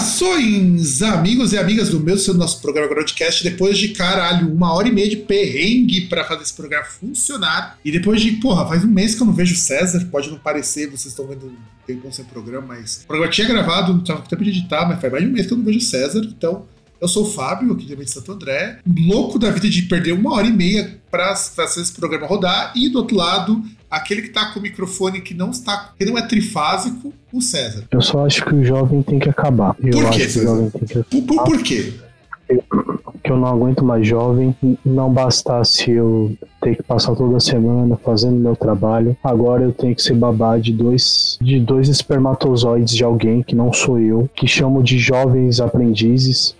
Saudações, amigos e amigas do meu, seu nosso programa Broadcast. Depois de caralho, uma hora e meia de perrengue para fazer esse programa funcionar. E depois de, porra, faz um mês que eu não vejo o César. Pode não parecer, vocês estão vendo tempo sem programa, mas o programa tinha gravado, não tava com tempo de editar, mas faz mais de um mês que eu não vejo o César. Então, eu sou o Fábio, aqui de Santo André, louco da vida de perder uma hora e meia para fazer esse programa rodar. E do outro lado, aquele que tá com o microfone que não está, que não é trifásico, o César. Eu só acho que o jovem tem que acabar. Eu Por acho quê, que o César? jovem tem que Por, por, por quê? que eu não aguento mais jovem. Não bastasse eu ter que passar toda semana fazendo meu trabalho. Agora eu tenho que ser babá de dois, de dois espermatozoides de alguém que não sou eu, que chamo de jovens aprendizes,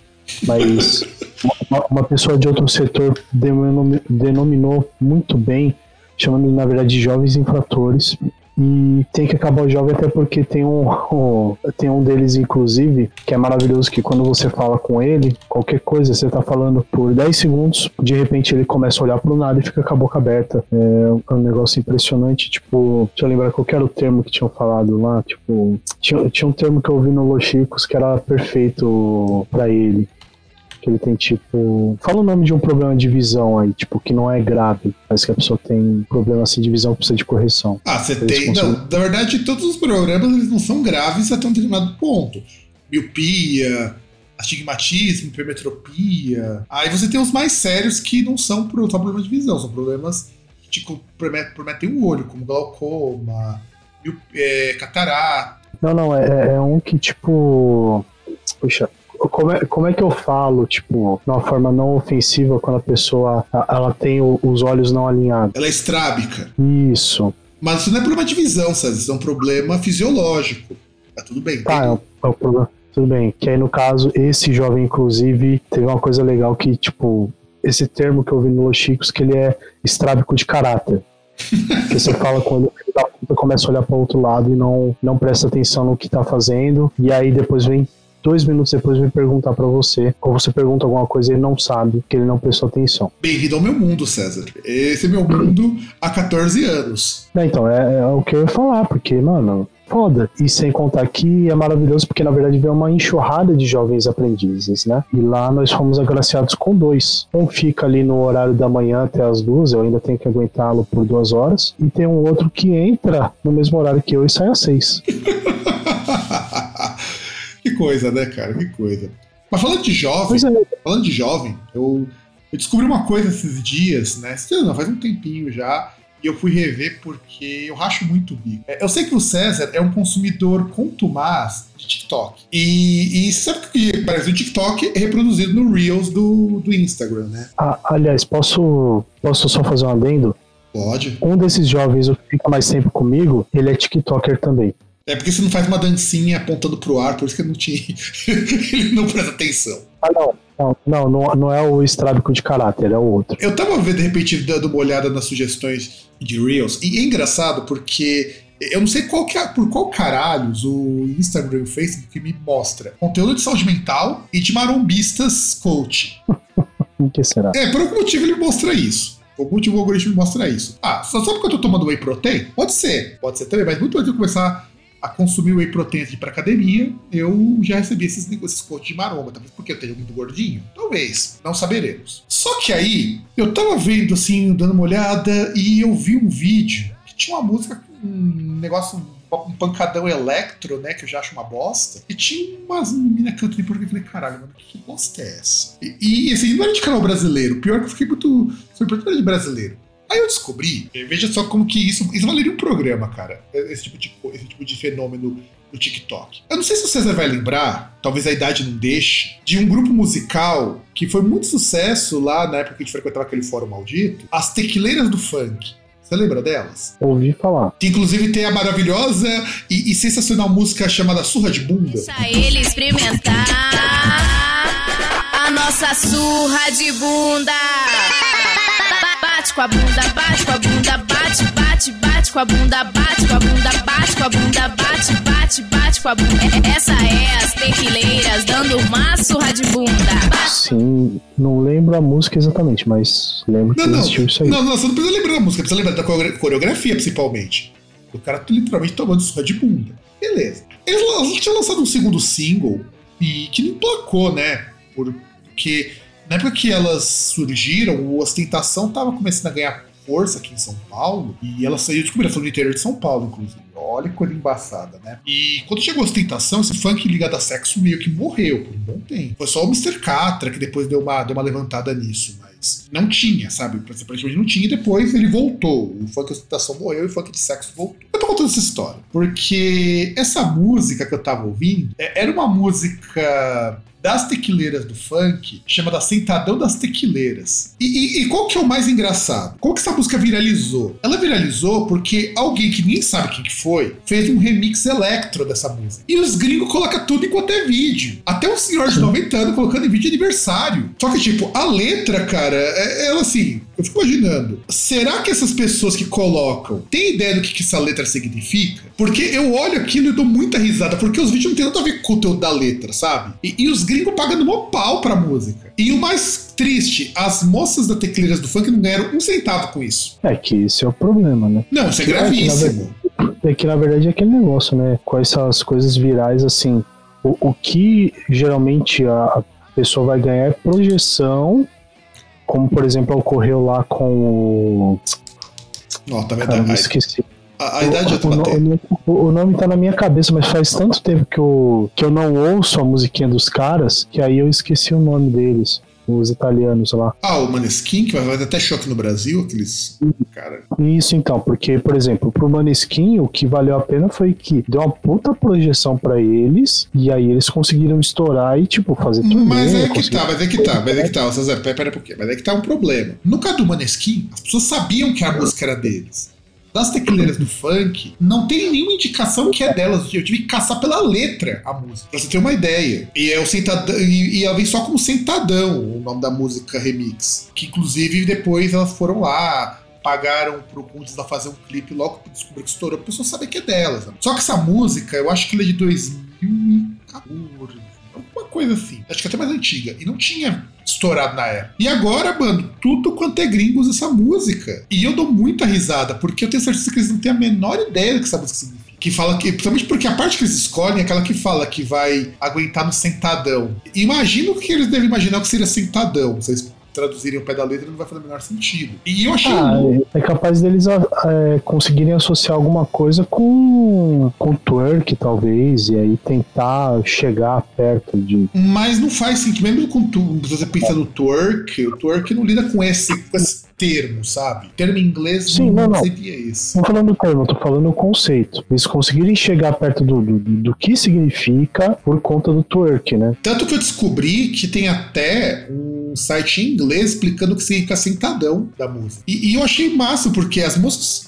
mas uma, uma pessoa de outro setor denominou, denominou muito bem, chamando na verdade de jovens infratores. E tem que acabar o jovem até porque tem um, um- tem um deles, inclusive, que é maravilhoso, que quando você fala com ele, qualquer coisa, você tá falando por 10 segundos, de repente ele começa a olhar pro nada e fica com a boca aberta. É um negócio impressionante, tipo, deixa eu lembrar qual era o termo que tinham falado lá, tipo, tinha, tinha um termo que eu ouvi no Los Chicos que era perfeito pra ele. Que ele tem, tipo. Fala o nome de um problema de visão aí, tipo, que não é grave, mas que a pessoa tem problema assim de visão que precisa de correção. Ah, você tem. Não, na verdade, todos os problemas eles não são graves até um determinado ponto. Miopia, astigmatismo, hipermetropia. Aí você tem os mais sérios que não são só problemas de visão, são problemas que te comprometem o olho, como glaucoma, miop- é, catarata. Não, não, é, é um que, tipo. Puxa, como é, como é que eu falo, tipo, de uma forma não ofensiva quando a pessoa ela tem os olhos não alinhados? Ela é estrábica. Isso. Mas isso não é problema de visão, César. Isso é um problema fisiológico. Tá tudo bem. Tá, é o, é o problema. Tudo bem. Que aí, no caso, esse jovem, inclusive, teve uma coisa legal que, tipo, esse termo que eu vi no Los Chicos, que ele é estrábico de caráter. que você fala quando da puta começa a olhar para outro lado e não, não presta atenção no que tá fazendo, e aí depois vem. Dois minutos depois vem perguntar pra você, ou você pergunta alguma coisa e ele não sabe, que ele não prestou atenção. Bem-vindo ao meu mundo, César. Esse é meu mundo há 14 anos. Então, é, é o que eu ia falar, porque, mano, foda. E sem contar que é maravilhoso, porque na verdade vem uma enxurrada de jovens aprendizes, né? E lá nós fomos agraciados com dois. Um fica ali no horário da manhã até as duas, eu ainda tenho que aguentá-lo por duas horas. E tem um outro que entra no mesmo horário que eu e sai às seis. que coisa, né, cara? Que coisa. Mas falando de jovem, é, falando de jovem, eu, eu descobri uma coisa esses dias, né? Não, faz um tempinho já. E eu fui rever porque eu racho muito o bico. É, Eu sei que o César é um consumidor contumaz de TikTok. E, e sabe que parece o TikTok é reproduzido no Reels do, do Instagram, né? ah, aliás, posso, posso só fazer um adendo? Pode. Um desses jovens, o que fica mais tempo comigo, ele é TikToker também. É porque você não faz uma dancinha apontando pro ar, por isso que eu não tinha. Ele não presta atenção. Ah, não. Não, não, não, é o estrábico de caráter, é o outro. Eu tava vendo, de repente, dando uma olhada nas sugestões de Reels, e é engraçado porque eu não sei qual que é, por qual caralhos o Instagram e o Facebook me mostra conteúdo de saúde mental e de marombistas coach. O que será? É, por algum motivo ele mostra isso. Por algum motivo o algoritmo me mostra isso. Ah, só só porque eu tô tomando whey protein? Pode ser, pode ser também, mas muito antes de eu começar a consumir whey ir pra academia, eu já recebi esses negócios coach de maromba, talvez porque eu tenho muito gordinho. Talvez, não saberemos. Só que aí, eu tava vendo assim, dando uma olhada, e eu vi um vídeo que tinha uma música com um negócio um pancadão electro, né? Que eu já acho uma bosta. E tinha umas meninas cantando em português. Eu falei, caralho, mano, que bosta é essa? E, e assim, não era de canal brasileiro. Pior que eu fiquei muito era de brasileiro. Aí eu descobri, veja só como que isso, isso valeria um programa, cara. Esse tipo de, esse tipo de fenômeno do TikTok. Eu não sei se o César vai lembrar, talvez a idade não deixe, de um grupo musical que foi muito sucesso lá na época que a gente frequentava aquele fórum maldito, as Tequileiras do Funk. Você lembra delas? Ouvi falar. Que inclusive tem a maravilhosa e, e sensacional música chamada Surra de Bunda. Deixa ele experimentar a nossa surra de bunda. Bate com a bunda, bate com a bunda, bate, bate, bate com a bunda, bate com a bunda, bate com a bunda, bate, bate, bate com a bunda. Essa é as tequileiras dando uma surra de bunda. Sim, não lembro a música exatamente, mas lembro que Não, não, existiu isso aí. não, não, você não precisa lembrar da música, precisa lembrar da core- coreografia, principalmente. O cara tá literalmente tomando surra de bunda. Beleza. Eles, tinham lançado um segundo single e que não emplacou, né? Porque na época que elas surgiram, o Ostentação tava começando a ganhar força aqui em São Paulo e elas saíram de combinação no interior de São Paulo, inclusive. Olha que coisa embaçada, né? E quando chegou a ostentação, esse funk ligado a sexo meio que morreu por um bom tempo. Foi só o Mr. Catra que depois deu uma, deu uma levantada nisso, mas não tinha, sabe? Praticamente não tinha e depois ele voltou. O funk ostentação morreu e o funk de sexo voltou. Eu tô contando essa história porque essa música que eu tava ouvindo é- era uma música das tequileiras do funk, chamada Sentadão das Tequileiras. E, e- e qual que é o mais engraçado? Como que essa música viralizou? Ela viralizou porque alguém que nem sabe quem que foi, fez um remix electro dessa música. E os gringos colocam tudo enquanto é vídeo. Até um senhor de 90 anos colocando em vídeo de aniversário. Só que, tipo, a letra, cara, é, ela assim, eu fico imaginando, será que essas pessoas que colocam têm ideia do que, que essa letra significa? Porque eu olho aquilo e dou muita risada, porque os vídeos não tem nada a ver com o conteúdo da letra, sabe? E, e os gringos pagando mó pau pra música. E o mais triste, as moças da Tecleiras do Funk não ganharam um centavo com isso. É que esse é o problema, né? Não, isso é É gravíssimo. É que na verdade é aquele negócio, né? Com essas coisas virais, assim, o, o que geralmente a, a pessoa vai ganhar é projeção, como por exemplo ocorreu lá com o. Ó, tá vendo? Caramba, A, esqueci. A, a idade já tá o, no- o, o nome tá na minha cabeça, mas faz tanto tempo que eu, que eu não ouço a musiquinha dos caras que aí eu esqueci o nome deles, os italianos lá. Ah, o Maneskin, que vai até choque no Brasil, aqueles. Cara. Isso então, porque, por exemplo, pro Maneskin, o que valeu a pena foi que deu uma puta projeção pra eles, e aí eles conseguiram estourar e, tipo, fazer tudo. Mas é que tá, mas é que tá, mas é que tá, César, pera, pera pouquinho. Mas é que tá um problema. No caso do Maneskin, as pessoas sabiam que a música era deles. Das tequileiras do funk, não tem nenhuma indicação que é delas. Eu tive que caçar pela letra a música, pra você ter uma ideia. E é o sentadão, e, e ela vem só como Sentadão, o nome da música remix. Que inclusive depois elas foram lá, pagaram pro Kundes lá fazer um clipe logo que descobriu que estourou, pra pessoa saber que é delas. né? Só que essa música, eu acho que ela é de 2014, alguma coisa assim. Acho que até mais antiga. E não tinha estourado na época. E agora, mano, tudo quanto é gringo usa essa música. E eu dou muita risada, porque eu tenho certeza que eles não têm a menor ideia do que essa música significa. Que fala que, principalmente porque a parte que eles escolhem é aquela que fala que vai aguentar no sentadão. Imagino que eles devem imaginar o que seria sentadão. Vocês traduzirem o pé da letra não vai fazer o menor sentido. E eu achei Ah, louco. é capaz deles ah, é, conseguirem associar alguma coisa com, com twerk, talvez, e aí tentar chegar perto de. Mas não faz sentido. Mesmo tu, se você pensa no twerk, o twerk não lida com esse, com esse termo, sabe? Termo em inglês Sim, não, não. seria esse. Não falando termo, eu tô falando o conceito. Eles conseguirem chegar perto do, do, do que significa por conta do twerk, né? Tanto que eu descobri que tem até um site em inglês explicando o que significa sentadão da música. E, e eu achei massa, porque as músicas.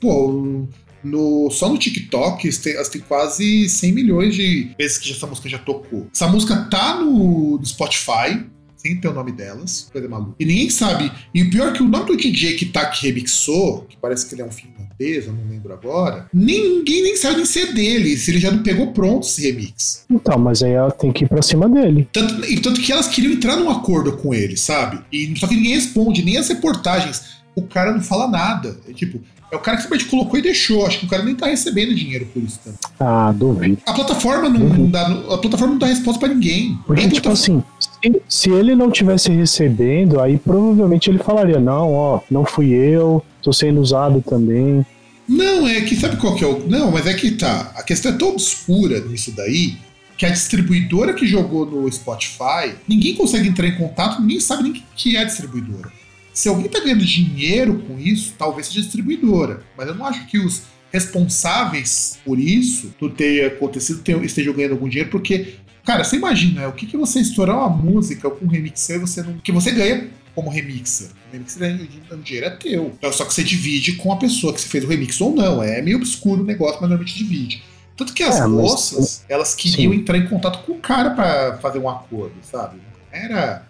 Pô, no, só no TikTok elas têm quase 100 milhões de vezes que essa música já tocou. Essa música tá no, no Spotify. Sem ter o nome delas, coisa maluca. E ninguém sabe. E o pior é que o nome do DJ que tá que remixou, que parece que ele é um finlandês, eu não lembro agora, ninguém nem sabe nem se é dele, se ele já não pegou pronto esse remix. Então, mas aí ela tem que ir pra cima dele. Tanto, e tanto que elas queriam entrar num acordo com ele, sabe? E só que ninguém responde, nem as reportagens. O cara não fala nada. É tipo, é o cara que simplesmente colocou e deixou. Acho que o cara nem tá recebendo dinheiro por isso também. Ah, duvido. A plataforma não, não dá. A plataforma não dá resposta pra ninguém. Porque, tipo assim, se, se ele não tivesse recebendo, aí provavelmente ele falaria: não, ó, não fui eu, tô sendo usado também. Não, é que sabe qual que é o. Não, mas é que tá. A questão é tão obscura nisso daí que a distribuidora que jogou no Spotify, ninguém consegue entrar em contato, ninguém sabe nem que é a distribuidora. Se alguém tá ganhando dinheiro com isso, talvez seja distribuidora. Mas eu não acho que os responsáveis por isso, tudo ter acontecido, estejam ganhando algum dinheiro, porque, cara, você imagina, o que, que você estourar uma música com um remixer você não. que você ganha como remixer. O remixer o dinheiro é teu. Então, só que você divide com a pessoa que você fez o remix ou não. É meio obscuro o negócio, mas normalmente divide. Tanto que as é, moças, mas... elas queriam Sim. entrar em contato com o cara para fazer um acordo, sabe? Era.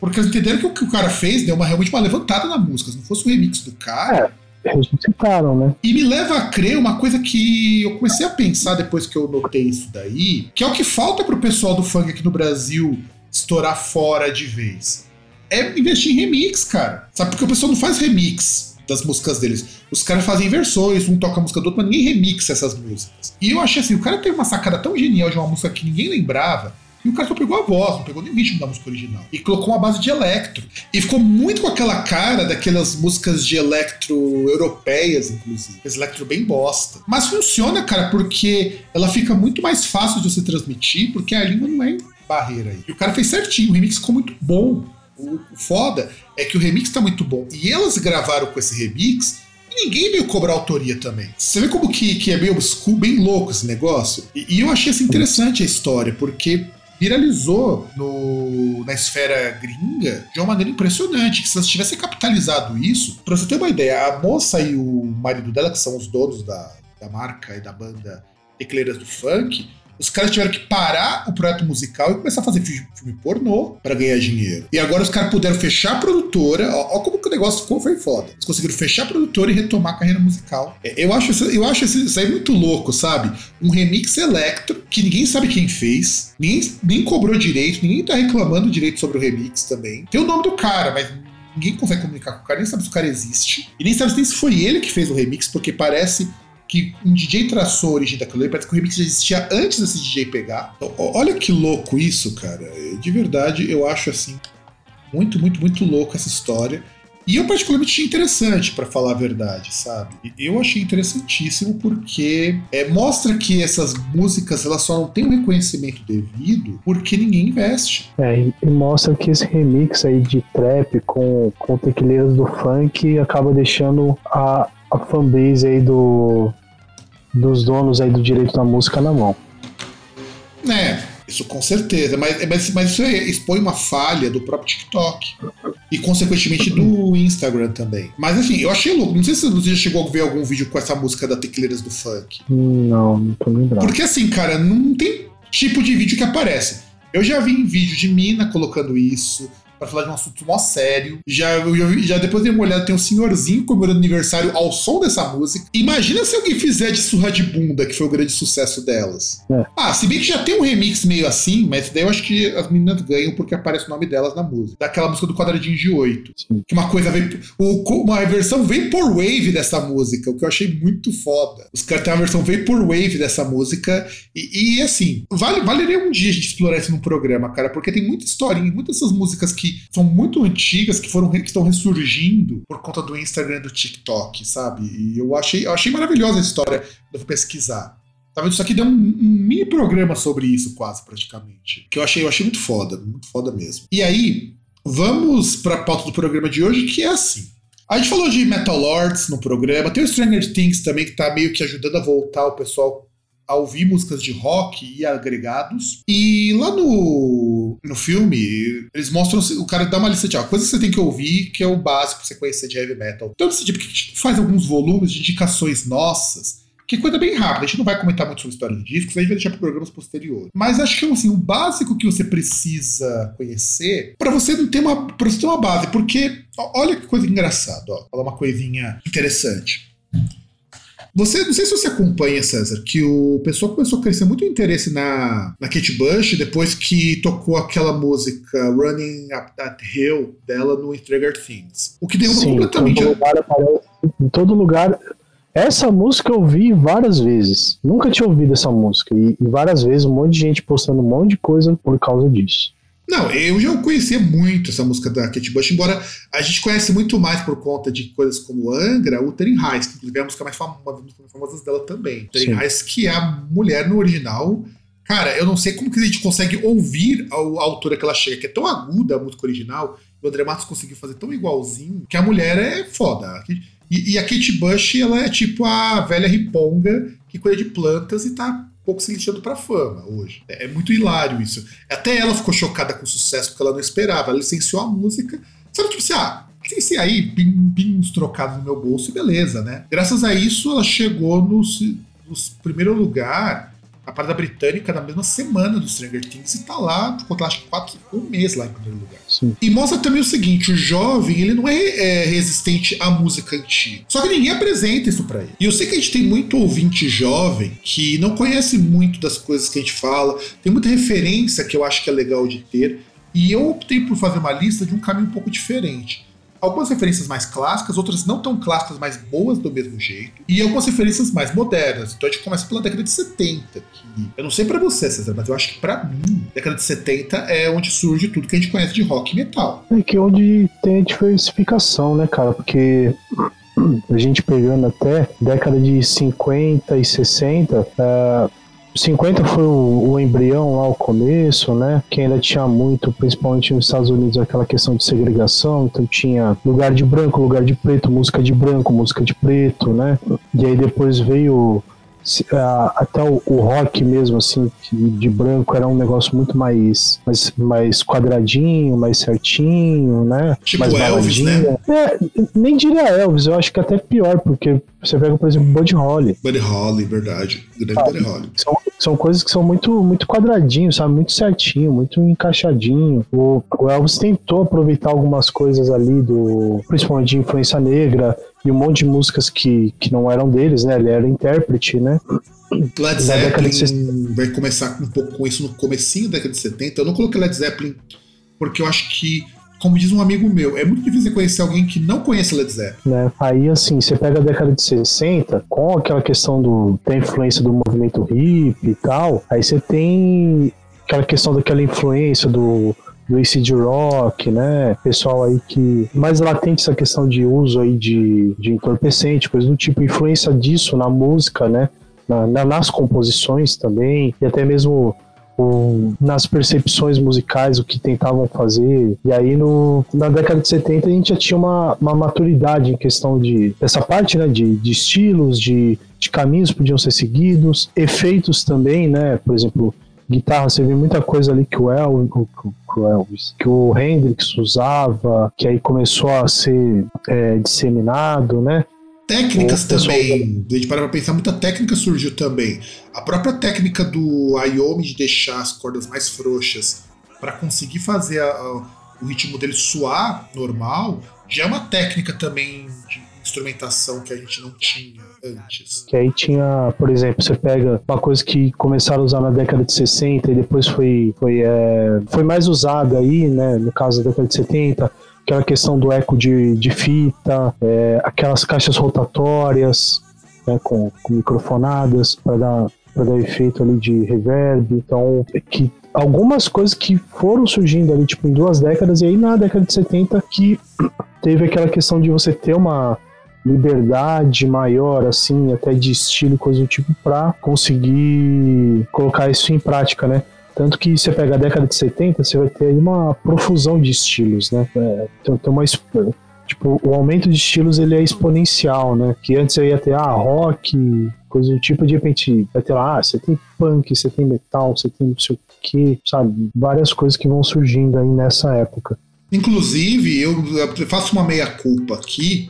Porque eles entenderam que o que o cara fez deu uma, realmente uma levantada na música. Se não fosse o remix do cara. É, ressuscitaram, né? E me leva a crer uma coisa que eu comecei a pensar depois que eu notei isso daí, que é o que falta pro pessoal do funk aqui no Brasil estourar fora de vez. É investir em remix, cara. Sabe? Porque o pessoal não faz remix das músicas deles. Os caras fazem versões, um toca a música do outro, mas ninguém remixa essas músicas. E eu achei assim, o cara teve uma sacada tão genial de uma música que ninguém lembrava, e o cara só pegou a voz, não pegou nem ritmo da música original. E colocou uma base de electro. E ficou muito com aquela cara daquelas músicas de electro europeias, inclusive. Esse electro bem bosta. Mas funciona, cara, porque ela fica muito mais fácil de você transmitir, porque a língua não é barreira aí. E o cara fez certinho, o remix ficou muito bom. O, foda é que o remix tá muito bom. E elas gravaram com esse remix e ninguém veio cobrar autoria também. Você vê como que, que é bem obscuro, bem louco esse negócio? E, e eu achei assim, interessante a história, porque viralizou no, na esfera gringa de uma maneira impressionante. Que se elas tivessem capitalizado isso, pra você ter uma ideia, a moça e o marido dela, que são os donos da, da marca e da banda Ecleiras do Funk, os caras tiveram que parar o projeto musical e começar a fazer filme pornô para ganhar dinheiro. E agora os caras puderam fechar a produtora. Ó, ó, como que o negócio ficou, foi foda. Eles conseguiram fechar a produtora e retomar a carreira musical. É, eu acho, eu acho isso aí muito louco, sabe? Um remix electro que ninguém sabe quem fez, ninguém, nem cobrou direito, ninguém tá reclamando direito sobre o remix também. Tem o nome do cara, mas ninguém consegue comunicar com o cara, nem sabe se o cara existe. E nem sabe se foi ele que fez o remix, porque parece que um DJ traçou a origem daquilo ali, parece que o remix já existia antes desse DJ pegar. Então, olha que louco isso, cara. De verdade, eu acho assim, muito, muito, muito louco essa história. E eu particularmente achei interessante, para falar a verdade, sabe? Eu achei interessantíssimo porque é, mostra que essas músicas elas só não têm o um reconhecimento devido porque ninguém investe. É, e mostra que esse remix aí de trap com, com tequileiros do funk acaba deixando a, a fanbase aí do, dos donos aí do direito da música na mão. É, isso com certeza, mas, mas, mas isso expõe uma falha do próprio TikTok e, consequentemente, do Instagram também. Mas, assim, eu achei louco. Não sei se você já chegou a ver algum vídeo com essa música da Tequileiras do Funk. Não, não tô lembrando. Porque, assim, cara, não tem tipo de vídeo que aparece. Eu já vi em vídeo de mina colocando isso, para falar de um assunto mó sério. Já, já, já depois dei uma olhada, tem um senhorzinho comemorando aniversário ao som dessa música. Imagina se alguém fizer de surra de bunda, que foi o grande sucesso delas. É. Ah, se bem que já tem um remix meio assim, mas daí eu acho que as meninas ganham porque aparece o nome delas na música. Daquela música do quadradinho de oito. Que uma coisa vem. Uma versão Vaporwave dessa música, o que eu achei muito foda. Os caras têm uma versão Vaporwave dessa música. E, e assim, vale, valeria um dia a gente explorar isso num programa, cara, porque tem muita historinha, muitas dessas músicas que que são muito antigas, que foram que estão ressurgindo por conta do Instagram e do TikTok, sabe? E eu achei, eu achei maravilhosa a história, eu vou pesquisar. Tá vendo? Isso aqui deu um, um, mini programa sobre isso, quase, praticamente. Que eu achei, eu achei muito foda, muito foda mesmo. E aí, vamos pra pauta do programa de hoje, que é assim. A gente falou de Metal Lords no programa, tem o Stranger Things também, que tá meio que ajudando a voltar o pessoal a ouvir músicas de rock e agregados. E lá no, no filme, eles mostram, o cara dá uma lista de ó, coisas que você tem que ouvir, que é o básico pra você conhecer de heavy metal. Então, assim, tipo, a gente faz alguns volumes de indicações nossas, que é coisa bem rápida. A gente não vai comentar muito sobre história de discos, a gente vai deixar para programas posteriores. Mas acho que assim, o básico que você precisa conhecer para você não ter uma, pra você ter uma base, porque olha que coisa engraçada, ó. Uma coisinha interessante. Você, não sei se você acompanha, César, que o pessoal começou a crescer muito interesse na, na Kate Bush depois que tocou aquela música Running Up That Hill dela no Stranger Things. O que deu Sim, completamente. Todo lugar aparece, em todo lugar. Essa música eu vi várias vezes. Nunca tinha ouvido essa música. E, e várias vezes um monte de gente postando um monte de coisa por causa disso. Não, eu já conhecia muito essa música da Kate Bush, embora a gente conhece muito mais por conta de coisas como Angra, o Terin que inclusive é a música mais famosa, mais famosas dela também. Terin Reis, que é a mulher no original. Cara, eu não sei como que a gente consegue ouvir a, a altura que ela chega, que é tão aguda a música original, o André Matos conseguiu fazer tão igualzinho que a mulher é foda. E, e a Kate Bush, ela é tipo a velha riponga que cuida de plantas e tá pouco se lixando pra fama hoje. É, é muito hilário isso. Até ela ficou chocada com o sucesso porque ela não esperava. Ela licenciou a música. Sabe, tipo assim, ah, licenciei aí, pim, pim, uns trocados no meu bolso e beleza, né? Graças a isso, ela chegou no primeiro lugar a parada britânica na mesma semana do Stranger Things e tá lá, ficou acho que quatro, um mês lá em primeiro lugar. Sim. E mostra também o seguinte: o jovem, ele não é, é, resistente à música antiga. Só que ninguém apresenta isso para ele. E eu sei que a gente tem muito ouvinte jovem que não conhece muito das coisas que a gente fala, tem muita referência que eu acho que é legal de ter. E eu optei por fazer uma lista de um caminho um pouco diferente algumas referências mais clássicas, outras não tão clássicas, mas boas do mesmo jeito, e algumas referências mais modernas. Então a gente começa pela década de 70, que eu não sei para você, César, mas eu acho que para mim, década de 70 é onde surge tudo que a gente conhece de rock e metal. É que é onde tem a diversificação, né, cara? Porque a gente pegando até década de 50 e 60, uh, 50 foi o, o, embrião lá, o começo, né? Que ainda tinha muito, principalmente nos Estados Unidos, aquela questão de segregação. Então tinha lugar de branco, lugar de preto, música de branco, música de preto, né? E aí depois veio até o, o, rock mesmo, assim, de branco, era um negócio muito mais, mais, mais quadradinho, mais certinho, né? Tipo mais Elvis, né? É, nem diria Elvis, eu acho que até pior, porque você pega, por exemplo, Buddy Holly. Buddy Holly, verdade. Grande ah, Buddy Holly. São, são coisas que são muito, muito quadradinhos, sabe? Muito certinho, muito encaixadinho. O, o Elvis tentou aproveitar algumas coisas ali do, principalmente de influência negra, e um monte de músicas que, que não eram deles, né? Ele era intérprete, né? Led Zeppelin de... vai começar um pouco com isso no comecinho da década de 70. Eu não coloquei Led Zeppelin porque eu acho que, como diz um amigo meu, é muito difícil conhecer alguém que não conhece Led Zeppelin. Né? Aí, assim, você pega a década de 60, com aquela questão do, da influência do movimento hip e tal, aí você tem aquela questão daquela influência do do acid rock, né? Pessoal aí que mais latente essa questão de uso aí de, de entorpecente, coisa do tipo, influência disso na música, né? Na, na, nas composições também, e até mesmo o, nas percepções musicais, o que tentavam fazer. E aí no, na década de 70 a gente já tinha uma, uma maturidade em questão de dessa parte, né? De, de estilos, de, de caminhos que podiam ser seguidos, efeitos também, né? Por exemplo, guitarra, você vê muita coisa ali que o Elvis, que o, Elvis, que o Hendrix usava, que aí começou a ser é, disseminado, né? Técnicas também. A gente para pra pensar, muita técnica surgiu também. A própria técnica do Ayomi de deixar as cordas mais frouxas para conseguir fazer a, a, o ritmo dele suar normal, já é uma técnica também de instrumentação que a gente não tinha antes. Que aí tinha, por exemplo, você pega uma coisa que começaram a usar na década de 60 e depois foi, foi, é, foi mais usada aí, né, no caso da década de 70, aquela questão do eco de, de fita, é, aquelas caixas rotatórias né, com, com microfonadas para dar para dar efeito ali de reverb, então que algumas coisas que foram surgindo ali tipo em duas décadas e aí na década de 70 que teve aquela questão de você ter uma liberdade maior, assim, até de estilo, coisa do tipo, para conseguir colocar isso em prática, né? Tanto que você pega a década de 70, você vai ter aí uma profusão de estilos, né? É, tem, tem uma tipo, o aumento de estilos ele é exponencial, né? Que antes eu ia ter ah, rock, coisa do tipo, de repente vai ter lá, ah, você tem punk, você tem metal, você tem não sei o que, sabe? Várias coisas que vão surgindo aí nessa época. Inclusive, eu faço uma meia-culpa aqui,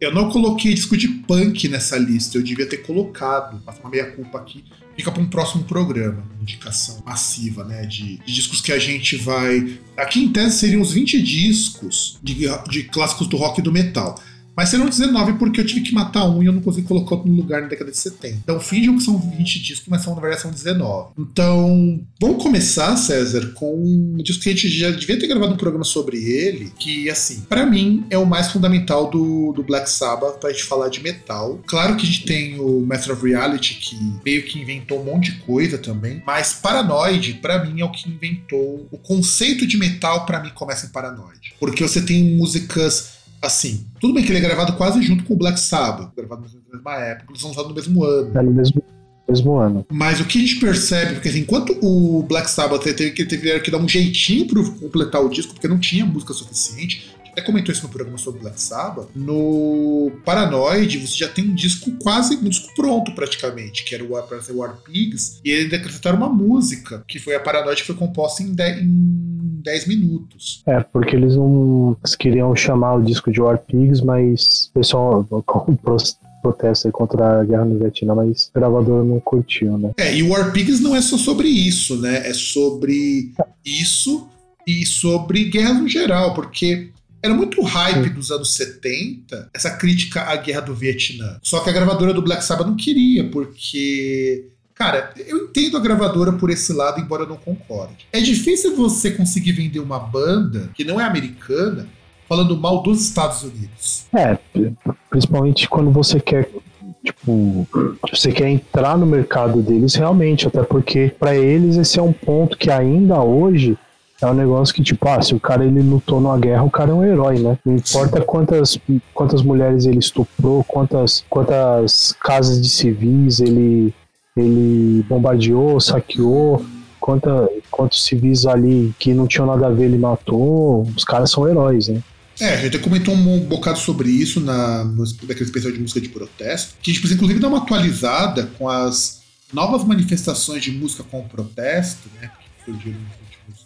eu não coloquei disco de punk nessa lista, eu devia ter colocado. Faço uma meia-culpa aqui. Fica para um próximo programa, indicação massiva, né? De, de, discos que a gente vai. Aqui em tese seriam uns 20 discos de, de clássicos do rock e do metal. Mas serão 19 porque eu tive que matar um e eu não consegui colocar outro no lugar na década de 70. Então finjam que são 20 discos, mas são, na verdade são 19. Então, vamos começar, César, com um disco que a gente já devia ter gravado um programa sobre ele, que, assim, para mim é o mais fundamental do, do Black Sabbath pra gente falar de metal. Claro que a gente tem o Master of Reality, que meio que inventou um monte de coisa também, mas Paranoid, para mim, é o que inventou. O conceito de metal, para mim, começa em Paranoid. Porque você tem músicas assim, tudo bem que ele é gravado quase junto com o Black Sabbath, gravado na mesma época, eles são lançados no mesmo ano. É no mesmo mesmo ano. Mas o que a gente percebe, porque assim, enquanto o Black Sabbath teve que, teve que dar um jeitinho para completar o disco, porque não tinha música suficiente, até comentou isso no programa sobre Black Sabbath, no Paranoid você já tem um disco quase, um disco pronto praticamente, que era o War, War Pigs, e eles acrescentaram uma música, que foi a Paranoid, que foi composta em 10, em 10 minutos. É, porque eles não eles queriam chamar o disco de War Pigs, mas o pessoal protesto contra a guerra no Vietnã, mas o gravador não curtiu, né? É, e o War Pigs não é só sobre isso, né? É sobre isso e sobre guerra no geral, porque era muito hype dos anos 70 essa crítica à guerra do Vietnã. Só que a gravadora do Black Sabbath não queria, porque. Cara, eu entendo a gravadora por esse lado, embora eu não concorde. É difícil você conseguir vender uma banda que não é americana falando mal dos Estados Unidos. É, principalmente quando você quer tipo, você quer entrar no mercado deles realmente, até porque para eles esse é um ponto que ainda hoje é um negócio que, tipo, ah, se o cara ele lutou numa guerra, o cara é um herói, né? Não importa quantas, quantas mulheres ele estuprou, quantas, quantas casas de civis ele, ele bombardeou, saqueou, quanta, quantos civis ali que não tinham nada a ver ele matou, os caras são heróis, né? É, a gente comentou um bocado sobre isso na, naquele especial de música de protesto, que a gente precisa inclusive dar uma atualizada com as novas manifestações de música com protesto, né? Que surgiram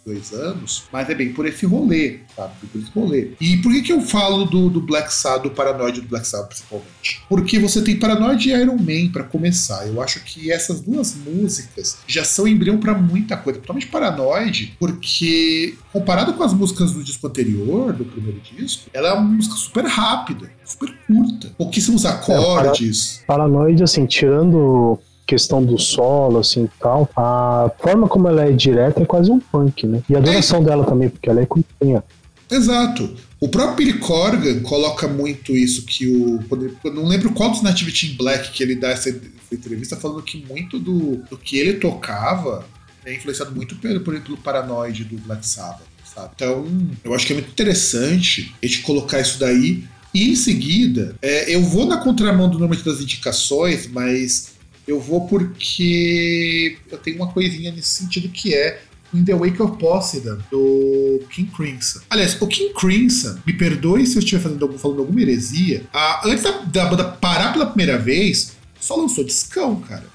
dois anos, mas é bem por esse rolê, sabe? Por esse rolê. E por que, que eu falo do, do Black Sabbath, do Paranoid do Black Sabbath principalmente? Porque você tem Paranoid e Iron Man para começar. Eu acho que essas duas músicas já são embrião para muita coisa, principalmente Paranoid, porque comparado com as músicas do disco anterior, do primeiro disco, ela é uma música super rápida, super curta, pouquíssimos acordes. É, Paranoid, assim, tirando questão do solo, assim tal, a forma como ela é direta é quase um punk, né? E a duração é. dela também, porque ela é curtinha. Exato. O próprio Billy Corgan coloca muito isso, que o. Eu não lembro qual dos Nativity in Black que ele dá essa, entrevista, falando que muito do, do que ele tocava é influenciado muito pelo, pelo Paranoid do Black Sabbath. Sabe? Então, eu acho que é muito interessante a gente colocar isso daí. E em seguida, é, eu vou na contramão do número das indicações, mas eu vou porque eu tenho uma coisinha nesse sentido que é In the Wake of Poseidon, do King Crimson. Aliás, o King Crimson, me perdoe se eu estiver fazendo, falando alguma heresia, antes da, da banda parar pela primeira vez, só lançou discão, cara.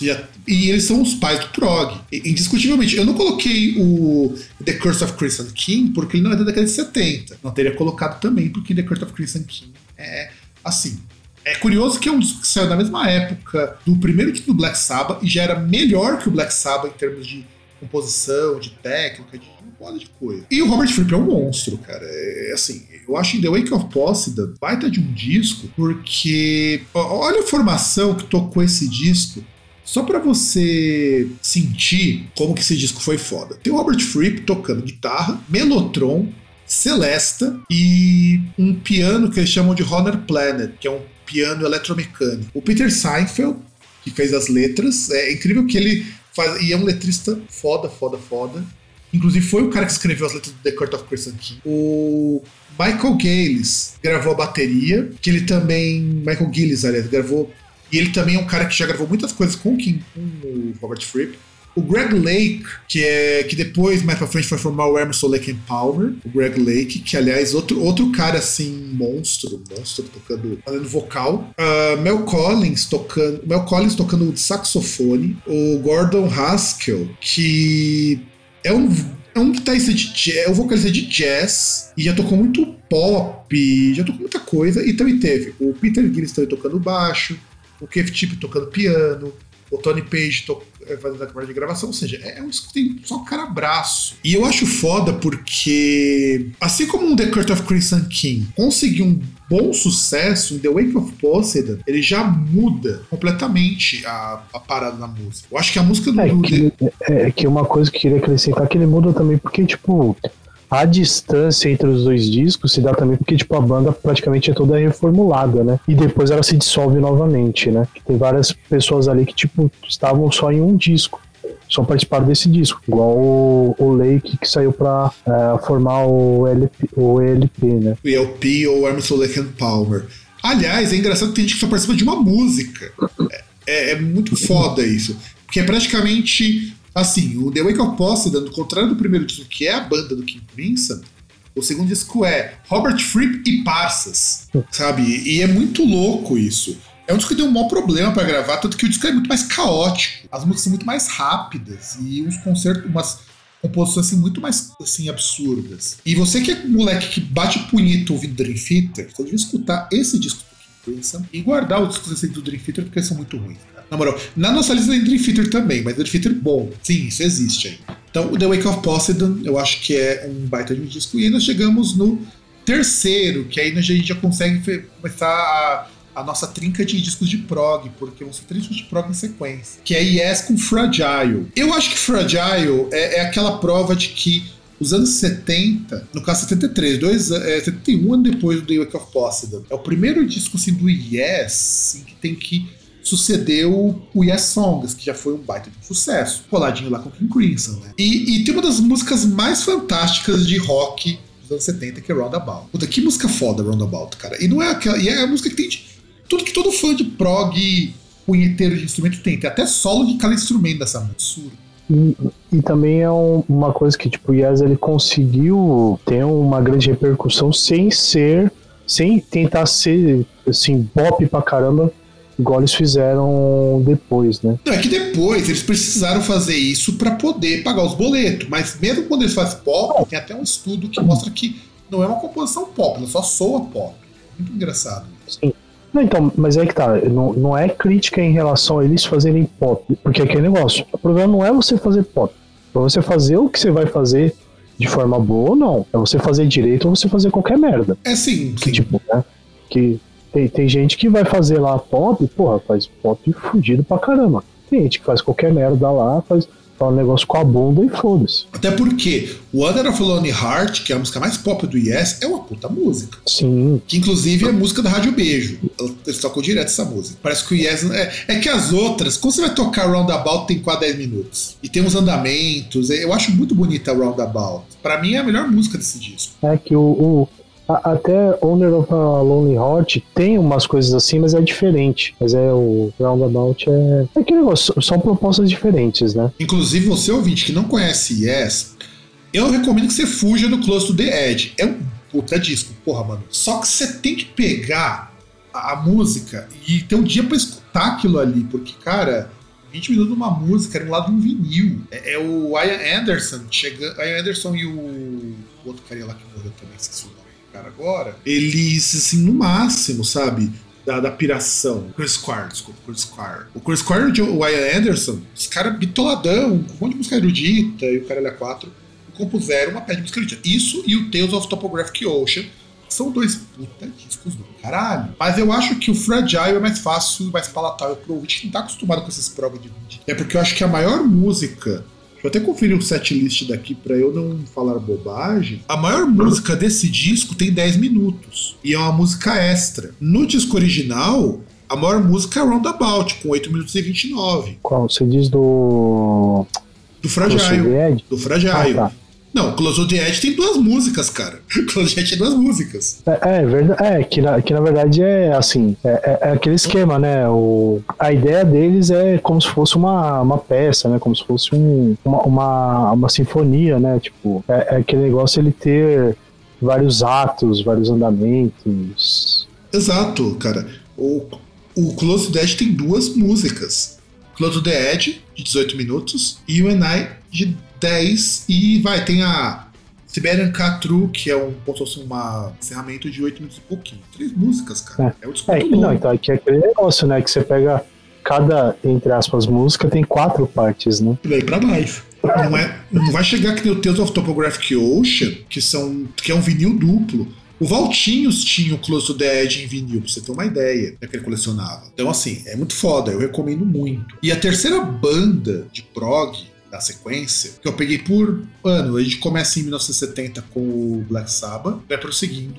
Já, e eles são os pais do prog. Indiscutivelmente. Eu não coloquei o The Curse of Crimson King porque ele não é da década de 70. Não teria colocado também porque The Curse of Crimson King é assim. É curioso que é um disco que saiu na mesma época do primeiro disco do Black Sabbath e já era melhor que o Black Sabbath em termos de composição, de técnica, de uma moda de coisa. E o Robert Fripp é um monstro, cara. É assim, eu acho The Wake of Poseidon baita de um disco, porque olha a formação que tocou esse disco. Só para você sentir como que esse disco foi foda. Tem o Robert Fripp tocando guitarra, Melotron, Celesta e um piano que eles chamam de Honor Planet, que é um piano eletromecânico. O Peter Seinfeld, que fez as letras, é incrível que ele faz. E é um letrista foda, foda, foda. Inclusive foi o cara que escreveu as letras do The Court of Crimson King. O Michael Gales gravou a bateria, que ele também. Michael Gillis, aliás, gravou. E ele também é um cara que já gravou muitas coisas com o, King, com o Robert Fripp. O Greg Lake, que é que depois, mais pra frente, foi formar o Emerson Lake and Palmer. O Greg Lake, que aliás, outro, outro cara assim, monstro, monstro, tocando, fazendo vocal. Uh, Mel Collins tocando. Mel Collins tocando saxofone. O Gordon Haskell, que é um é um guitarrista de jazz, é um vocalista de jazz e já tocou muito pop, já tocou muita coisa. E também teve o Peter Gillis também tocando baixo, o Keith Chip tocando piano, o Tony Page eh, fazendo a câmera de gravação, ou seja, é um disco que tem só cara braço. E eu acho foda porque, assim como o The Court of Crimson King conseguiu um bom sucesso em The Wake of Poseidon, ele já muda completamente a, a parada da música. Eu acho que a música do. É que, é, é que uma coisa que eu queria acrescentar é que ele muda também porque, tipo, a distância entre os dois discos se dá também porque, tipo, a banda praticamente é toda reformulada, né? E depois ela se dissolve novamente, né? Tem várias pessoas ali que, tipo, estavam só em um disco só participaram desse disco, igual o, o Lake que saiu pra é, formar o, LP, o ELP, né? O ELP ou Emerson Lake and Palmer. Aliás, é engraçado que tem gente que só participa de uma música. É, É, é muito foda isso. Porque é praticamente assim, o The Wake of Posse, ao contrário do primeiro disco, que é a banda do King Crimson, o segundo disco é Robert Fripp e Parsas, sabe? E é muito louco isso. É um disco que deu um maior problema para gravar, tanto que o disco é muito mais caótico. As músicas são muito mais rápidas e uns concertos, umas composições assim, muito mais assim, absurdas. E você que é moleque que bate punhito ouvindo Dream Theater, você devia escutar esse disco do King Crimson e guardar os discos do Dream Theater porque são muito ruins. Na moral, na nossa lista tem Dream Theater também, mas Dream Theater bom. Sim, isso existe aí. Então, o The Wake of Poseidon, eu acho que é um baita de um disco. E aí nós chegamos no terceiro, que aí a gente já consegue começar a a nossa trinca de discos de prog, porque vão ser três discos de prog em sequência, que é Yes com Fragile. Eu acho que Fragile é, é aquela prova de que os anos 70, no caso 73, dois, é, 71 anos depois do The Wake of Poseidon, é o primeiro disco assim, do Yes que tem que suceder o, Yes Songs, que já foi um baita de sucesso, coladinho lá com King Crimson, né? E, e tem uma das músicas mais fantásticas de rock dos anos 70, que é Roundabout. Puta, que música foda Roundabout, cara. E não é aquela. E é a música que tem de tudo que todo fã de prog punheteiro de instrumento tem. Tem até solo de cada instrumento dessa música. E, e, também é um, uma coisa que, tipo, o Yes ele conseguiu ter uma grande repercussão sem ser, sem tentar ser, assim, pop pra caramba, igual eles fizeram depois, né? Não, é que depois eles precisaram fazer isso para poder pagar os boletos, mas mesmo quando eles fazem pop, tem até um estudo que mostra que não é uma composição pop, ela só soa pop. Muito engraçado. Sim. Não, então, mas é que tá, não, não é crítica em relação a eles fazerem pop, porque é aquele negócio, o problema não é você fazer pop, é você fazer o que você vai fazer de forma boa ou não, é você fazer direito ou você fazer qualquer merda. É sim, que, tipo, né, que tem, tem gente que vai fazer lá pop, porra, faz pop fudido pra caramba. Tem gente que faz qualquer merda lá, faz um negócio com a bunda e foda-se. Até porque Wonder of Lonely Heart, que é a música mais pop do Yes, é uma puta música. Sim. Que inclusive é música da Rádio Beijo. Eles tocam direto essa música. Parece que o Yes. É, é que as outras, quando você vai tocar Roundabout, tem quase 10 minutos. E tem uns andamentos. Eu acho muito bonita a Roundabout. Pra mim é a melhor música desse disco. É que o, o até Owner of a Lonely Heart tem umas coisas assim, mas é diferente. Mas é o Roundabout é. É aquele negócio, são propostas diferentes, né? Inclusive, você ouvinte que não conhece Yes, eu recomendo que você fuja do Close to the Edge. É um puta disco, porra, mano. Só que você tem que pegar a, a música e ter um dia para escutar aquilo ali, porque, cara. 20 minutos de uma música, era um lado de um vinil. É, é o Ian Anderson, chega, Ian Anderson e o, o outro cara lá que morreu também, esqueci o nome cara agora, eles, assim, no máximo, sabe? Da, da piração. Chris Squire, desculpa, Chris Squire. O Chris Squire e o Ian Anderson, os caras bitoladão, um monte de música erudita e o cara é quatro, compuseram uma pé de música erudita. Isso e o Tales of Topographic Ocean, são dois puta discos do caralho. Mas eu acho que o Fragile é mais fácil, mais palatável pro ouvinte que não tá acostumado com esses provas de vídeo. É porque eu acho que a maior música Vou até conferir o setlist daqui para eu não falar bobagem. A maior música desse disco tem 10 minutos e é uma música extra. No disco original, a maior música é Roundabout, com 8 minutos e 29. Qual? Você diz do. Do Fragile. Do Fragile. Ah, tá. Não, Close the Edge tem duas músicas, cara. Close the Edge tem duas músicas. É, é verdade. É, que na, que na verdade é assim, é, é, é, aquele esquema, né? O, a ideia deles é como se fosse uma, uma peça, né? Como se fosse um, uma, uma, uma sinfonia, né? Tipo, é, é aquele negócio ele ter vários atos, vários andamentos. Exato, cara. O, o Close to the Edge tem duas músicas. Close to the Edge, de 18 minutos, e o I, de 10 e vai, tem a Siberian Catru, que é um, assim, uma encerramento de 8 minutos e pouquinho. Três músicas, cara. É, é o desconto é, Não, então aqui é aquele negócio, né? Que você pega cada, entre aspas, música tem quatro partes, né? E daí pra baixo. Não, é, não vai chegar que nem o Tales of Topographic Ocean, que, são, que é um vinil duplo. O Valtinhos tinha o Close to the Edge em vinil, pra você ter uma ideia, é que ele colecionava. Então, assim, é muito foda, eu recomendo muito. E a terceira banda de prog da sequência, que eu peguei por ano. A gente começa em 1970 com o Black Sabbath, vai prosseguindo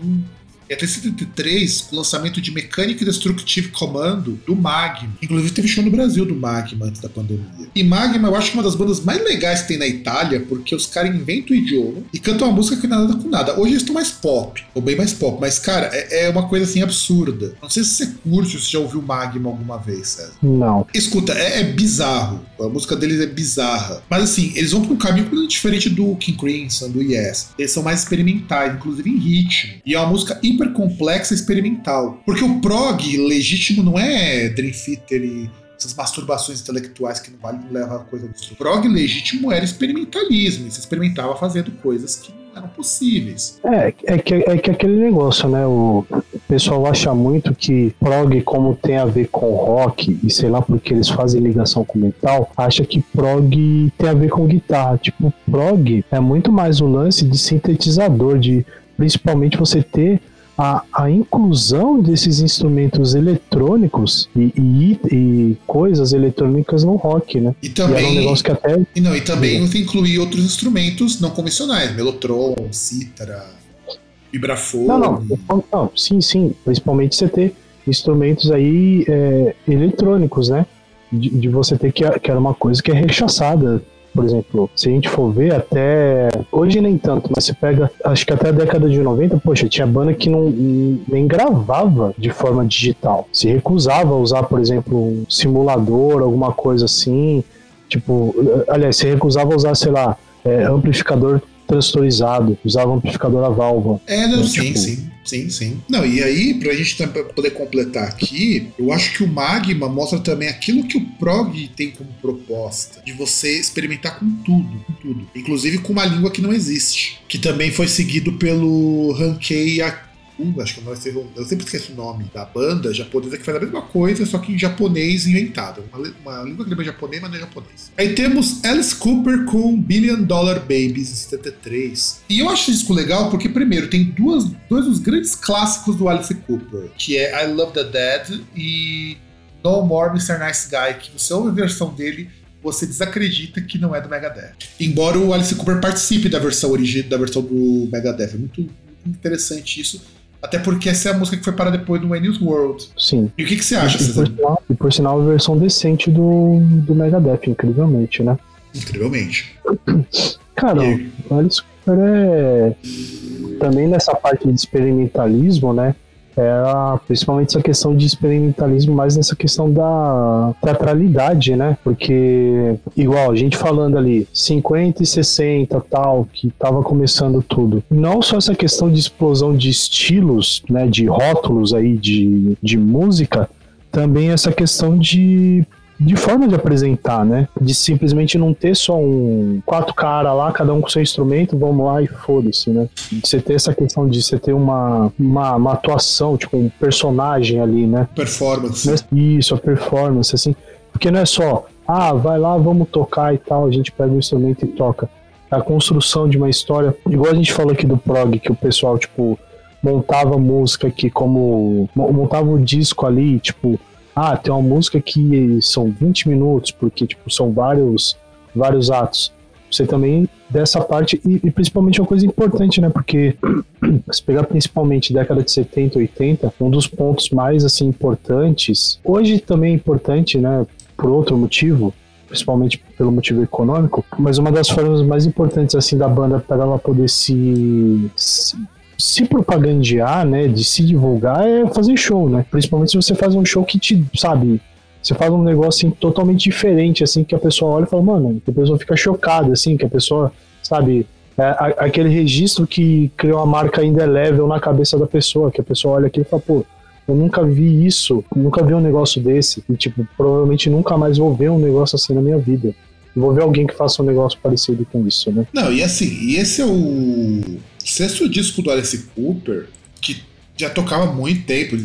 E até 73, o lançamento de Mechanic Destructive Commando do Magma. Inclusive teve show no Brasil do Magma antes da pandemia. E Magma eu acho que é uma das bandas mais legais que tem na Itália, porque os caras inventam o idioma e cantam uma música que não é nada com nada. Hoje eles estão mais pop, ou bem mais pop, mas cara, é, é uma coisa assim absurda. Não sei se você curte, se você já ouviu Magma alguma vez, César. Não. Escuta, é, é bizarro. A música deles é bizarra. Mas assim, eles vão pra um caminho completamente diferente do King Crimson, do Yes. Eles são mais experimentais, inclusive em ritmo. E é uma música hiper complexa e experimental. Porque o prog legítimo não é Dream Theater e essas masturbações intelectuais que não vale não leva a coisa do. Prog legítimo era experimentalismo, e se experimentava fazendo coisas que não eram possíveis. É, é que, é que aquele negócio, né? O pessoal acha muito que prog, como tem a ver com rock, e sei lá porque eles fazem ligação com metal, acha que prog tem a ver com guitarra. Tipo, prog é muito mais um lance de sintetizador, de principalmente você ter a, a inclusão desses instrumentos eletrônicos e, e, e coisas eletrônicas no rock, né? E também, e um negócio que até... e não, e também você incluir outros instrumentos não convencionais, melotron, cítara, vibrafone. Não, não, não, sim, sim, principalmente você ter instrumentos aí é, eletrônicos, né? De, de, você ter que, que era uma coisa que é rechaçada por exemplo, se a gente for ver até. Hoje nem tanto, mas você pega. Acho que até a década de 90, poxa, tinha banda que não nem gravava de forma digital. Se recusava a usar, por exemplo, um simulador, alguma coisa assim. Tipo, aliás, se recusava a usar, sei lá, é, amplificador transistorizado, usava amplificador a válvula. É, não, sim, tipo, sim. Sim, sim. Não, e aí, pra gente poder completar aqui, eu acho que o Magma mostra também aquilo que o Prog tem como proposta, de você experimentar com tudo, com tudo. Inclusive com uma língua que não existe. Que também foi seguido pelo Hankei Uh, acho que não ser. Eu sempre esqueço o nome da banda japonesa que faz a mesma coisa, só que em japonês inventado. Uma, uma língua que lembra japonês, mas não é japonês. Aí temos Alice Cooper com Billion Dollar Babies em 73. E eu acho isso legal porque, primeiro, tem duas, dois dos grandes clássicos do Alice Cooper, que é I Love the Dead e No More Mr. Nice Guy, que você ouve a versão dele você desacredita que não é do Megadeth. Embora o Alice Cooper participe da versão original da versão do Megadeth. É muito, muito interessante isso. Até porque essa é a música que foi para depois do Wayne's World. Sim. E o que, que você acha, e, por sinal, e por sinal, a versão decente do, do Megadeth, incrivelmente, né? Incrivelmente. Cara, o Alice Cooper é. Também nessa parte de experimentalismo, né? Era principalmente essa questão de experimentalismo, mais nessa questão da teatralidade, né? Porque, igual, a gente falando ali, 50 e 60 tal, que tava começando tudo. Não só essa questão de explosão de estilos, né? De rótulos aí de, de música, também essa questão de de forma de apresentar, né? De simplesmente não ter só um quatro caras lá, cada um com seu instrumento, vamos lá e foda-se, né? Você ter essa questão de você ter uma, uma, uma atuação, tipo um personagem ali, né? Performance. É isso, a performance, assim. Porque não é só, ah, vai lá, vamos tocar e tal, a gente pega o instrumento e toca. A construção de uma história, igual a gente falou aqui do prog, que o pessoal, tipo, montava música aqui como. montava o disco ali, tipo ah, tem uma música que são 20 minutos, porque tipo, são vários, vários atos. Você também, dessa parte, e, e principalmente uma coisa importante, né? Porque se pegar principalmente década de 70, 80, um dos pontos mais assim importantes, hoje também é importante, né? Por outro motivo, principalmente pelo motivo econômico, mas uma das formas mais importantes assim da banda para ela poder se, se se propagandear, né, de se divulgar é fazer show, né? Principalmente se você faz um show que te, sabe, você faz um negócio assim, totalmente diferente, assim, que a pessoa olha e fala, mano, que a pessoa fica chocada, assim, que a pessoa, sabe, é, aquele registro que criou a marca indelével na cabeça da pessoa, que a pessoa olha aqui e fala, pô, eu nunca vi isso, nunca vi um negócio desse, e, tipo, provavelmente nunca mais vou ver um negócio assim na minha vida. Vou ver alguém que faça um negócio parecido com isso, né? Não, e assim, e esse é o sexto disco do Alice Cooper, que já tocava há muito tempo,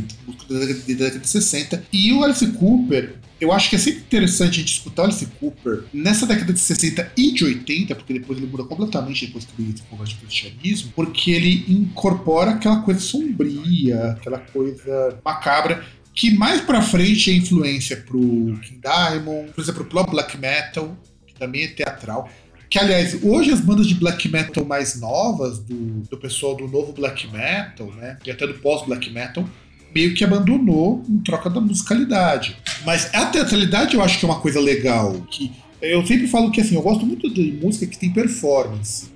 da década de 60. E o Alice Cooper, eu acho que é sempre interessante a gente escutar o Alice Cooper nessa década de 60 e de 80, porque depois ele muda completamente depois que ele conversa de cristianismo, porque ele incorpora aquela coisa sombria, aquela coisa macabra que mais pra frente é influência pro King Diamond, influência pro Black Metal, que também é teatral. Que, aliás, hoje as bandas de black metal mais novas, do, do pessoal do novo black metal, né? E até do pós-black metal, meio que abandonou em troca da musicalidade. Mas a teatralidade eu acho que é uma coisa legal. que Eu sempre falo que assim, eu gosto muito de música que tem performance.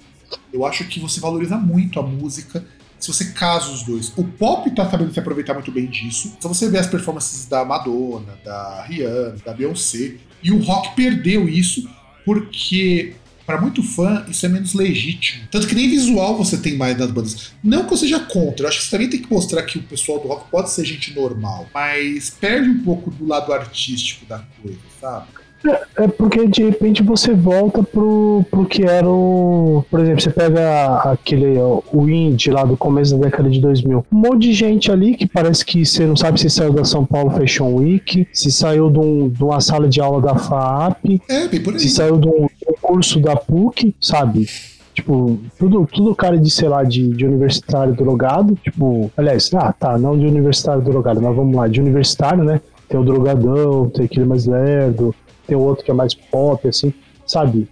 Eu acho que você valoriza muito a música se você casa os dois. O pop tá sabendo se aproveitar muito bem disso. Se você vê as performances da Madonna, da Rihanna, da Beyoncé, e o rock perdeu isso porque para muito fã, isso é menos legítimo. Tanto que nem visual você tem mais das bandas. Não que eu seja contra, eu acho que você também tem que mostrar que o pessoal do rock pode ser gente normal, mas perde um pouco do lado artístico da coisa, sabe? É, é porque de repente você volta pro, pro que era o. Por exemplo, você pega aquele. O indie lá do começo da década de 2000. Um monte de gente ali que parece que você não sabe se saiu da São Paulo Fashion Week, se saiu de, um, de uma sala de aula da FAAP, É, bem por aí. se saiu de um curso da PUC, sabe? Tipo, tudo, tudo cara de, sei lá, de, de universitário drogado. Tipo, aliás, ah, tá, não de universitário drogado, mas vamos lá, de universitário, né? Tem o drogadão, tem aquele mais lerdo, tem o outro que é mais pop, assim, sabe?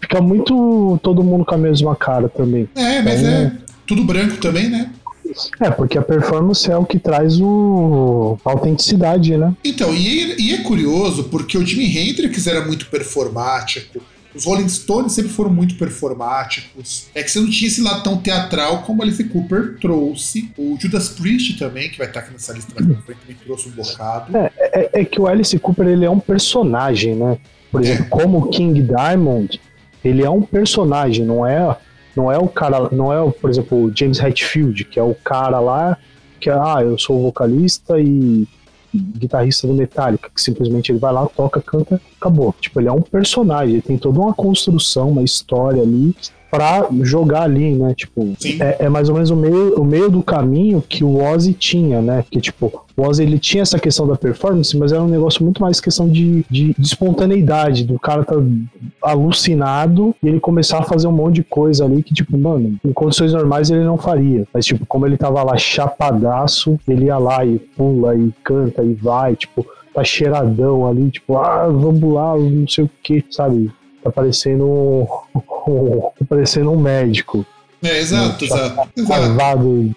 Fica muito todo mundo com a mesma cara também. É, mas Então, é tudo branco também, né? É, porque a performance é o que traz o a autenticidade, né? Então, e, é- e é curioso porque o Jimi Hendrix era muito performático. Os Rolling Stones sempre foram muito performáticos. É que você não tinha esse lado tão teatral como Alice Cooper trouxe. O Judas Priest também, que vai estar aqui nessa lista mais pra frente, também trouxe um bocado. É, é, é que o Alice Cooper ele é um personagem, né? Por exemplo, como o King Diamond, ele é um personagem, não é, não é o cara, não é, por exemplo, o James Hetfield, que é o cara lá que é, ah, eu sou vocalista e guitarrista do Metallica, que simplesmente ele vai lá, toca, canta, acabou. Tipo, ele é um personagem, ele tem toda uma construção, uma história ali pra jogar ali, né? Tipo, é, é mais ou menos o meio, o meio do caminho que o Ozzy tinha, né? Que, tipo, o Ozzy ele tinha essa questão da performance, mas era um negócio muito mais questão de, de, de espontaneidade, do cara tá alucinado e ele começar a fazer um monte de coisa ali que, tipo, mano, em condições normais ele não faria. Mas, tipo, como ele tava lá chapadaço, ele ia lá e pula e canta e vai, tipo, tá cheiradão ali, tipo, ah, vamos lá, não sei o que, sabe? Tá parecendo um, tá parecendo um médico. É, exato, exato. exato.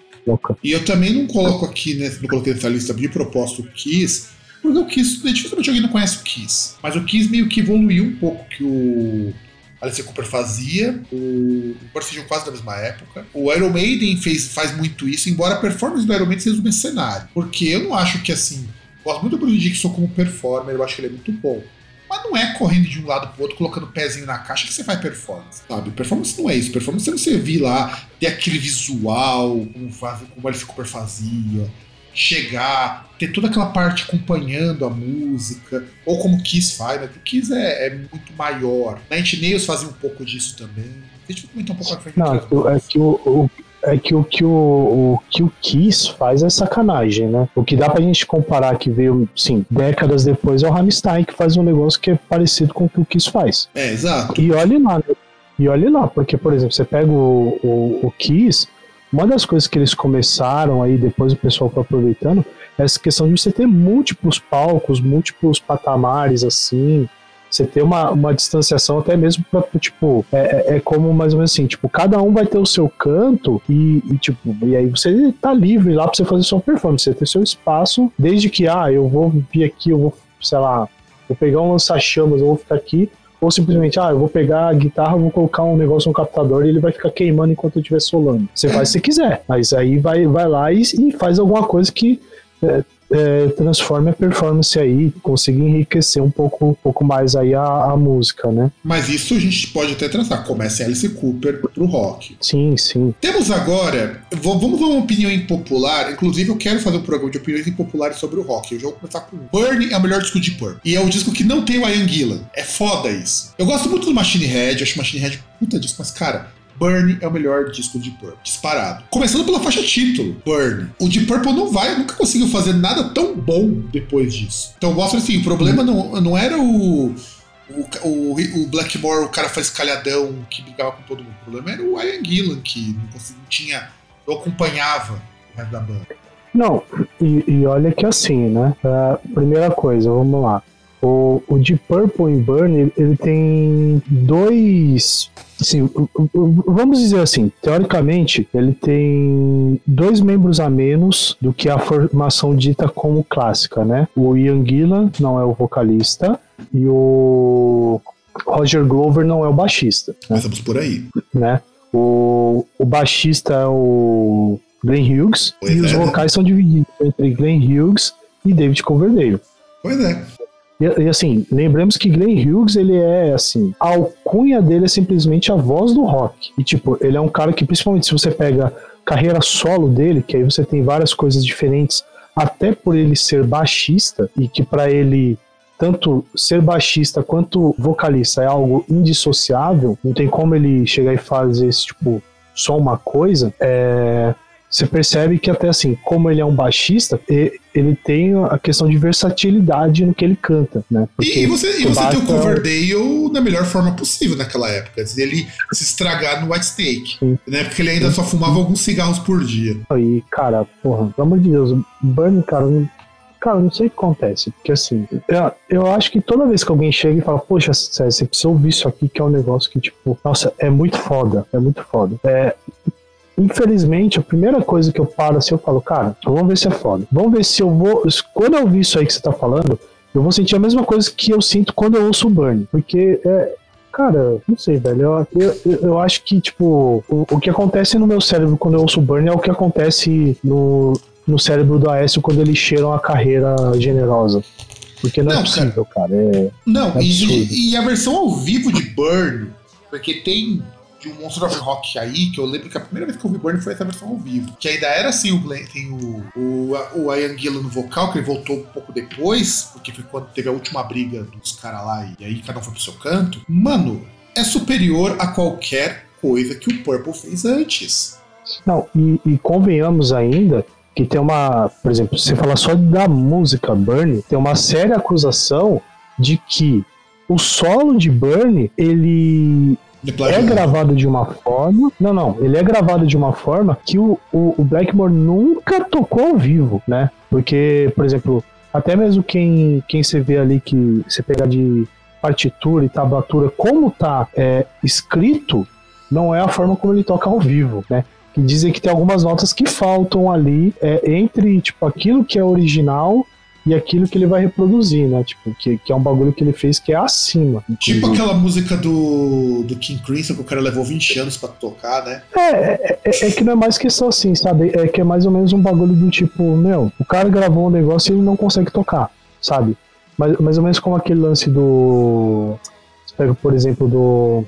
E eu também não coloco aqui, né, não coloquei nessa lista de propósito o Kiss, porque o Kiss, dificilmente alguém não conhece o Kiss. Mas o Kiss meio que evoluiu um pouco que o Alice Cooper fazia, o embora sejam quase da mesma época. O Iron Maiden fez, faz muito isso, embora a performance do Iron Maiden seja um cenário. Porque eu não acho que assim. Gosto muito do Bruce Dixon como performer, eu acho que ele é muito bom. Mas não é correndo de um lado pro outro, colocando o pezinho na caixa que você faz performance, sabe? Performance não é isso. Performance é você vir lá, ter aquele visual, como, faz, como Alice Cooper fazia, chegar, ter toda aquela parte acompanhando a música, ou como Kiss faz, né? O Kiss é, é muito maior. Nine Nails fazia um pouco disso também. A gente comentar um pouco pra frente. Não, é que, é que o, o- é que o que o, o que o Kiss faz é sacanagem, né? O que dá pra gente comparar que veio, sim, décadas depois é o Rammstein que faz um negócio que é parecido com o que o Kiss faz. É, exato. E olhe lá, né? E olhe lá, porque, por exemplo, você pega o, o, o Kiss, uma das coisas que eles começaram aí, depois o pessoal foi aproveitando, é essa questão de você ter múltiplos palcos, múltiplos patamares, assim, você ter uma, uma distanciação até mesmo pra, tipo, é, é- é como mais ou menos assim, tipo, cada um vai ter o seu canto e, e, tipo, e aí você tá livre lá pra você fazer sua performance, você ter seu espaço, desde que, ah, eu vou vir aqui, eu vou, sei lá, vou pegar um lança-chamas, eu vou ficar aqui, ou simplesmente, ah, eu vou pegar a guitarra, vou colocar um negócio no captador e ele vai ficar queimando enquanto eu estiver solando. Você faz se quiser, mas aí vai, vai lá e, e faz alguma coisa que é, é, transforme a performance aí, consiga enriquecer um pouco, um pouco mais aí a, a música, né? Mas isso a gente pode até traçar. Começa Alice Cooper pro rock. Sim, sim. Temos agora, vamos dar uma opinião impopular. Inclusive, eu quero fazer um programa de opiniões impopulares sobre o rock. Eu já vou começar com Burn é o melhor disco de Purple. E é o disco que não tem o Ian Gillan. É foda isso. Eu gosto muito do Machine Head, acho Machine Head puta disco, mas cara. Burn é o melhor disco de Purple, disparado. Começando pela faixa título, Burn. O de Purple não vai, nunca conseguiu fazer nada tão bom depois disso. Então mostra assim, o problema não, não era o, o, o, o Blackmore, o cara faz calhadão que brigava com todo mundo. O problema era o Ian Gillan, que não, conseguia, não tinha. não acompanhava o resto da banda. Não, e, e olha que assim, né? Ah, primeira coisa, vamos lá. O, o Deep Purple em Burn, ele, ele tem dois. Assim, vamos dizer assim, teoricamente, ele tem dois membros a menos do que a formação dita como clássica, né? O Ian Gillan não é o vocalista e o Roger Glover não é o baixista. Né? Começamos por aí. Né? O, o baixista é o Glenn Hughes Pois e os é, né? vocais são divididos entre Glenn Hughes e David Coverdale. Pois é. E, e, assim, lembramos que Glenn Hughes, ele é assim, a alcunha dele é simplesmente a voz do rock. E tipo, ele é um cara que principalmente se você pega carreira solo dele, que aí você tem várias coisas diferentes, até por ele ser baixista e que para ele tanto ser baixista quanto vocalista é algo indissociável, não tem como ele chegar e fazer esse tipo só uma coisa, é, você percebe que até assim, como ele é um baixista, ele tem a questão de versatilidade no que ele canta, né? E, e você, e você tem o é- Coverdale da melhor forma possível naquela época, antes dele se estragar no White Snake, Sim. né? Porque ele ainda só fumava alguns cigarros por dia. E, cara, porra, pelo amor de Deus, Burn, cara, não, cara, não sei o que acontece. Porque assim, eu, eu acho que toda vez que alguém chega e fala, poxa, César, você precisa ouvir isso aqui, que é um negócio que, tipo, nossa, é muito foda, é muito foda. É. Infelizmente, a primeira coisa que eu paro assim, eu falo, cara, vamos ver se é foda. Vamos ver se eu vou. Quando eu ouvir isso aí que você tá falando, eu vou sentir a mesma coisa que eu sinto quando eu ouço o Burn. Porque é, Cara, não sei, velho. Eu, eu, eu acho que, tipo, o, o que acontece no meu cérebro quando eu ouço o Burn é o que acontece no, no cérebro do Aécio quando eles cheiram a carreira generosa. Porque não, Não, é possível, cara. É, Não, É e, e a versão ao vivo de Burn, porque tem de um Monster of Rock aí, que eu lembro que a primeira vez que eu vi Burn foi essa versão ao vivo. Que ainda era assim, o Glenn, tem o, o, o Ian Gillan no vocal, que ele voltou um pouco depois, porque foi quando teve a última briga dos caras lá, e aí cada um foi pro seu canto. Mano, é superior a qualquer coisa que o Purple fez antes. Não, e, e convenhamos ainda que tem uma, por exemplo, você falar só da música Burn, tem uma séria acusação de que o solo de Burn, ele é gravado de uma forma. Não, não. Ele é gravado de uma forma que o, o, o Blackmore nunca tocou ao vivo, né? Porque, por exemplo, até mesmo quem, quem você vê ali que você pegar de partitura e tablatura, como tá é, escrito, não é a forma como ele toca ao vivo, né? Que dizem que tem algumas notas que faltam ali é, entre tipo aquilo que é original e aquilo que ele vai reproduzir, né? Tipo, que, que é um bagulho que ele fez que é acima. Tipo inclusive. aquela música do, do King Crimson que o cara levou 20 anos pra tocar, né? É, é, é- é que não é mais questão assim, sabe? É que é mais ou menos um bagulho do tipo, meu, o cara gravou um negócio e ele não consegue tocar, sabe? Mais, mais ou menos como aquele lance do. Você pega, por exemplo, do.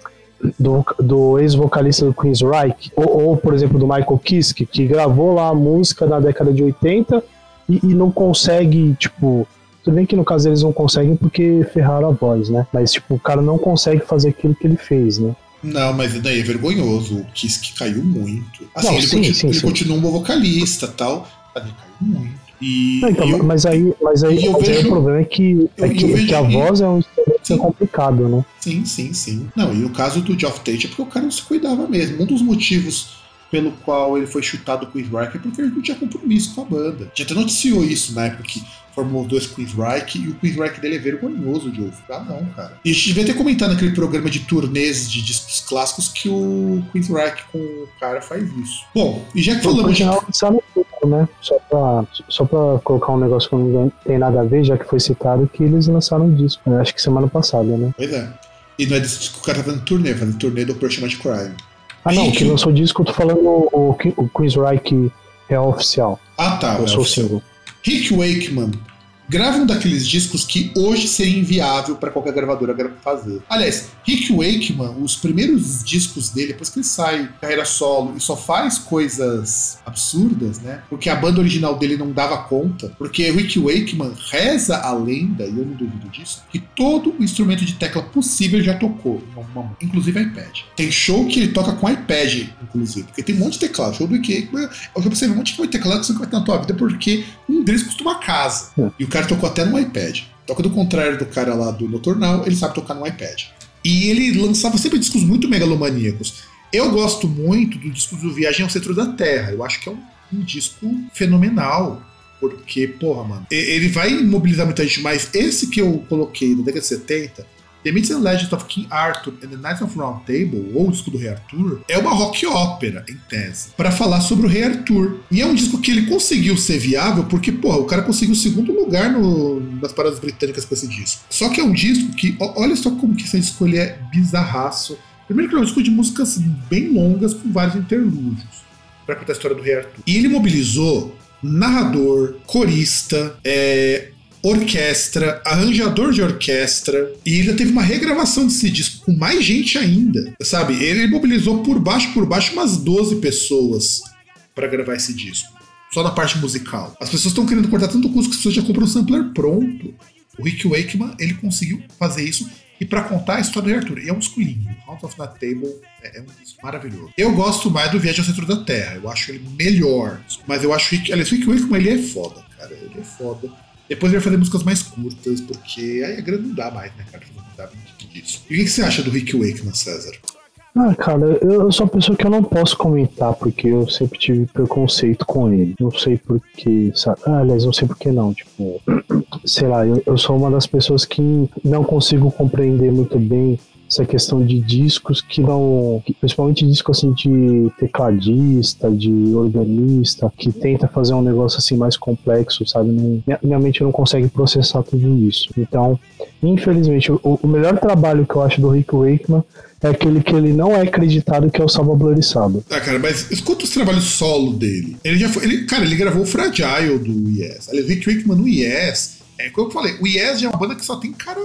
Do, do ex-vocalista do Queen's Reich, ou, ou, por exemplo, do Michael Kiske, que gravou lá a música na década de 80 e, e não consegue, tipo. Tudo bem que no caso eles não conseguem porque ferraram a voz, né? Mas, tipo, o cara não consegue fazer aquilo que ele fez, né? Não, mas daí é vergonhoso. O Kiss caiu muito. Assim, Não, ele, sim, continu- sim, ele sim. continua um bom vocalista e tal, mas ele caiu muito. E Não, então, eu- mas aí, mas aí, vejo- o problema é que, é eu- que, eu vejo que a que- voz é um instrumento Sim. complicado, né? Sim, sim, sim. Não, e no caso do Geoff Tate é porque o cara não se cuidava mesmo. Um dos motivos pelo qual ele foi chutado com o Chris Reich é porque ele não tinha compromisso com a banda. Já até noticiou isso na época que formou dois Chris Reich e o Chris Reich dele é vergonhoso de ouvir. Ah, não, cara. E a gente devia ter comentado naquele programa de turnês de discos clássicos que o Chris Reich com o cara faz isso. Bom, e já que Por falamos lançaram tudo, né? Só pra, só pra colocar um negócio que não tem nada a ver, já que foi citado, que eles lançaram um disco, né? acho que semana passada, né? Pois é. E não é desse que o cara tá fazendo turnê, fazendo turnê do Persimmon Crime. Ah, não, que lançou disco, eu tô falando o, o, Chris Reich é oficial. Ah, tá. eu é sou o single. Rick Wakeman grava um daqueles discos que hoje seria inviável para qualquer gravadora gra- fazer. Aliás, Rick Wakeman, os primeiros discos dele, depois que ele sai carreira solo e só faz coisas absurdas, né? Porque a banda original dele não dava conta. Porque Rick Wakeman reza a lenda, e eu não duvido disso, que todo o instrumento de tecla possível já tocou, inclusive iPad. Tem show que ele toca com iPad, inclusive, porque tem um monte de teclado. Show do Wakeman, eu já vê um monte de teclado que você vai ter na tua vida, porque um deles custa uma casa. É. E o cara tocou até no iPad. Toca do contrário do cara lá do Noturnal, ele sabe tocar no iPad. E ele lançava sempre discos muito megalomaníacos. Eu gosto muito do disco do Viagem ao Centro da Terra. Eu acho que é um, um disco fenomenal. Porque, porra, mano, ele vai mobilizar muita gente, mas esse que eu coloquei na década de 70, The and Legends of King Arthur and the Knights of Round Table, ou o disco do Rei Arthur, é uma rock ópera, em tese, para falar sobre o Rei Arthur. E é um disco que ele conseguiu ser viável porque, porra, o cara conseguiu o segundo lugar no, nas paradas britânicas com esse disco. Só que é um disco que, olha só como que esse disco é bizarraço. Primeiro que é um disco de músicas bem longas com vários interlúdios para contar a história do Rei Arthur. E ele mobilizou narrador, corista, é, orquestra, arranjador de orquestra, e ele teve uma regravação desse disco com mais gente ainda, sabe? Ele mobilizou por baixo por baixo umas 12 pessoas para gravar esse disco. Só na parte musical. As pessoas estão querendo cortar tanto custo que as pessoas já compram um sampler pronto. O Rick Wakeman, ele conseguiu fazer isso e para contar a história Rei Arthur. E é um disco lindo. House of the Table é, é, um disco maravilhoso. Eu gosto mais do Viagem ao Centro da Terra. Eu acho ele melhor. Mas eu acho que, aliás, o Rick Wakeman, ele é foda, cara. Ele é foda. Depois ele vai fazer músicas mais curtas, porque aí a grana não dá mais, né, cara? Não dá muito disso. E o que você acha do Rick Wakeman, César? Ah, cara, eu sou uma pessoa que eu não posso comentar porque eu sempre tive preconceito com ele. Não sei porquê, sabe? Ah, aliás, não sei porquê não. Tipo, sei lá, eu, eu sou uma das pessoas que não consigo compreender muito bem essa questão de discos que não. Principalmente disco assim de tecladista, de organista, que tenta fazer um negócio assim mais complexo, sabe? Não, minha mente não consegue processar tudo isso. Então, infelizmente, o, o melhor trabalho que eu acho do Rick Wakeman é aquele que ele não é acreditado que é o Salva Blurissado. Ah, cara, mas escuta os trabalhos solo dele. Ele já foi. Ele, cara, ele gravou o Fragile do Yes. Aliás, Rick Wakeman no Yes. É como eu falei, o Yes já é uma banda que só tem cara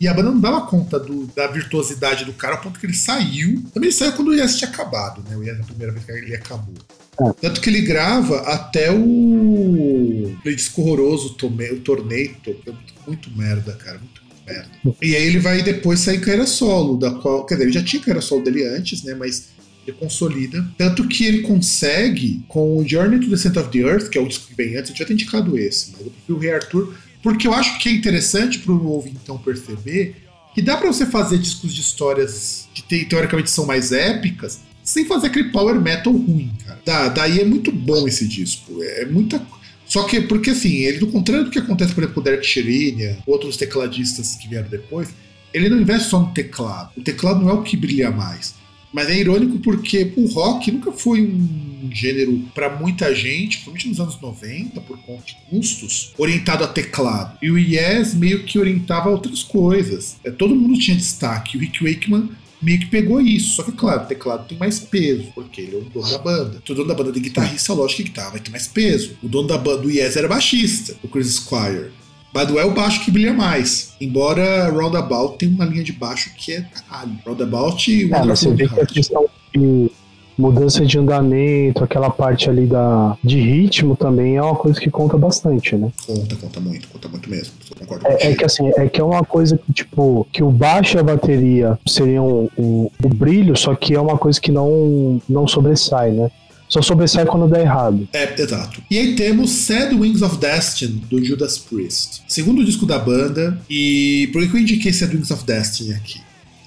e a banda não dava conta do, da virtuosidade do cara, ao ponto que ele saiu. Também ele saiu quando o Yes tinha acabado, né? O Yes, a primeira vez que ele acabou. É. Tanto que ele grava até o. Aquele disco horroroso, o Torneito, que é muito merda, cara. Muito merda. E aí ele vai depois sair carreira solo, da qual. Quer dizer, ele já tinha carreira solo dele antes, né? Mas ele consolida. Tanto que ele consegue, com o Journey to the Center of the Earth, que é o disco que vem antes, eu já tinha indicado esse, mas eu prefiro o Rei Arthur porque eu acho que é interessante para o ouvintão perceber que dá para você fazer discos de histórias que teoricamente são mais épicas sem fazer aquele power metal ruim, cara. Da, daí é muito bom esse disco. É muita. Só que, porque assim, ele, do contrário do que acontece, por exemplo, com o Derek Sherinian, outros tecladistas que vieram depois, ele não investe só no teclado. O teclado não é o que brilha mais. Mas é irônico porque o rock nunca foi um gênero para muita gente, principalmente nos anos 90, por conta de custos, orientado a teclado. E o Yes meio que orientava a outras coisas. É, todo mundo tinha destaque. O Rick Wakeman meio que pegou isso. Só que, claro, o teclado tem mais peso, porque ele é o dono da banda. O dono da banda de guitarrista, lógico que guitarra vai ter mais peso. O dono da banda do Yes era baixista, o Chris Squire. Mas não é o baixo que brilha mais. Embora Roundabout tenha uma linha de baixo que é caralho. Roundabout e é, você vê que a questão de mudança de andamento, aquela parte ali da, de ritmo também é uma coisa que conta bastante, né? Conta, conta muito, conta muito mesmo. concordo é, é, que assim, é que é uma coisa que, tipo, que o baixo e a bateria seriam o, o brilho, só que é uma coisa que não, não sobressai, né? Só sobressai quando dá errado. É, exato. E aí temos Sad Wings of Destiny, do Judas Priest. Segundo disco da banda. E por que eu indiquei Sad Wings of Destiny aqui?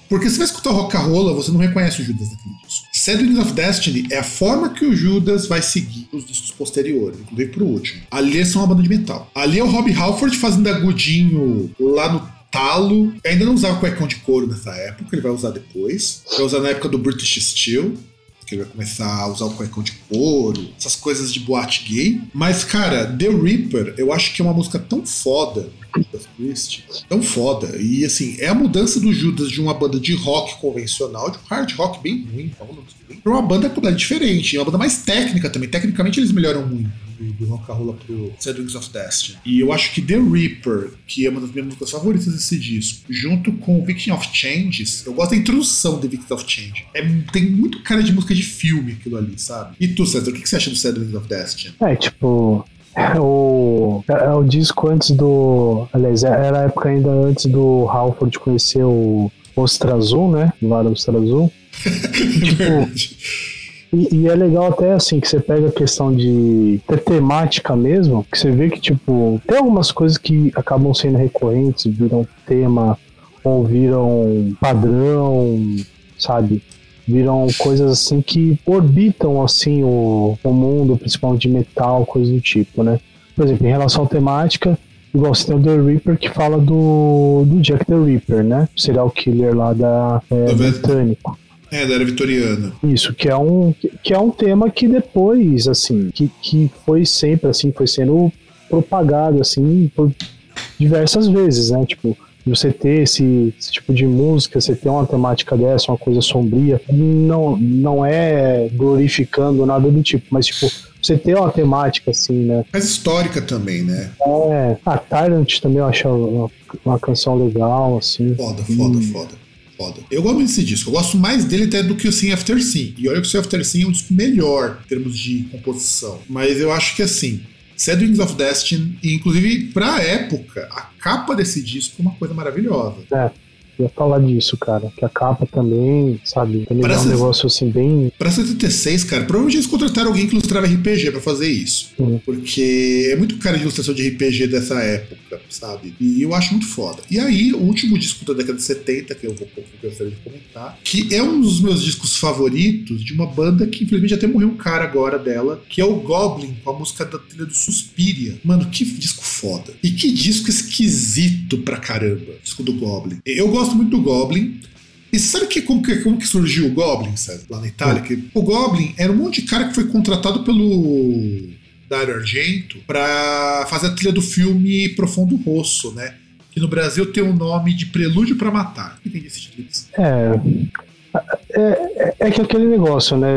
Porque se você vai escutar rolla, você não reconhece o Judas naquele disco. Sad Wings of Destiny é a forma que o Judas vai seguir os discos posteriores, inclusive pro último. Ali eles são uma banda de metal. Ali é o Rob Halford fazendo agudinho lá no talo. Ainda não usava cuecão de couro nessa época, ele vai usar depois. Vai usar na época do British Steel que ele vai começar a usar o cuecão de couro, essas coisas de boate gay. Mas, cara, The Reaper, eu acho que é uma música tão foda Judas Priest, tão foda. E assim, é a mudança do Judas de uma banda de rock convencional, de um hard rock bem ruim, pra uma banda completamente diferente, uma banda mais técnica também. Tecnicamente eles melhoram muito do, do rock and roll pro Wings of Destiny. E eu acho que The Reaper, que é uma das minhas músicas favoritas desse disco, junto com Victim of Changes, eu gosto da introdução de Victim of Change. É, tem muito cara de música de filme aquilo ali, sabe? E tu, César, o que, que você acha do Wings of Destiny? É, tipo, é o, é, é o disco antes do. Aliás, era a época ainda antes do Halford conhecer o Ostra Azul, né? O Lara Ostra Azul. tipo. E, e, é legal até assim que você pega a questão de ter temática mesmo, que você vê que, tipo, tem algumas coisas que acabam sendo recorrentes, viram tema ou viram padrão, sabe? Viram coisas assim que orbitam assim o, o mundo, principalmente de metal, coisas do tipo, né? por exemplo, em relação à temática, igual você tem o The Reaper que fala do, do Jack the Ripper, né? Serial killer lá da é, britânico. É, da era vitoriana. Isso, que é um, que é um tema que depois, assim, que, que foi sempre, assim, foi sendo propagado, assim, por diversas vezes, né? Tipo, você ter esse, esse, tipo de música, você ter uma temática dessa, uma coisa sombria, não, não é glorificando nada do tipo, mas tipo, você ter uma temática assim, né? Mas histórica também, né? É. A Tyrant também eu acho uma, uma canção legal, assim. Foda, foda, hum. foda foda. Eu gosto muito desse disco. Eu gosto mais dele até do que o Sim After Sim. E olha que o Sim After Sim é um disco melhor em termos de composição. Mas eu acho que assim, Sad Wings of Destiny, inclusive pra época, a capa desse disco é uma coisa maravilhosa. É ia falar disso, cara. Que a capa também, sabe? Também Parece, é um negócio assim bem. Pra 76, cara, provavelmente eles contrataram alguém que ilustrava RPG pra fazer isso. Porque é muito cara de ilustração de RPG dessa época, sabe? E eu acho muito foda. E aí, o último disco da década de 70, que eu vou que eu gostaria de comentar, que é um dos meus discos favoritos de uma banda que infelizmente até morreu um cara agora dela, que é o Goblin, com a música da trilha do Suspiria. Mano, que disco foda. E que disco esquisito pra caramba, disco do Goblin. Eu gosto gosto muito do Goblin. E sabe que, como, que, como que surgiu o Goblin, César, lá na Itália? Que o Goblin era um monte de cara que foi contratado pelo Dario Argento para fazer a trilha do filme Profundo Rosso, né? Que no Brasil tem o nome de Prelúdio para Matar. O que tem título? É, é, é, que aquele negócio, né?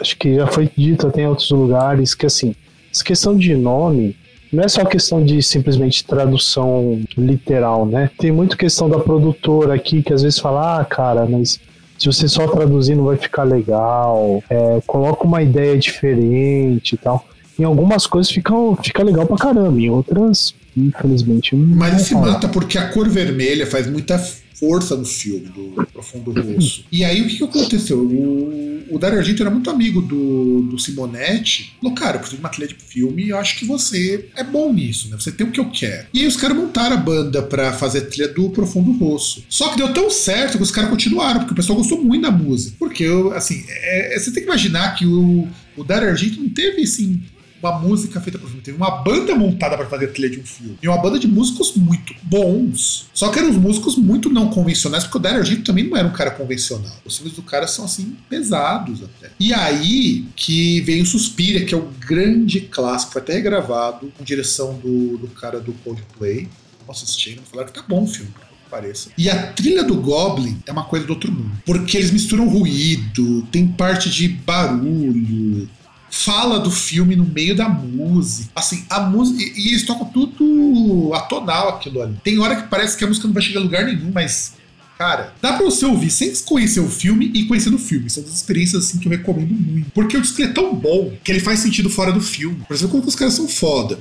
Acho que já foi dito até em outros lugares que, assim, essa questão de nome não é só questão de simplesmente tradução literal, né? Tem muito questão da produtora aqui que às vezes fala, ah, cara, mas se você só traduzir não vai ficar legal, é, coloca uma ideia diferente e tal. Em algumas coisas fica, fica legal pra caramba, em outras, infelizmente. Mas se mata porque a cor vermelha faz muita força no filme do Profundo Rosso. e aí o que, que aconteceu? O, o Dario Argento era muito amigo do, do Simonetti. Falou, cara, eu preciso de uma trilha de filme e eu acho que você é bom nisso, né? Você tem o que eu quero. E aí os caras montaram a banda pra fazer a trilha do Profundo Rosso. Só que deu tão certo que os caras continuaram, porque o pessoal gostou muito da música. Porque, assim, é, é, você tem que imaginar que o, o Dario Argento não teve, assim, uma música feita por filme. Teve uma banda montada para fazer a trilha de um filme. E uma banda de músicos muito bons. Só que eram uns músicos muito não convencionais, porque o Dario Argento também não era um cara convencional. Os filmes do cara são, assim, pesados até. E aí que vem o Suspira, que é o grande clássico, foi até regravado, com direção do, do cara do Coldplay. Nossa, assistindo, falaram que tá bom o filme pareça. E a trilha do Goblin é uma coisa do outro mundo. Porque eles misturam ruído, tem parte de barulho, fala do filme no meio da música. Assim, a música. E, eles tocam tudo atonal aquilo ali. Tem hora que parece que a música não vai chegar a lugar nenhum, mas. Cara, dá pra você ouvir sem conhecer o filme e conhecer o filme. São duas experiências assim que eu recomendo muito. Porque o disco é tão bom que ele faz sentido fora do filme. Por exemplo, como os caras são foda.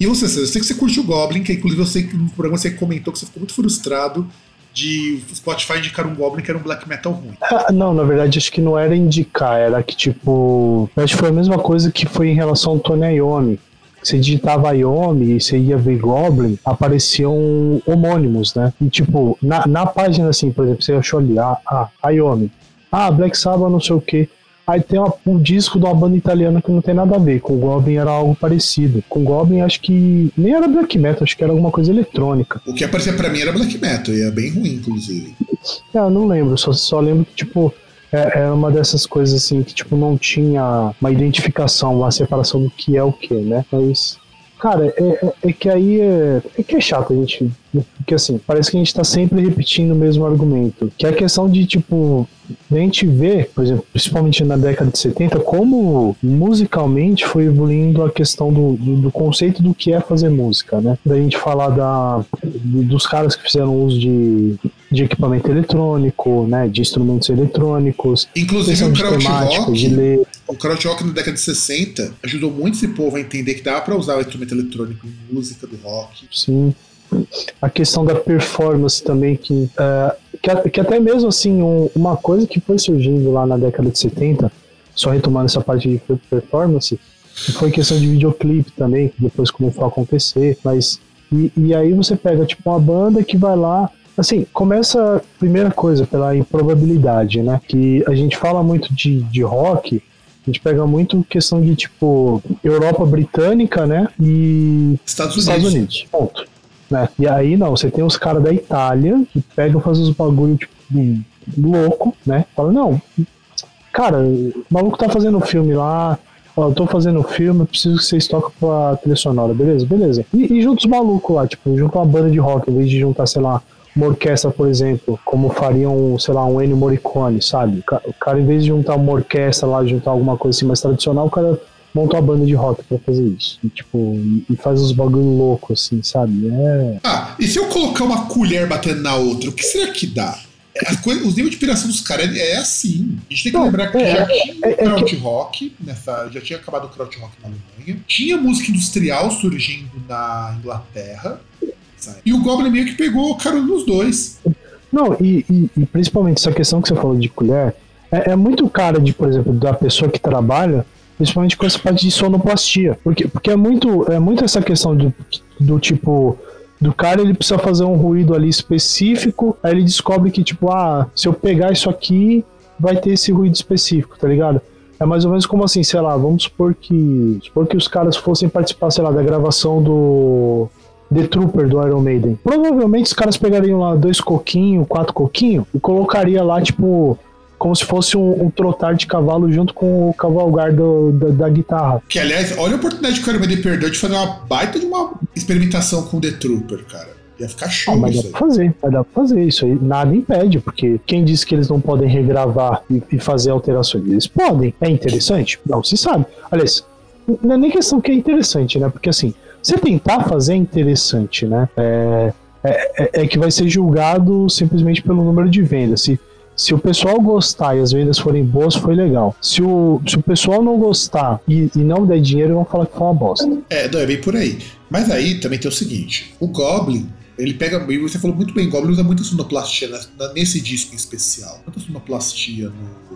E você, eu sei que você curte o Goblin, que inclusive eu sei que no programa você comentou que você ficou muito frustrado de Spotify indicar um Goblin que era um black metal ruim. Ah, não, na verdade acho que não era indicar, era que tipo. Acho que foi a mesma coisa que foi em relação ao Tony Iommi. Você digitava Iommi e você ia ver Goblin, apareciam homônimos, né? E tipo, na, na página assim, por exemplo, você achou ali, ah, ah Iommi. Ah, Black Sabbath, não sei o que. Aí tem uma, um disco de uma banda italiana que não tem nada a ver. Com o Goblin era algo parecido. Com o Goblin acho que nem era black metal, acho que era alguma coisa eletrônica. O que aparecia para mim era black metal, e é bem ruim, inclusive. É, eu não lembro, só, só lembro que, tipo, é, é, uma dessas coisas assim que, tipo, não tinha uma identificação, uma separação do que é o que, né? Mas Cara, é, é, é, que aí é, é que é chato a gente. Porque assim, parece que a gente tá sempre repetindo o mesmo argumento. Que é a questão de, tipo, a gente vê, por exemplo, principalmente na década de 70, como musicalmente foi evoluindo a questão do, do, do conceito do que é fazer música, né? Da gente falar da, dos caras que fizeram uso de, de equipamento eletrônico, né? De instrumentos eletrônicos. Inclusive o krautrock, de ler. o krautrock na década de 60 ajudou muito esse povo a entender que dava para usar o instrumento eletrônico em música do rock. Sim a questão da performance também, que, uh, que, que, até mesmo assim, um, uma coisa que foi surgindo lá na década de 70, só retomando essa parte de performance, foi questão de videoclipe também, que depois começou a acontecer, mas e, e aí você pega tipo uma banda que vai lá assim, começa primeira coisa pela improbabilidade, né? Que a gente fala muito de, de rock, A gente pega muito questão de, tipo, Europa britânica, né? E Estados Estados Unidos. Unidos. Ponto. Né? E aí, não, você tem os caras da Itália que pegam fazer os bagulho, tipo, louco, né? Fala, não, cara, o maluco tá fazendo filme lá, ó, eu tô fazendo filme, preciso que vocês toquem pra trilha sonora, beleza? Beleza. E, e junta os malucos lá, tipo, junta uma banda de rock, em vez de juntar, sei lá, uma orquestra, por exemplo, como fariam, sei lá, um Ennio Morricone, sabe? O cara, em vez de juntar uma orquestra lá, juntar alguma coisa assim mais tradicional, o cara monta uma banda de rock pra fazer isso. E, tipo, e, faz uns bagulho louco, assim, sabe? É. Ah, e se eu colocar uma colher batendo na outra, o que será que dá? É, as coi- os níveis de piração dos caras é, é assim. A gente tem que Não, lembrar que é, já é, tinha é- o Rock, nessa, já tinha acabado o Kraut Rock na Alemanha. Tinha música industrial surgindo na Inglaterra. sabe? E o Goblin meio que pegou carona nos dois. Não, e, e- e principalmente essa questão que você falou de colher, é, é muito cara de, por exemplo, da pessoa que trabalha, principalmente com essa parte de sonoplastia. Porque, porque é, muito, é muito essa questão do, do tipo. Do cara, ele precisa fazer um ruído ali específico, aí ele descobre que, tipo, ah, se eu pegar isso aqui, vai ter esse ruído específico, tá ligado? É mais ou menos como assim, sei lá, vamos supor que. Supor que os caras fossem participar, sei lá, da gravação do. The Trooper do Iron Maiden. Provavelmente os caras pegariam lá dois coquinhos, quatro coquinhos e colocaria lá, tipo, como se fosse um, um trotar de cavalo junto com o cavalgar do- da, da guitarra. Que, aliás, olha a oportunidade que o Iron perdeu de fazer uma baita de uma experimentação com o The Trooper, cara. Ia ficar Ah, show mas dá pra fazer, mas dá pra fazer isso aí. Nada impede, porque quem disse que eles não podem regravar e, e fazer alterações? Eles podem. É interessante? Não se sabe. Aliás, não é nem questão que é interessante, né? Porque assim, você tentar fazer é interessante, né? É, é, é- é que vai ser julgado simplesmente pelo número de vendas. Se, se o pessoal gostar e as vendas forem boas, foi legal. Se o, se o pessoal não gostar e, e não der dinheiro, vão falar que foi uma bosta. É, não, é bem por aí. Mas aí também tem o seguinte: o Goblin, ele pega. E você falou muito bem, Goblin usa muita sonoplastia nesse disco em especial. Muita sonoplastia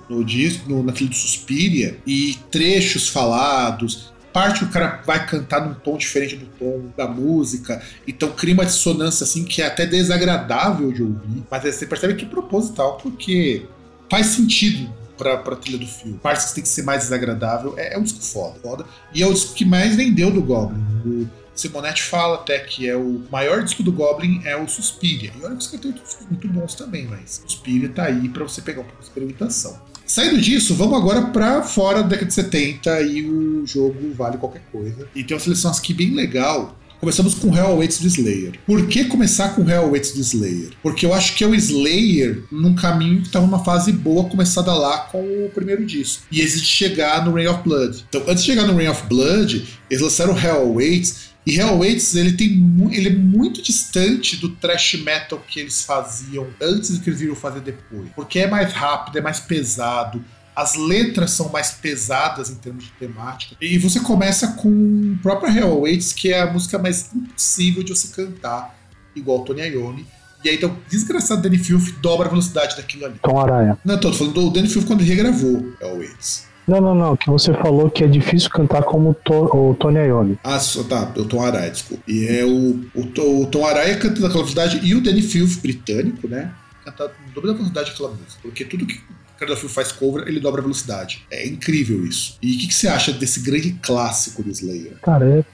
no, no disco, no, na do Suspiria, e trechos falados. Parte o cara vai cantar num tom diferente do tom da música, então cria uma dissonância assim que é até desagradável de ouvir, mas você percebe que é proposital, porque faz sentido pra, pra trilha do filme. Partes que tem que ser mais desagradável. É, é um disco foda, foda. E é o disco que mais vendeu do Goblin. O Simonetti fala até que é o maior disco do Goblin é o Suspiria. E olha que os caras outros discos muito bons também, mas Suspiria tá aí pra você pegar um pouco de experimentação. Saindo disso, vamos agora pra fora da década de 70 e o jogo vale qualquer coisa. E tem uma seleção aqui bem legal. Começamos com Hell Awaits do Slayer. Por que começar com Hell Awaits do Slayer? Porque eu acho que é o Slayer num caminho que estava numa fase boa, começada lá com o primeiro disco. E eles de chegar no Rain of Blood. Então, antes de chegar no Rain of Blood, eles lançaram Hell Awaits. E Hell Awaits, ele, tem, ele é muito distante do thrash metal que eles faziam antes do que eles viram fazer depois. Porque é mais rápido, é mais pesado. As letras são mais pesadas em termos de temática. E você começa com o próprio Hell Awaits, que é a música mais impossível de você cantar, igual Tony Iommi. E aí, então, desgraçado Danny Filth dobra a velocidade daquilo ali. Tom Aranha. Não, tô falando do Danny Filth quando ele regravou Hell Awaits. Não, não, não. Que você falou que é difícil cantar como o, To- o Tony Iommi. Ah, tá, o Tom Araya, desculpa. E é o, o, o Tom Araya canta naquela velocidade e o Danny Filth, britânico, né? Canta no dobro da velocidade daquela música. Porque tudo que o cara da faz cover, ele dobra a velocidade. É incrível isso. E o que, que você acha desse grande clássico do Slayer? Cara,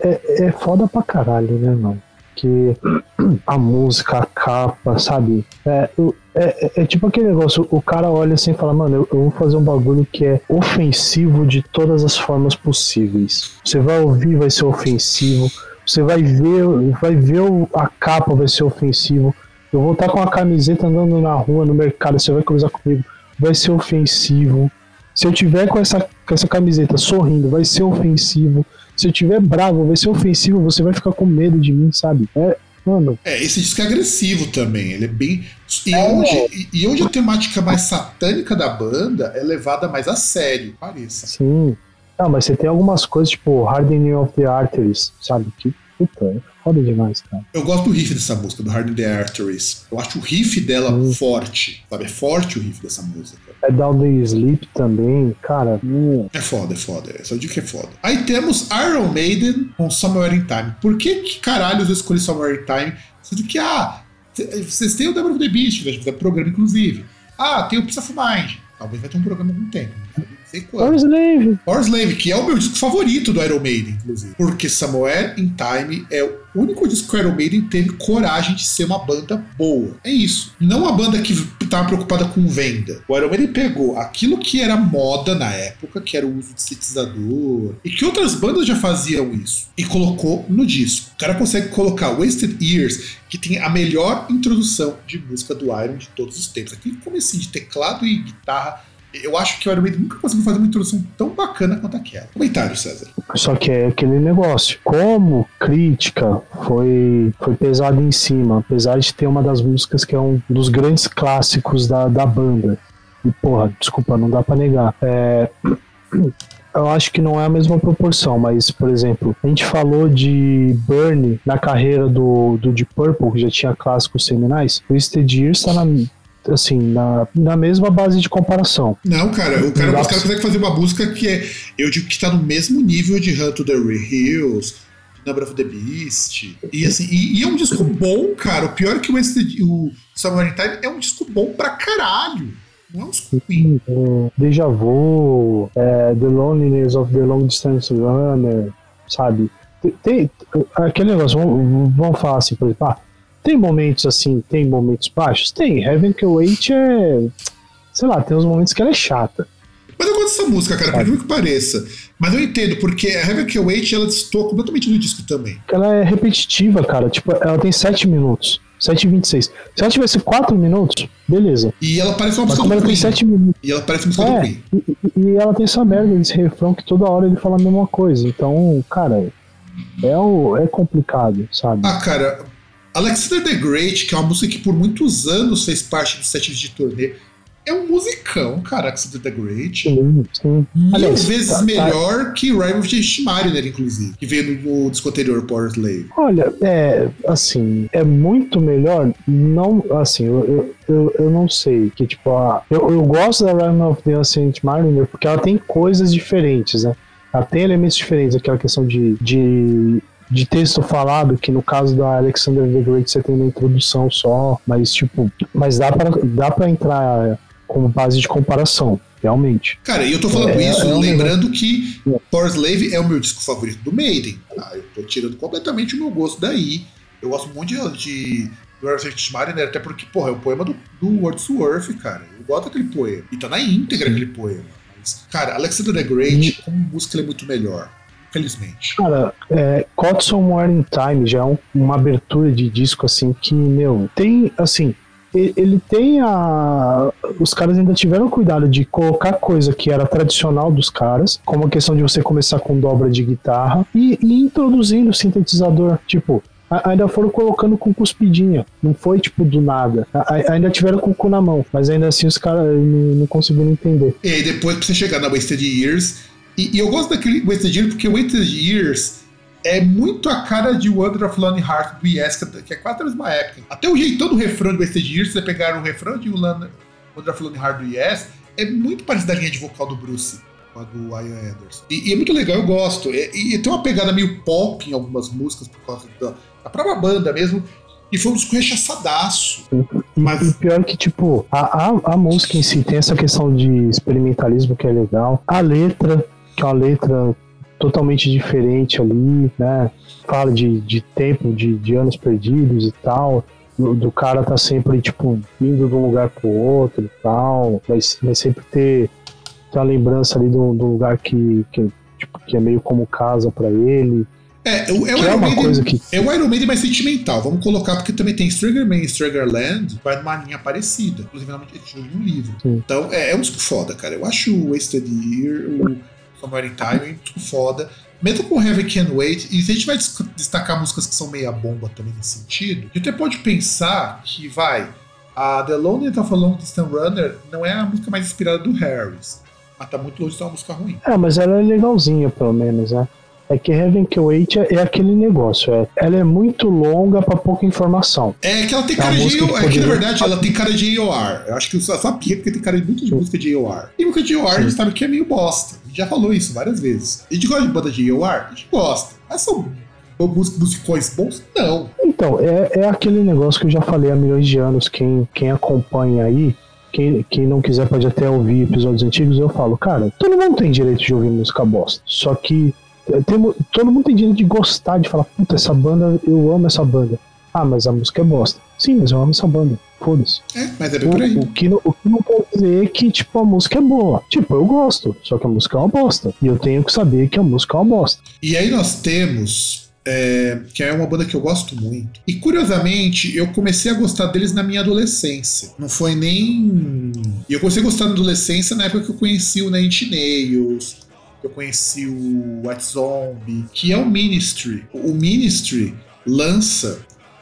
é, é, é foda pra caralho, né, mano? Que a música, a capa, sabe? É, é, é- é tipo aquele negócio, o cara olha assim e fala, mano, eu, eu vou fazer um bagulho que é ofensivo de todas as formas possíveis. Você vai ouvir, vai ser ofensivo. Você vai ver, vai ver a capa, vai ser ofensivo. Eu vou estar com a camiseta andando na rua, no mercado, você vai cruzar comigo, vai ser ofensivo. Se eu tiver com essa, com essa camiseta sorrindo, vai ser ofensivo. Se eu tiver bravo, vai ser ofensivo, você vai ficar com medo de mim, sabe? É, mano, É, esse disco é agressivo também. Ele é bem. E onde, e- e onde a temática mais satânica da banda é levada mais a sério, pareça. sim. Não, mas você tem algumas coisas, tipo Hardening of the Arteries, sabe? Que puta, é foda demais, cara. Eu gosto do riff dessa música, do Hard in the Arteries. Eu acho o riff dela Hum. forte, sabe? É forte o riff dessa música. É Down the Sleep também, cara. hum, É foda, é foda. Digo que é foda. Aí temos Iron Maiden com Somewhere in Time. Por que, que caralho eu escolhi Somewhere in Time? Sendo que, ah, vocês têm o Devil of the Beast, vai fazer programa inclusive. Ah, tem o Peace of Mind. Talvez vai ter um programa com tempo. sei Power quando. Slave. Power Slave, que é o meu disco favorito do Iron Maiden, inclusive. Porque Somewhere in Time é o único disco que o Iron Maiden teve coragem de ser uma banda boa. É isso. Não uma banda que estava preocupada com venda. O Iron Maiden pegou aquilo que era moda na época, que era o uso de sintetizador, e que outras bandas já faziam isso, e colocou no disco. O cara consegue colocar Wasted Years, que tem a melhor introdução de música do Iron de todos os tempos. Aquele comecinho de teclado e guitarra. Eu acho que o Iron Maiden nunca conseguiu fazer uma introdução tão bacana quanto aquela. Comentário, César. Só que é aquele negócio. Como crítica foi, foi em cima, apesar de ter uma das músicas que é um dos grandes clássicos da, da banda. E, porra, desculpa, não dá pra negar. É, eu acho que não é a mesma proporção, mas, por exemplo, a gente falou de Burn na carreira do, do Deep Purple, que já tinha clássicos seminais. O Years tá na, assim, na, na mesma base de comparação. Não, cara, o cara, dá os caras conseguem fazer uma música que é. Eu digo que tá no mesmo nível de Hunt to the Hills, Number of the Beast. E assim, e, e é um disco bom, cara. O pior é que o, Wasted- o Summer Time é um disco bom pra caralho. Não é um disco ruim. É, Deja Vu, é, The Loneliness of the Long Distance Runner, sabe? Tem, tem- aquele negócio, vamos, vamos falar assim, por exemplo, ah, tem momentos assim, tem momentos baixos? Tem. Heaven Can Wait é. Sei lá, tem uns momentos que ela é chata. Mas eu gosto dessa música, cara, por que pareça. Mas eu entendo, porque a Heaven Can Wait ela destoa completamente do disco também. Ela é repetitiva, cara. Tipo, ela tem 7 minutos. 7 e 26. Se ela tivesse 4 minutos, beleza. E ela parece uma Mas música como do ela tem Queen. 7 minutos. E ela parece música É, e, e- e ela tem essa merda desse refrão que toda hora ele fala a mesma coisa. Então, cara, é, o, é complicado, sabe? Ah, cara, Alexander the Great, que é uma música que por muitos anos fez parte dos sets de turnê, é um musicão, cara, Alexander the Great. Sim, sim. Mil Aliás, vezes tá- tá- melhor que Rhyme of the Mariner, inclusive, que veio no, no disco anterior, Power Slave. Olha, é assim, é muito melhor. Não, assim, eu, eu, eu, eu não sei. Que tipo, a, eu, eu gosto da Rhyme of the Ancient Mariner porque ela tem coisas diferentes, né? Ela tem elementos diferentes, aquela questão de, de, de texto falado, que no caso da Alexander the Great você tem na introdução só, mas tipo, mas dá pra, dá pra entrar como base de comparação, realmente. Cara, e eu tô falando É, isso é lembrando que Power Slave é o meu disco favorito do Maiden. Tá? Eu tô tirando completamente o meu gosto daí. Eu gosto muito de, de do Mariner, até porque, porra, é o poema do, do Wordsworth, cara. Eu gosto daquele poema. E tá na íntegra aquele poema. Mas, cara, Alexander the Great, como música, ele é muito melhor. Felizmente. Cara, é, Somewhere in Time já é um- uma abertura de disco assim que, meu, tem assim. Ele tem a. Os caras ainda tiveram cuidado de colocar coisa que era tradicional dos caras, como a questão de você começar com dobra de guitarra e, e introduzindo o sintetizador. Tipo, ainda foram colocando com cuspidinha. Não foi tipo do nada. Ainda tiveram com o cu na mão. Mas ainda assim os caras não, não conseguiram entender. E aí depois pra você chegar na Wasted Years. E, e eu gosto daquele Wasted Years porque Wasted Years é muito a cara de Wonder of Lonely Heart do Yes, que é- que é quase a mesma época. Até o jeitão do refrão de Wasted Years, se você pegar o refrão de Wonder of Lonely Heart do Yes, é muito parecido da linha de vocal do Bruce. Com a do Ian Anderson. E, e é muito legal, eu gosto. E, e tem uma pegada meio pop em algumas músicas, por causa da, da própria banda mesmo. E foi um disco rechaçadaço. E, Mas- e pior que, tipo, a, a, a música em si tem essa questão de experimentalismo que é legal. A letra, que é uma letra totalmente diferente ali, né? Fala de, de tempo, de, de anos perdidos e tal. Do, do cara tá sempre, tipo, indo de um lugar pro outro e tal. Vai, vai sempre ter, ter uma lembrança ali do, do lugar que, que, tipo, que é meio como casa pra ele. É, o- é o é Iron uma Maiden- coisa que É o Iron Maiden mais sentimental, vamos colocar, porque também tem Strungerman e Strungerland, vai numa linha parecida. Inclusive, tinha um livro. Sim. Então, é, é um disco foda, cara. Eu acho o Wasted Year, o Somewhere in Time, um disco foda. Mesmo com Heaven Can Wait, e se a gente vai des- destacar músicas que são meia bomba também nesse sentido, a gente até pode pensar que, vai, a The Loneliness of a Long Distance Runner não é a música mais inspirada do Harris, mas tá muito longe de ser uma música ruim. É, mas ela é legalzinha, pelo menos, né? É que Heaven Can Wait é, é aquele negócio, é, ela é muito longa pra pouca informação. É que ela tem É cara de AOR. É que na verdade ela tem cara de AOR. Eu acho que eu só sabia porque tem cara de muito de música de AOR. E música de AOR a gente sabe que é meio bosta. Já falou isso várias vezes. A gente gosta de banda de AOR? A gente gosta. Mas são musicões bons? Não. Então, é, é aquele negócio que eu já falei há milhões de anos, quem, quem acompanha aí, quem, quem não quiser pode até ouvir episódios antigos, eu falo, cara, todo mundo tem direito de ouvir música bosta. Só que eh, tem, todo mundo tem direito de gostar, de falar, puta, essa banda, eu amo essa banda. Ah, mas a música é bosta. Sim, mas eu amo essa banda. Foda-se. É, mas é bem por aí. O, o, que, não- o que não quer dizer que, tipo, a música é boa. Tipo, eu gosto, só que a música é uma bosta. E eu tenho que saber que a música é uma bosta. E aí nós temos. é, que é uma banda que eu gosto muito. E curiosamente, eu comecei a gostar deles na minha adolescência. Não foi nem. E eu comecei a gostar na adolescência na época que eu conheci o Nine Nails, eu conheci o White Zombie, que é o Ministry. O Ministry lança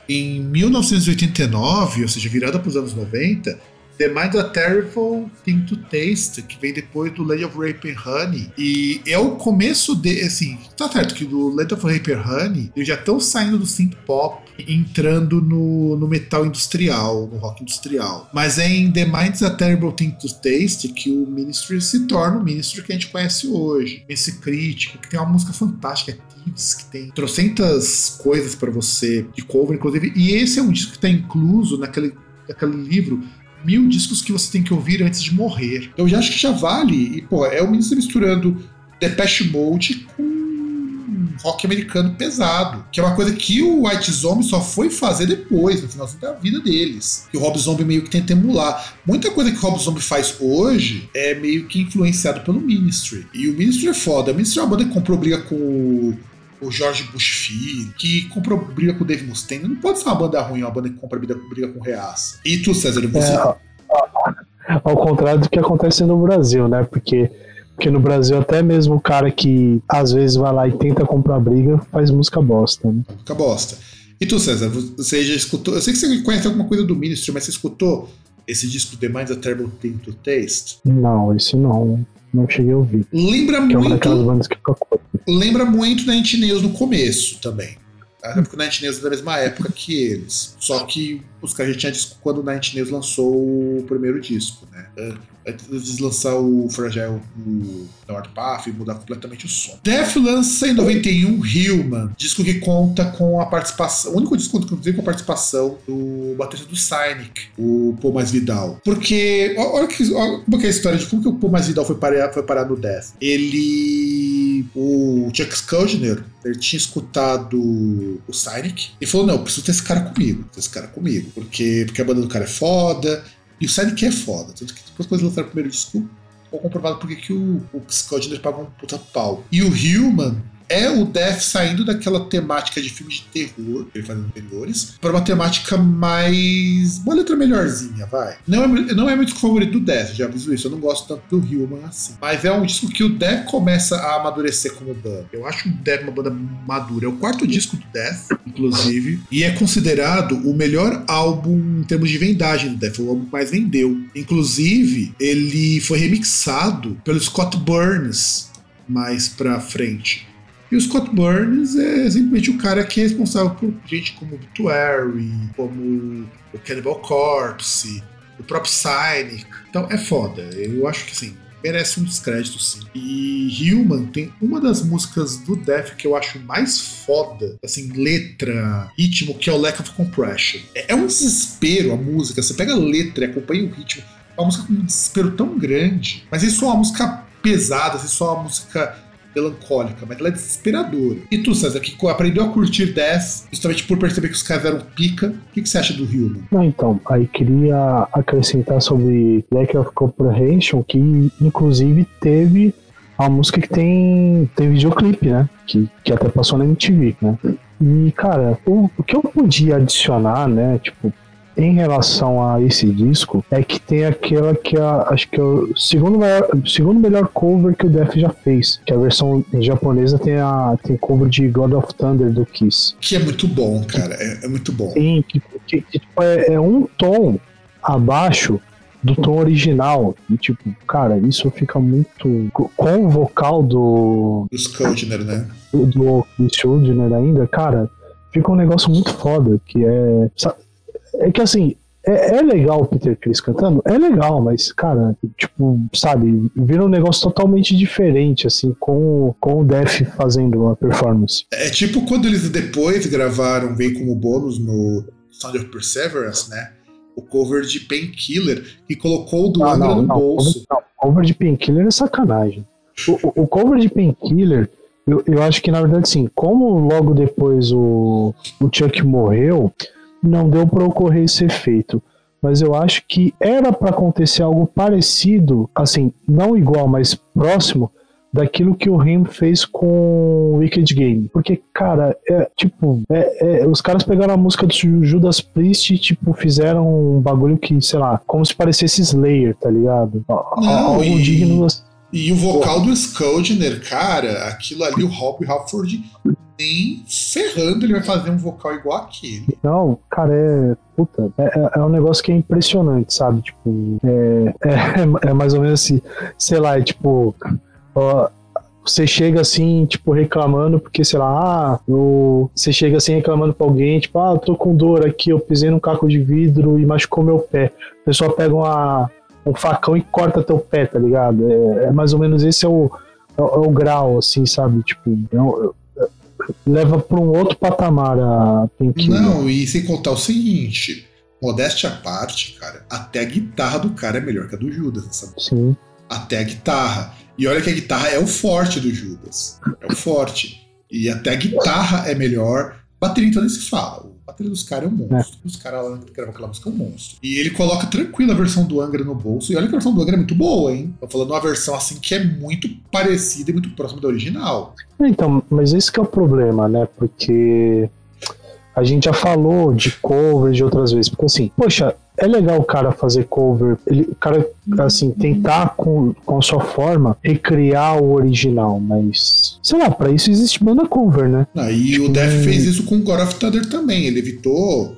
em 1989, ou seja, virada para os anos 90, The Mind a Terrible Thing to Taste, que vem depois do Land of Rape and Honey. E é o começo de. Assim, tá certo que do Land of Rape and Honey eles já estão saindo do synth pop entrando no, no metal industrial, no rock industrial. Mas é em The Mind's a Terrible Thing to Taste que o Ministry se torna o Ministry que a gente conhece hoje. Esse crítico, que tem uma música fantástica, é Thieves, que tem trocentas coisas pra você de cover, inclusive. E esse é um disco que tá incluso naquele, naquele livro mil discos que você tem que ouvir antes de morrer. Eu já acho que já vale. E, pô, é o Ministry misturando Depeche Mode com rock americano pesado. Que é uma coisa que o White Zombie só foi fazer depois, no finalzinho da vida deles. Que o Rob Zombie meio que tenta emular. Muita coisa que o Rob Zombie faz hoje é meio que influenciado pelo Ministry. E o Ministry é foda. O Ministry é uma banda que comprou briga com o o George Bush Filho, que comprou briga com o Dave Mustaine. Não pode ser uma banda ruim, uma banda que compra briga, briga com Reaça. E tu, César, você... É, ao contrário do que acontece no Brasil, né? Porque, porque no Brasil, até mesmo o cara que às vezes vai lá e tenta comprar briga faz música bosta, né? Fica bosta. E tu, César, você já escutou? Eu sei que você conhece alguma coisa do Ministry, mas você escutou esse disco The Mind's a Terrible Thing to Taste? Não, esse não. Não cheguei a ouvir. Lembra Que é uma daquelas muito, bandas que curta. lembra muito da Nails no começo também. Tá? Porque o Nine é da mesma época que eles. Só que os caras já tinham disco quando o Nine lançou o primeiro disco, né? Antes de lançar o Fragile no North Path e mudar completamente o som. Def lança em 91 Human, disco que conta com a participação. O único disco que conta com a participação do baterista do Cynic, o Paul Mais Vidal. Porque, olha, que, olha como que é a história de como que o Paul Mais Vidal foi parar, foi parar no Death. Ele. O Chuck Schuldiner, ele tinha escutado o Cynic e falou: Não, eu preciso ter esse cara comigo, ter esse cara comigo, porque, porque a banda do cara é foda. E o Cynic é foda. Tanto que depois eles lançaram o primeiro disco, ficou comprovado porque que o, o Schuldiner pagou um puta pau. E o Human é o Death saindo daquela temática de filme de terror que ele faz anteriores para uma temática mais. uma letra melhorzinha, vai. Não é, não é meu disco favorito do Death, já aviso isso. Eu não gosto tanto do Human assim. Mas é um disco que o Death começa a amadurecer como banda. Eu acho o Death uma banda madura. É o quarto disco do Death, inclusive, e é considerado o melhor álbum em termos de vendagem do Death. Foi o álbum que mais vendeu. Inclusive, ele foi remixado pelo Scott Burns mais pra frente. E o Scott Burns é simplesmente o cara que é responsável por gente como Obituary, como o Cannibal Corpse, o próprio Cynic. Então é foda. Eu acho que assim, merece um descrédito sim. E Human tem uma das músicas do Death que eu acho mais foda, assim, letra, ritmo, que é o Lack of Compression. É é um desespero a música. Você pega a letra e acompanha o ritmo. É uma música com um desespero tão grande. Mas isso é uma música pesada, isso é uma música melancólica, mas ela é desesperadora. E tu, César, que aprendeu a curtir Death, justamente por perceber que os caras eram pica, o que, que você acha do Human? Não, então, aí queria acrescentar sobre Lack of Comprehension, que inclusive teve a música que tem, tem videoclipe, né? Que, que até passou na MTV, né? E, cara, o, o que eu podia adicionar, né? Tipo, em relação a esse disco, é que tem aquela que é, acho que é o segundo melhor, segundo melhor cover que o Def já fez. Que a versão japonesa tem a tem cover de God of Thunder do Kiss. Que é muito bom, cara. É, é muito bom. Sim, que, que- que, tipo, é, é um tom abaixo do tom original. E, tipo, cara, isso fica muito. Com o vocal do. O Scoldner, né? do, do Chris Schuldiner ainda, cara, fica um negócio muito foda. Que é. sa- É que assim. É, é legal o Peter Chris cantando? É legal, mas, cara, tipo, sabe, vira um negócio totalmente diferente, assim, com, o- com o Def fazendo a performance. É tipo quando eles depois gravaram Vem como bônus no Sound of Perseverance, né? o cover de Painkiller, que colocou o do Angra não, no não, bolso. não, cover de Painkiller é sacanagem. O, o- o cover de Painkiller, eu, eu acho que na verdade sim, como logo depois o, o Chuck morreu, não deu para ocorrer esse efeito. Mas eu acho que era para acontecer algo parecido, assim, não igual, mas próximo daquilo que o Rim fez com o Wicked Game. Porque, cara, é tipo, é- é- os caras pegaram a música do Ju- Judas Priest e, tipo, fizeram um bagulho que, sei lá, como se parecesse Slayer, tá ligado? Não, Algo e- digno. E o vocal do Scoldner, cara, aquilo ali, o Rob Halford, nem ferrando ele vai fazer um vocal igual aquele. Não, cara, é. Puta, é, é- é um negócio que é impressionante, sabe? Tipo, é, é, é mais ou menos assim, sei lá, é tipo. ó, você chega assim, tipo, reclamando, porque, sei lá, ah, eu, você chega assim reclamando pra alguém, tipo, ah, eu tô com dor aqui, eu pisei num caco de vidro e machucou meu pé. A pessoa pega uma, um facão e corta teu pé, tá ligado? É, é mais ou menos esse é o, é, o- é o grau, assim, sabe? Tipo, um- é- leva pra um outro patamar a Painkiller. Não, e sem contar o seguinte, modéstia à parte, cara, até a guitarra do cara é melhor que a do Judas, sabe? Sim. Até a guitarra. E olha que a guitarra é o forte do Judas. É o forte. E até a guitarra é melhor. Bateria então nem se fala. O bateria dos caras é um monstro. Os caras lá que gravam aquela música é um monstro. E ele coloca tranquilo a versão do Angra no bolso. E olha que a versão do Angra é muito boa, hein? Tô falando uma versão assim que é muito parecida e muito próxima da original. Então, mas esse que é o problema, né? Porque a gente já falou de cover de outras vezes. Porque assim, poxa, é legal o cara fazer cover, ele, o cara, assim, tentar com, com a sua forma recriar o original, mas sei lá, pra isso existe banda cover, né? Aí o Def fez isso com o God of Thunder também. Ele evitou.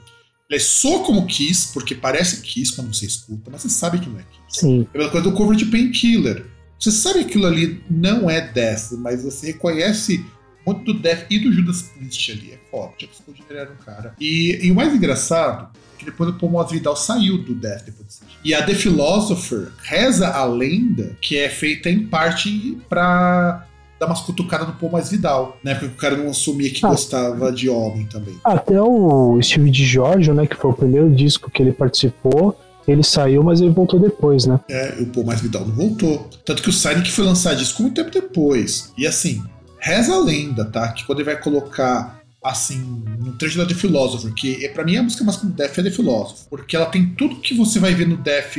Ele soa como Kiss, porque parece Kiss quando você escuta, mas você sabe que não é Kiss. Sim. É a mesma coisa do cover de Painkiller. Você sabe que aquilo ali não é Death, mas você reconhece muito do Death e do Judas Priest ali. É forte. A Scoldner era um cara. E, e o mais engraçado é que depois o Paul Masvidal saiu do Death depois. E a The Philosopher reza a lenda que é feita em parte pra dar umas cutucadas no Paul Masvidal. Na época que o cara não assumia que Ah. gostava de homem também. Até o Steve DiGiorgio, né, que foi o primeiro disco que ele participou, ele saiu, mas ele voltou depois, né? É, o Paul Masvidal não voltou. Tanto que o Silent foi lançar disco muito tempo depois. E assim, reza a lenda, tá? Que quando ele vai colocar, assim, no trecho da The Philosopher, que é, pra mim a música mais como Death é The Philosopher. Porque ela tem tudo que você vai ver no Death,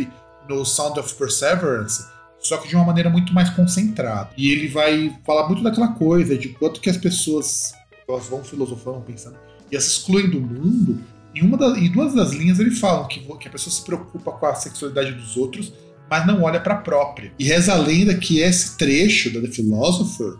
no Sound of Perseverance, só que de uma maneira muito mais concentrada. E ele vai falar muito daquela coisa, de quanto que as pessoas elas vão filosofando, pensando, e elas excluem do mundo. Em, uma das, em duas das linhas ele fala que, que a pessoa se preocupa com a sexualidade dos outros, mas não olha pra própria. E reza a lenda que esse trecho da The Philosopher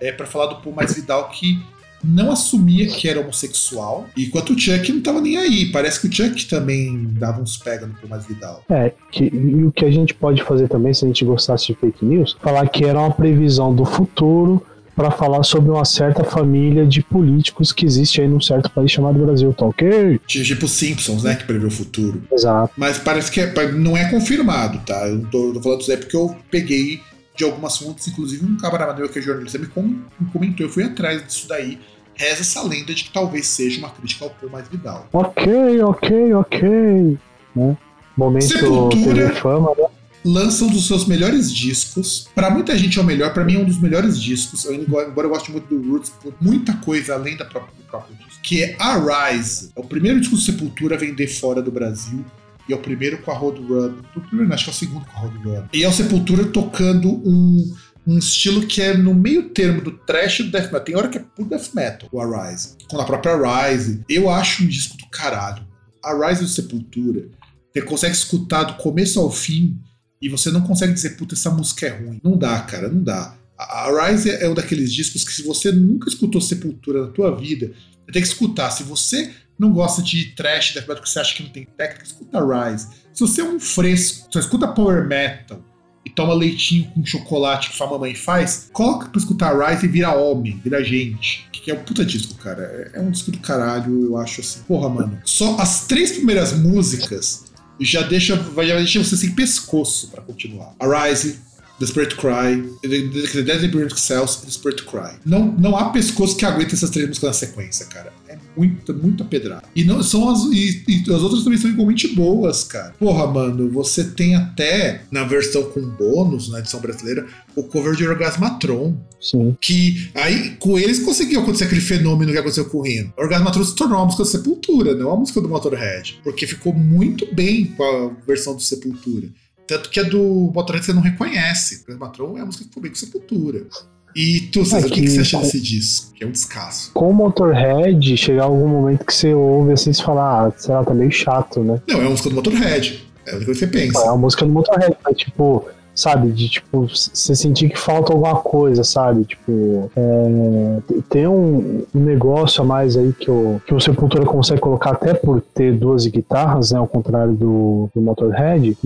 é pra falar do Paul Mais Vidal que não assumia que era homossexual, enquanto o Chuck não tava nem aí. Parece que o Chuck também dava uns pega no Mais Vidal. É, que, e o que a gente pode fazer também, se a gente gostasse de fake news, falar que era uma previsão do futuro para falar sobre uma certa família de políticos que existe aí num certo país chamado Brasil, tá ok? Tipo Simpsons, né? Que prevê o futuro. Exato. Mas parece que é- não é confirmado, tá? Eu não tô, tô falando isso aí porque eu peguei de algumas fontes, inclusive um camarada meu que é jornalista me, com- me comentou, eu fui atrás disso daí. Reza essa lenda de que talvez seja uma crítica ao Paul mais Vidal. Ok, ok, ok. Né? Momento Sepultura. Fama, né? Lança um dos seus melhores discos. Pra muita gente é o melhor, pra mim é um dos melhores discos. Eu, embora eu goste muito do Roots, por muita coisa além da própria, do próprio disco. Que é Arise. É o primeiro disco do Sepultura a vender fora do Brasil. E é o primeiro com a Road Run. O primeiro, acho que é o segundo com a Road Run. E é o Sepultura tocando um, um estilo que é no meio termo do trash e do death metal. Tem hora que é puro death metal, o Arise. Com a própria Arise. Eu acho um disco do caralho. Arise do Sepultura. Você consegue escutar do começo ao fim e você não consegue dizer, puta, essa música é ruim. Não dá, cara, não dá. A a Rise é um daqueles discos que se você nunca escutou Sepultura na tua vida, você tem que escutar. Se você não gosta de trash, death metal, que você acha que não tem técnica, escuta Rise. Se você é um fresco, só escuta power metal e toma leitinho com chocolate que sua mamãe faz, coloca pra escutar Rise e vira homem, vira gente. Que é um puta disco, cara. É- É um disco do caralho, eu acho assim. Porra, mano. Só as três primeiras músicas já deixa, já deixa você sem pescoço pra continuar. Arise, Desperate Cry, The Deadly Burning Cells e Desperate Cry. Não, não há pescoço que aguente essas três músicas na sequência, cara. É muito, muito pedrada. E, não, são as, e, e as outras também são igualmente boas, cara. Porra, mano, você tem até, na versão com bônus, na edição brasileira, o cover de Orgasmatron. Sim. Que aí, com eles conseguiu acontecer aquele fenômeno que aconteceu com o Rino. Orgasmatron se tornou uma música do Sepultura, não uma música do Motorhead. Porque ficou muito bem com a versão do Sepultura. Tanto que a do Motorhead você não reconhece. Orgasmatron é a música que ficou bem com Sepultura. E tu, César, o que, que você acha desse disco? Que é um descasso. Com o Motorhead, chegar algum momento que você ouve assim e fala, ah, sei lá, tá meio chato, né? Não, é uma música do Motorhead. É a coisa que você pensa. É uma música do Motorhead, mas tipo, sabe? De tipo, você sentir que falta alguma coisa, sabe? Tipo, é, tem um negócio a mais aí que o, que o Sepultura consegue colocar até por ter duas guitarras, né? Ao contrário do, do Motorhead,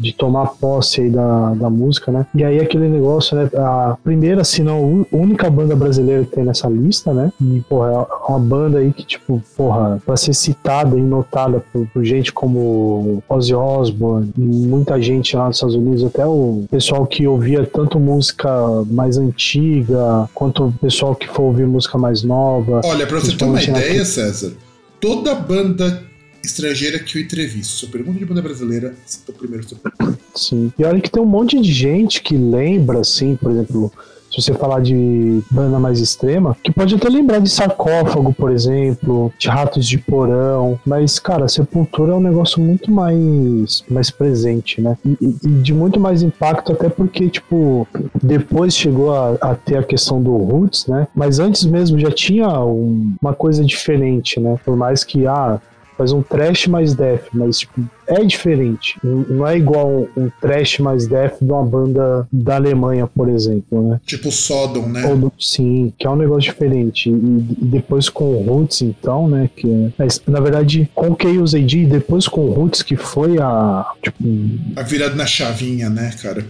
de tomar posse aí da, da música, né? E aí aquele negócio, né? A primeira, se não a única banda brasileira que tem nessa lista, né? E, porra, é uma banda aí que, tipo, porra, pra ser citada e notada por, por gente como Ozzy Osbourne, muita gente lá nos Estados Unidos, até o pessoal que ouvia tanto música mais antiga, quanto o pessoal que for ouvir música mais nova. Olha, pra você ter uma ideia, César, toda banda estrangeira que eu entrevisto, se eu pergunto de banda brasileira, cita o primeiro Sim. E olha que tem um monte de gente que lembra, assim, por exemplo, se você falar de banda mais extrema, que pode até lembrar de sarcófago, por exemplo, de ratos de porão, mas, cara, Sepultura é um negócio muito mais, mais presente, né? E, e de muito mais impacto, até porque, tipo, depois chegou a, a, ter a questão do Roots, né? Mas antes mesmo já tinha um, uma coisa diferente, né? Por mais que, ah, faz um trash mais death, mas tipo, é diferente. Não é igual um, trash mais death de uma banda da Alemanha, por exemplo, né? Tipo Sodom, né? Sim, que é um negócio diferente. E, depois com o Roots, então, né? Que é, na verdade, com o Chaos AD e depois com o Roots, que foi a. Tipo, a virada na chavinha, né, cara?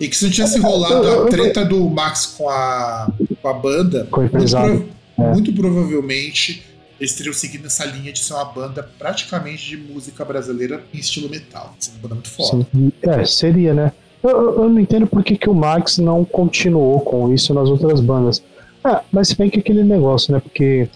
E que se não tivesse rolado a treta do Max com a, com a banda, com muito, prov é. muito provavelmente eles teriam seguido essa linha de ser uma banda praticamente de música brasileira em estilo metal. Seria uma banda muito foda. Sim. É, seria, né? Eu, eu, não entendo por que, que o Max não continuou com isso nas outras bandas. É, mas se bem que aquele negócio, né? Porque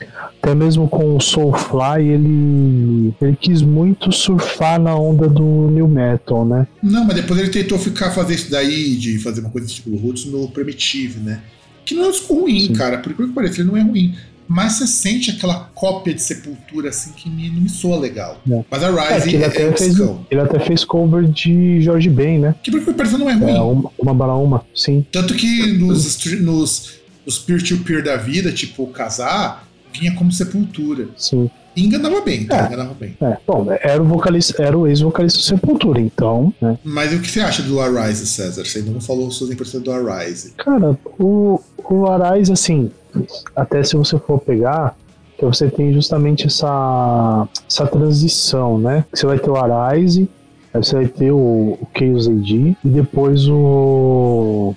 até mesmo com o Soulfly, ele, ele quis muito surfar na onda do New Metal, né? Não, mas depois ele tentou ficar fazer isso daí, de fazer uma coisa tipo Roots no Primitive, né? Que não é ruim, Sim. cara. Por que pareça, ele não é ruim mas você sente aquela cópia de Sepultura assim que me, não me soa legal. É. Mas a Rise é, ele, é, até é fez, ele até fez cover de George Ben, né? Que por que não é ruim. É, uma, uma bala uma, sim. Tanto que nos, nos, nos peer-to-peer da vida, tipo Casar, vinha como Sepultura. Sim. E enganava bem, tá? É, enganava bem. É. Bom, era o vocalista, era o ex-vocalista do Sepultura, então. Né? Mas o que você acha do Arise, César? Você ainda não falou suas impressões do Arise. Cara, o, o Arise, assim, até se você for pegar, que você tem justamente essa, essa transição, né? Você vai ter o Arise, aí você vai ter o, o Chaos AD e depois o.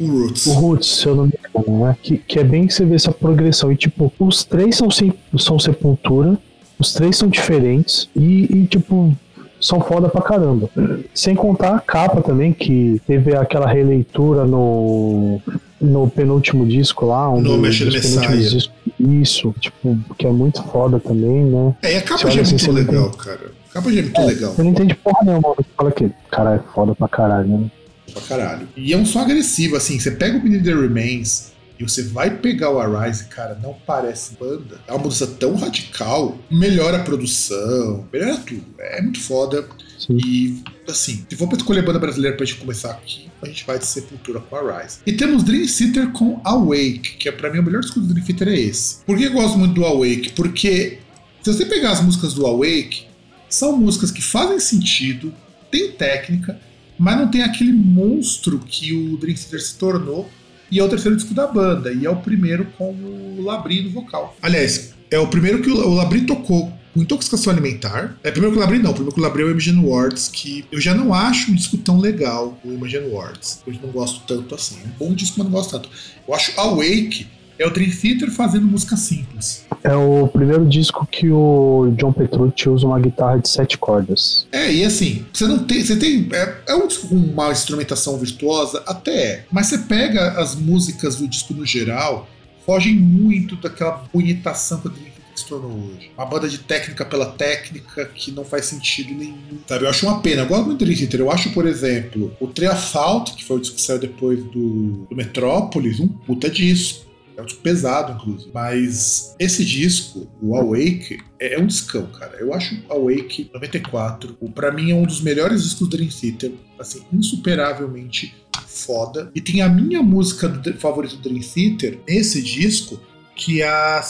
O Roots. O Roots, se eu não me engano, né? Que, que é bem que você vê essa progressão. E tipo, os três são, são Sepultura, os três são diferentes e, e tipo, são foda pra caramba. Sem contar a capa também, que teve aquela releitura no, no penúltimo disco lá. Um no dos, dos penúltimos discos. Isso, tipo, que é muito foda também, né? É, a capa já é assim, muito legal, cara. A capa já é muito é, legal. Você não entende porra nenhuma, você fala que, cara, é foda pra caralho, né? Pra caralho. E é um som agressivo, assim, você pega o Beneath the Remains e você vai pegar o Arise, cara, não parece banda. É uma mudança tão radical, melhora a produção, melhora tudo. É muito foda. Sim. E, assim, se for pra escolher banda brasileira pra gente começar aqui, a gente vai de Sepultura com a Rise. E temos Dream Theater com Awake, que é pra mim o melhor disco do Dream Theater é esse. Por que eu gosto muito do Awake? Porque se você pegar as músicas do Awake, são músicas que fazem sentido, tem técnica, mas não tem aquele monstro que o Dream Theater se tornou e é o terceiro disco da banda, e é o primeiro com o Labri no vocal. Aliás, é o primeiro que o Labri tocou com intoxicação alimentar. É primeiro que o Labri não, primeiro que o Labri é o Imagine Words, que eu já não acho um disco tão legal, o Imagine Words. Eu não gosto tanto assim. É um bom disco, mas não gosto tanto. Eu acho Awake é o Dream Theater fazendo música simples. É o primeiro disco que o John Petrucci usa uma guitarra de sete cordas. É, e assim, você não tem. Você tem. É, é um disco com uma instrumentação virtuosa? Até é. Mas você pega as músicas do disco no geral, fogem muito daquela bonitação que o Dream se tornou hoje. Uma banda de técnica pela técnica que não faz sentido nenhum. Sabe, eu acho uma pena. Eu gosto muito Dream Theater. Eu acho, por exemplo, o Triasphalt, que foi o disco que saiu depois do, do Metrópolis, um puta disco. É um disco pesado, inclusive. Mas esse disco, o Awake, é, é um discão, cara. Eu acho Awake 94, o, pra mim, é um dos melhores discos do Dream Theater. Assim, insuperavelmente foda. E tem a minha música favorita do Dream Theater nesse disco, que é a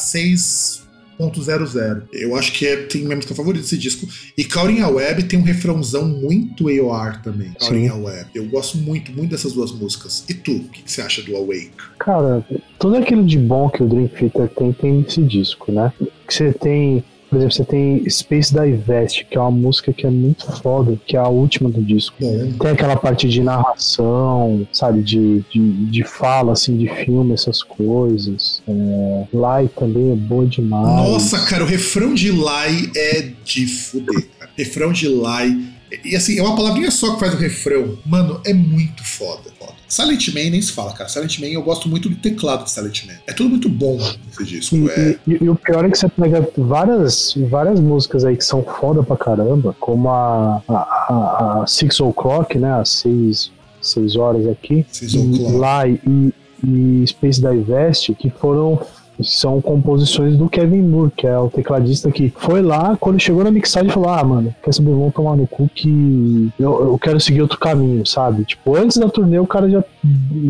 6.00. Eu acho que é, tem minha música favorita desse disco. E Cauring a Web tem um refrãozão muito AOR também. Cauring a Web. Eu gosto muito, muito dessas duas músicas. E tu, o que, que você acha do Awake? Cara, tudo aquilo de bom que o Dream Theater tem, tem nesse disco, né? Que você tem por exemplo, você tem Space Divest, que é uma música que é muito foda, que é a última do disco. Tem aquela parte de narração, sabe, de, de, de fala, assim, de filme, essas coisas. É, Lai também é boa demais. Nossa, cara, o refrão de Lai é de fuder, cara. Refrão de Lai. E assim, é uma palavrinha só que faz o refrão. Mano, é muito foda. foda. Silent Man nem se fala, cara. Silent Man eu gosto muito do teclado de Silent Man. É tudo muito bom nesse disco. E, é... e- e o pior é que você pega várias, várias músicas aí que são foda pra caramba, como a, a, a, a Six O'Clock, né? As seis, seis horas aqui. Six O'Clock. Lá e, e Space Divest, que foram. São composições do Kevin Moore, que é o tecladista que foi lá, quando chegou na mixagem, falou: Ah, mano, quer saber, vamos tomar no cu que eu, eu quero seguir outro caminho, sabe? Tipo, antes da turnê o cara já,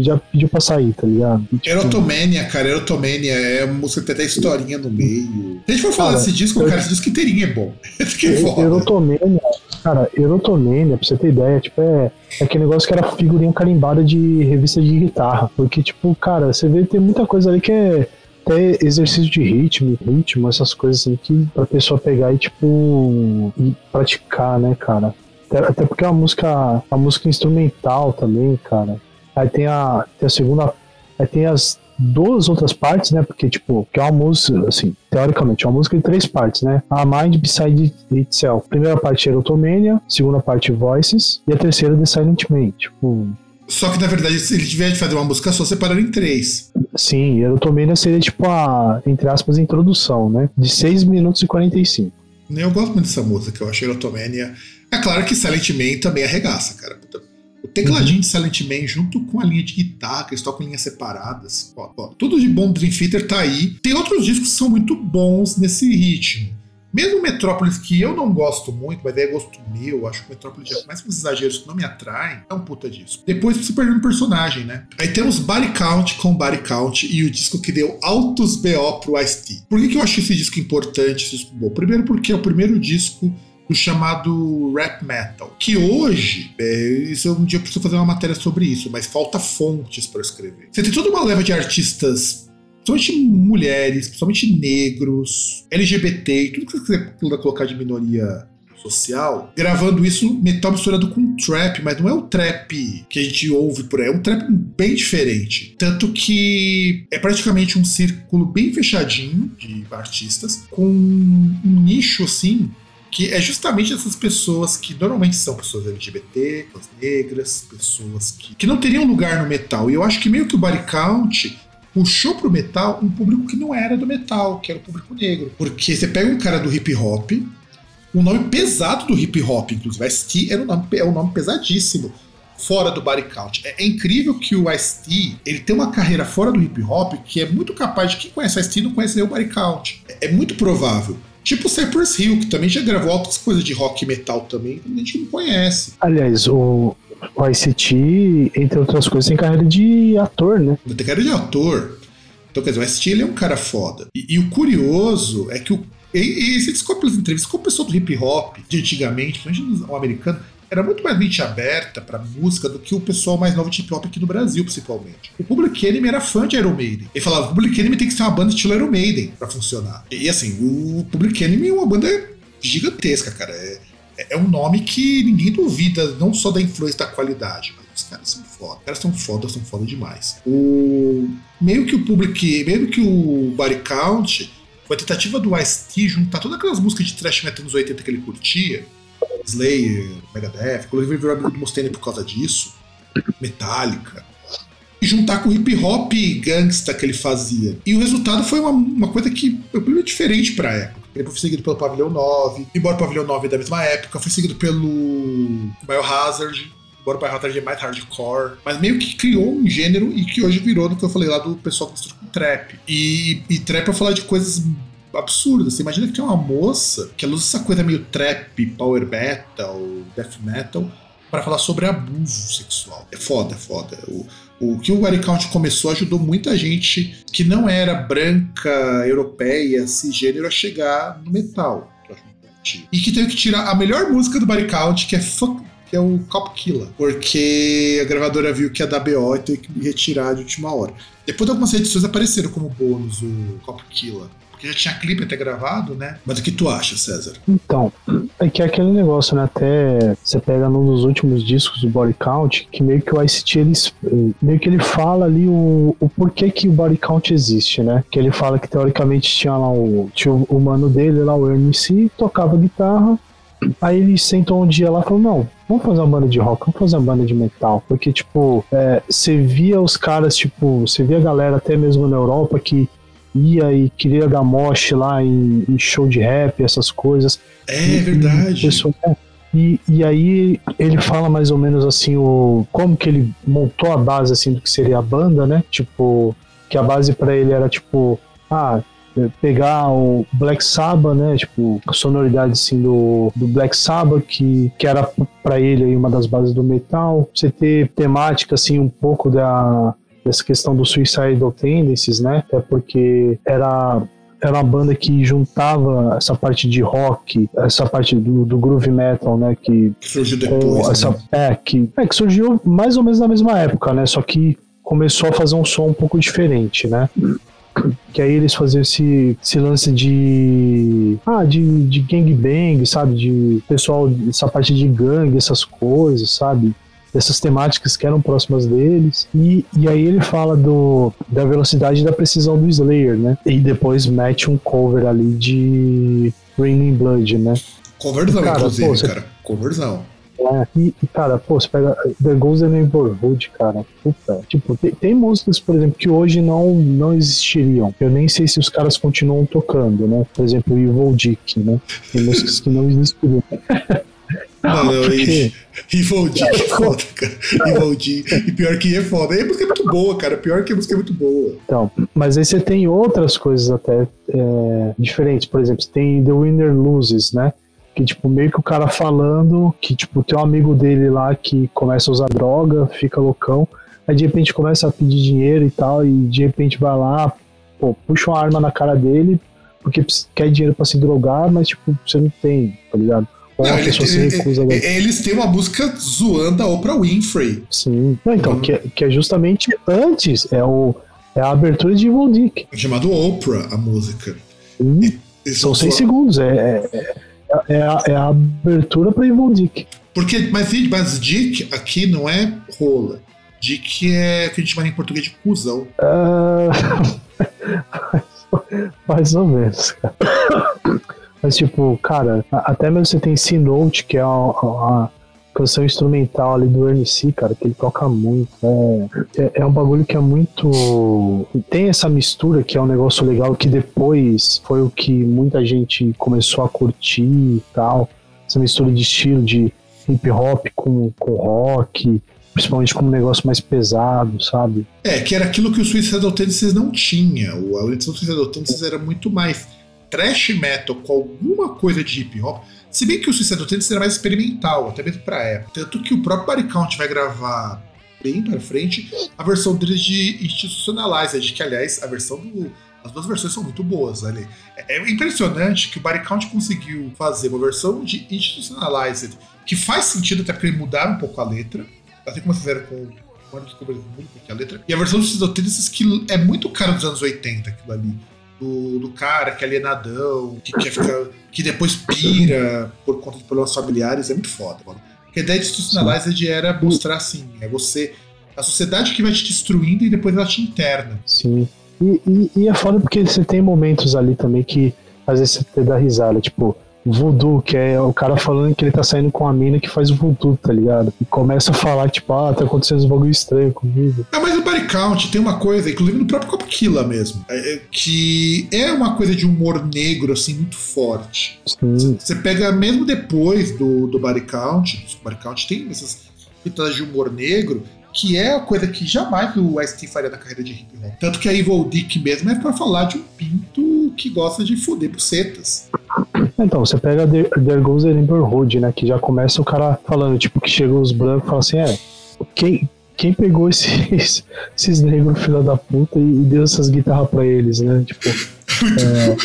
já pediu pra sair, tá ligado? E, tipo, Erotomania, cara, Erotomania é música que tem até historinha no meio. Se a gente for falar Cara, desse disco, eu- cara, esse disco inteirinho é bom. Esse que é foda. Erotomania, cara, Erotomania, pra você ter ideia, tipo, é, é aquele negócio que era figurinha carimbada de revista de guitarra. Porque, tipo, cara, você vê tem muita coisa ali que é até exercício de ritmo, ritmo, essas coisas assim, que pra pessoa pegar e, tipo, e praticar, né, cara? Até, porque é uma música, uma música instrumental também, cara. Aí tem a, tem a segunda. Aí tem as duas outras partes, né? Porque, tipo, que é uma música, assim, teoricamente, é uma música de três partes, né? A Mind Beside Itself. Primeira parte Erotomania, segunda parte Voices, e a terceira The Silent Man. Tipo, Só que na verdade, se ele tiver de fazer uma música só, separar em três. sim, Erotomania seria tipo a, entre aspas, introdução, né? De 6 minutos e 45. Eu gosto muito dessa música, eu acho Erotomania. É claro que Silent Man também arregaça, cara. O tecladinho de Silent Man junto com a linha de guitarra, que eles tocam linhas separadas. Ó, ó, tudo de bom Dream Theater tá aí. Tem outros discos que são muito bons nesse ritmo. Mesmo Metrópolis, que eu não gosto muito, mas é gosto meu, acho que Metrópolis é mais uns exageros que não me atraem, é um puta disco. Depois você perdendo um personagem, né? Aí temos Body Count com Body Count e o disco que deu altos BO pro Ice-T. Por que, que eu acho esse disco importante, esse disco bom? Primeiro porque é o primeiro disco do chamado rap metal, que hoje, é, isso um dia eu preciso fazer uma matéria sobre isso, mas falta fontes para escrever. Você tem toda uma leva de artistas, principalmente mulheres, principalmente negros, LGBT, tudo que você quiser colocar de minoria social, gravando isso metal misturado com trap, mas não é o trap que a gente ouve por aí, é um trap bem diferente. Tanto que é praticamente um círculo bem fechadinho de artistas, com um nicho assim que é justamente essas pessoas que normalmente são pessoas LGBT, pessoas negras, pessoas que, que não teriam lugar no metal. E eu acho que meio que o Body Count puxou pro metal um público que não era do metal, que era o público negro. Porque você pega um cara do hip hop, um nome pesado do hip hop, inclusive, Ice-T era um nome, é um nome pesadíssimo fora do body count. É, é incrível que o Ice-T, ele tem uma carreira fora do hip hop que é muito capaz de quem conhece o Ice-T não conhece nem o body count. É, é muito provável. Tipo o Cypress Hill, que também já gravou outras coisas de rock e metal também, que a gente não conhece. Aliás, o, o ICT, entre outras coisas, tem carreira de ator, né? Tem carreira de ator. Então, quer dizer, o Ice-T ele é um cara foda. E, e o curioso é que o, e, e você descobre pelas entrevistas, como o pessoal do hip hop de antigamente, principalmente o americano, era muito mais mente aberta pra música do que o pessoal mais novo de hip hop aqui no Brasil, principalmente. O Public Enemy era fã de Iron Maiden. Ele falava, o Public Enemy tem que ser uma banda estilo Iron Maiden pra funcionar. E assim, o Public Enemy é uma banda gigantesca, cara. É, é um nome que ninguém duvida, não só da influência da qualidade, mas os caras são foda. Os caras são foda, são foda demais. O meio que o Public, meio que o Body Count Foi a tentativa do Ice-T juntar todas aquelas músicas de thrash metal nos 80 que ele curtia, Slayer, Megadeth, inclusive virou amigo do Mustaine por causa disso, Metallica, e juntar com o hip hop gangsta que ele fazia. E o resultado foi uma, uma coisa que foi diferente pra época. Ele foi seguido pelo Pavilhão 9, embora o Pavilhão 9 é da mesma época, foi seguido pelo Biohazard, embora o Biohazard é mais hardcore, mas meio que criou um gênero e que hoje virou no que eu falei lá do pessoal que mistura com trap. E, e trap é falar de coisas absurdas. Você imagina que tem uma moça que ela usa essa coisa meio trap, power metal, death metal, para falar sobre abuso sexual. É foda, é foda. O, o que o Body Count começou ajudou muita gente que não era branca, europeia, cisgênero a chegar no metal. E que teve que tirar a melhor música do Body Count, que é Fuck que é o Cop Killer, porque a gravadora viu que ia dar BO e teve que retirar de última hora. Depois algumas edições apareceram como bônus o Cop Killer. Porque já tinha clipe até gravado, né? Mas o que tu acha, César? Então, é que é aquele negócio, né? Até você pega num dos últimos discos do Body Count, que meio que o ICT, ele, meio que ele fala ali o, o porquê que o Body Count existe, né? Que ele fala que teoricamente tinha lá o, tinha o, o mano dele lá, o Ernie C, tocava guitarra, Aí ele sentou um dia lá e falou: Não, vamos fazer uma banda de rock, vamos fazer uma banda de metal. Porque, tipo, é, você via os caras, tipo, você via a galera até mesmo na Europa que ia e queria dar moche lá em, em show de rap, essas coisas. É E- verdade. e pessoa- é. E, e aí ele fala mais ou menos assim o como que ele montou a base assim do que seria a banda, né? Tipo, que a base pra ele era tipo, ah, pegar o Black Sabbath, né? Tipo, a sonoridade assim do, do Black Sabbath que, que era pra ele aí uma das bases do metal. Você ter temática assim um pouco da dessa questão do Suicidal Tendencies, né? É porque era era uma banda que juntava essa parte de rock, essa parte do, do groove metal, né? Que Que surgiu depois. essa, né? é, que, é, que surgiu mais ou menos na mesma época, né? Só que começou a fazer um som um pouco diferente, né? Que aí eles faziam esse, esse lance de. Ah, de, de gangbang, sabe? De pessoal, essa parte de gangue, essas coisas, sabe? Essas temáticas que eram próximas deles. E, e aí ele fala do, da velocidade e da precisão do Slayer, né? E depois mete um cover ali de Raining Blood, né? Conversão, Cara, inclusive, pô, você- cara. Conversão. É, e, e, cara, pô, você pega The Ghost the Neighborhood, cara, puta. Tipo, tem, tem músicas, por exemplo, que hoje não, não existiriam. Eu nem sei se os caras continuam tocando, né? Por exemplo, Evil Dick, né? Tem músicas que não existiriam. Não, não, Porque- e, D é foda, cara. D. E pior que é foda. E a música é muito boa, cara. Pior que a música é muito boa. Então, mas aí você tem outras coisas até é, diferentes. Por exemplo, você tem The Winner Loses, né? Que, tipo, meio que o cara falando que, tipo, tem um amigo dele lá que começa a usar droga, fica loucão, aí de repente começa a pedir dinheiro e tal, e de repente vai lá, pô, puxa uma arma na cara dele, porque quer dinheiro pra se drogar, mas, tipo, você não tem, tá ligado? Não, ele- se ele- recusa. ele- eles têm uma música zoando a Oprah Winfrey. Sim. Não, então, que, é- que é justamente antes, é, o, é a abertura de Evil Dick. Chamado Oprah, a música. Sim. Eles São seis segundos, é, é, é- é a, é a abertura pra Evil Dick. Porque, mas, mas Dick aqui não é rola. Dick é o que a gente chama em português de cuzão. Ah, mais ou menos, cara. Mas, tipo, cara, até mesmo você tem C-Note, que é a, canção instrumental ali do Ernie C, cara, que ele toca muito. É, é, é um bagulho que é muito. Tem essa mistura que é um negócio legal, que depois foi o que muita gente começou a curtir e tal. Essa mistura de estilo de hip hop com, com rock, principalmente com um negócio mais pesado, sabe? É, que era aquilo que o Suicidal Tendencies não tinha. O- Suicidal Tendencies era muito mais trash metal com alguma coisa de hip hop. Se bem que o Suicidal Tendencies era mais experimental, até mesmo pra época. Tanto que o próprio Body Count vai gravar bem pra frente a versão deles de Institutionalized, que aliás, a versão do. As duas versões são muito boas ali. É é impressionante que o Body Count conseguiu fazer uma versão de Institutionalized que faz sentido, até porque eles mudaram um pouco a letra, assim como fizeram com Mano dos Cobras muito porque a letra. E a versão dos Cidotenses que é muito cara dos anos 80, aquilo ali. Do, do cara que é alienadão, que quer ficar. que depois pira por conta de problemas familiares, é muito foda, mano. Porque a ideia de Institutionalized era mostrar assim, é você. A sociedade que vai te destruindo e depois ela te interna. Sim. E, e, e é foda porque você tem momentos ali também que às vezes você dá risada, tipo, voodoo, que é o cara falando que ele tá saindo com a mina que faz voodoo, tá ligado? E começa a falar, tipo, ah, tá acontecendo um bagulho estranho comigo. É, mas o Count tem uma coisa, inclusive no próprio Copkilla mesmo, é, é, que é uma coisa de humor negro, assim, muito forte. Você pega mesmo depois do, do Body Count, o Body Count tem essas pitadas de humor negro, que é a coisa que jamais o Ice-T faria na carreira de hip hop. Tanto que a Evil Dick mesmo é pra falar de um pinto que gosta de foder bucetas. Então, você pega The- There Goes the Neighborhood, né? Que já começa o cara falando, tipo, que chegam os brancos e fala assim, é, quem, quem pegou esses, esses negros filha da puta e, e deu essas guitarras pra eles, né? Tipo,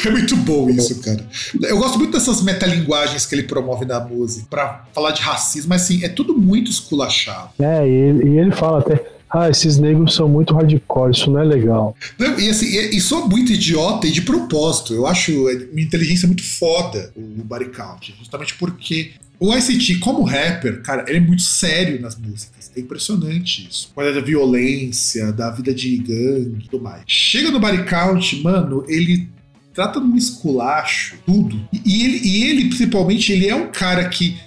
É muito bom isso, cara. Eu gosto muito dessas metalinguagens que ele promove na música pra falar de racismo, mas assim, é tudo muito esculachado. é, e ele, e ele fala até, ah, esses negros são muito hardcore, isso não é legal. Não, e assim, e, e sou muito idiota e de propósito. Eu acho uma inteligência muito foda o Body Count, justamente porque o ICT, como rapper, cara, ele é muito sério nas músicas. É impressionante isso. Coisa da violência, da vida de gangue e tudo mais. Chega no Body Count, mano, ele trata num esculacho tudo. E, ele, e ele, principalmente, ele é um cara que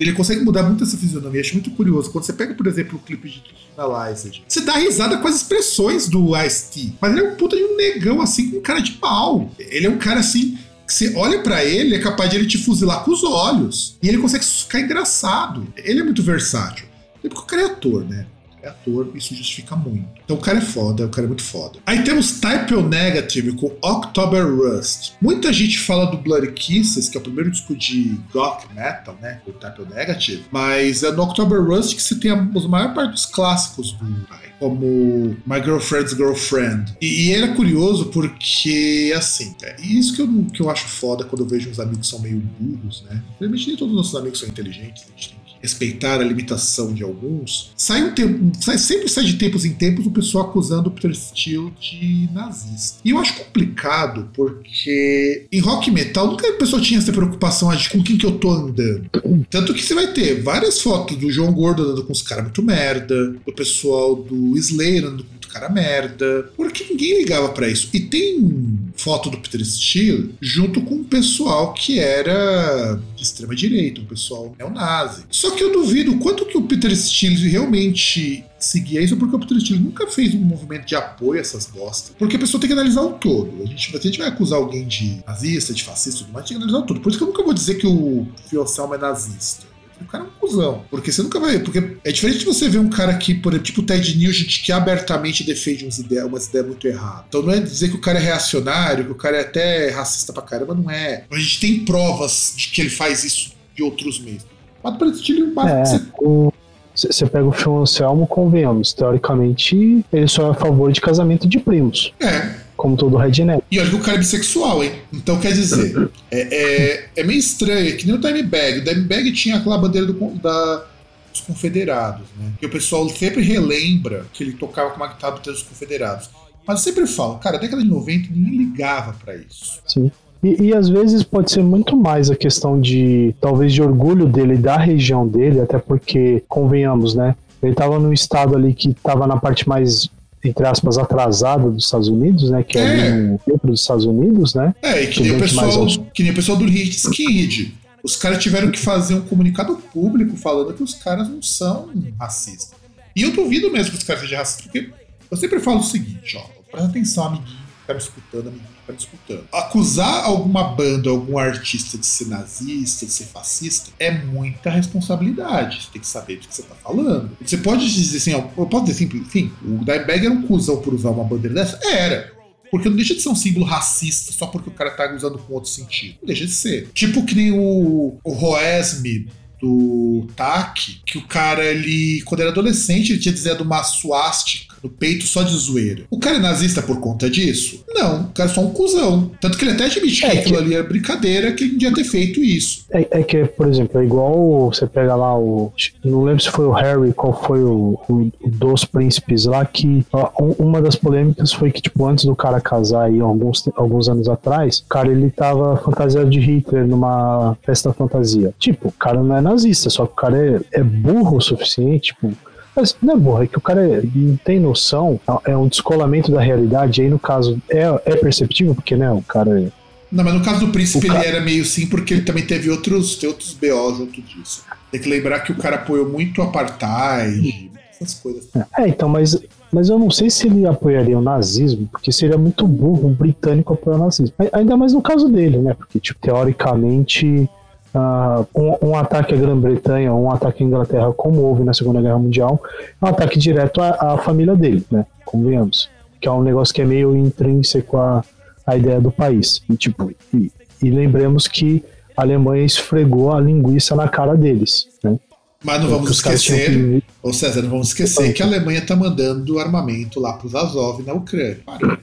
ele consegue mudar muito essa fisionomia. Acho muito curioso. Quando você pega, por exemplo, o clipe de Analyzed, você dá risada com as expressões do Ice-T. Mas ele é um puta de um negão, assim, com cara de pau. Ele é um cara, assim, que você olha pra ele, é capaz de ele te fuzilar com os olhos. E ele consegue ficar engraçado. Ele é muito versátil. É porque o cara é ator, né? É ator, isso justifica muito. Então o cara é foda, o cara é muito foda. Aí temos Type O Negative com October Rust. Muita gente fala do Bloody Kisses, que é o primeiro disco de goth metal, né? O Type O Negative. Mas é no October Rust que você tem a, a maior parte dos clássicos do Rai, como My Girlfriend's Girlfriend. E, e ele é curioso porque, assim, é isso que eu, que eu acho foda quando eu vejo uns amigos que são meio burros, né? Infelizmente nem todos os nossos amigos são inteligentes, a gente tem respeitar a limitação de alguns. Sai um tempo, sai, sempre sai de tempos em tempos o pessoal acusando o Peter Steele de nazista. E eu acho complicado porque em rock metal nunca a pessoa tinha essa preocupação de com quem que eu tô andando. Tanto que você vai ter várias fotos do João Gordo andando com os caras muito merda, do pessoal do Slayer andando com muito cara merda, porque ninguém ligava pra isso. E tem foto do Peter Steele junto com um pessoal que era de extrema direita, um pessoal neonazi. Só que eu duvido quanto que o Peter Steele realmente seguia isso, porque o Peter Steele nunca fez um movimento de apoio a essas bostas. Porque a pessoa tem que analisar o todo. A gente, a gente vai acusar alguém de nazista, de fascista, mais, tem que analisar o todo. Por isso que eu nunca vou dizer que o Fiocelmo é nazista. O cara é um cuzão. Porque você nunca vai. Porque é diferente de você ver um cara que, por exemplo, tipo o Ted Nugent, que abertamente defende umas ideias, umas ideias muito erradas. Então não é dizer que o cara é reacionário, que o cara é até racista pra caramba, não é. A gente tem provas de que ele faz isso de outros meios. Mas para esse estilo, É, você o- você pega o Phil Anselmo, convenhamos, teoricamente ele só é a favor de casamento de primos, É. como todo redneck. E olha que o cara é bissexual, hein? Então quer dizer, é, é, é meio estranho, é que nem o Dimebag. O Dimebag tinha aquela bandeira do, da, dos confederados, né? Que o pessoal sempre relembra que ele tocava com uma guitarra do dos confederados. Mas eu sempre falo, cara, década de 90 ninguém ligava pra isso. Sim. E, e às vezes pode ser muito mais a questão de, talvez, de orgulho dele, da região dele, até porque, convenhamos, né? Ele estava num estado ali que estava na parte mais, entre aspas, atrasada dos Estados Unidos, né? Que é, É. ali no centro dos Estados Unidos, né? É, e que nem pessoal, que nem o pessoal do Skid. Os caras tiveram que fazer um comunicado público falando que os caras não são racistas. E eu duvido mesmo que os caras sejam racistas, porque eu sempre falo o seguinte, ó, presta atenção, amiguinho, tá me escutando, que tá me escutando. Acusar alguma banda, algum artista de ser nazista, de ser fascista, é muita responsabilidade. Você tem que saber do que você tá falando. Você pode dizer assim, ó, eu posso dizer assim, enfim, o Dimebag era um cuzão por usar uma bandeira dessa? Era. Porque não deixa de ser um símbolo racista só porque o cara tá usando com outro sentido. Não deixa de ser. Tipo que nem o, o Roesme do TAC, que o cara, ele, quando era adolescente, ele tinha desenhado uma suástica no peito só de zoeira. O cara é nazista por conta disso? Não, o cara é só um cuzão. Tanto que ele até admite que É, aquilo que- ali era brincadeira, que ele não devia ter feito isso. É, é que, por exemplo, é igual você pega lá o. Não lembro se foi o Harry, qual foi o, o- dos príncipes lá, que um- uma das polêmicas foi que, tipo, antes do cara casar aí, alguns, alguns anos atrás, o cara ele tava fantasiado de Hitler numa festa fantasia. Tipo, o cara não é nazista, só que o cara é, é burro o suficiente, tipo. Mas não é burro, é que o cara não tem noção, é um descolamento da realidade, aí no caso é, é perceptível, porque né, o cara é. Não, mas no caso do príncipe O ele cara- era meio sim, porque ele também teve outros, outros BO junto disso. Tem que lembrar que o cara apoiou muito o apartheid, essas coisas. É, então, mas, mas eu não sei se ele apoiaria o nazismo, porque seria muito burro um britânico apoiar o nazismo. Ainda mais no caso dele, né? Porque, tipo, teoricamente, ah, um, um ataque à Grã-Bretanha, um ataque à Inglaterra, como houve na Segunda Guerra Mundial, é um ataque direto à, à família dele, né? Convenhamos. Que é um negócio que é meio intrínseco à, à ideia do país. E, tipo, e, e lembremos que a Alemanha esfregou a linguiça na cara deles, né? Mas não vamos os caras tinham esquecer, que- ô César, não vamos esquecer que a Alemanha tá mandando armamento lá pros Azov na Ucrânia. Para.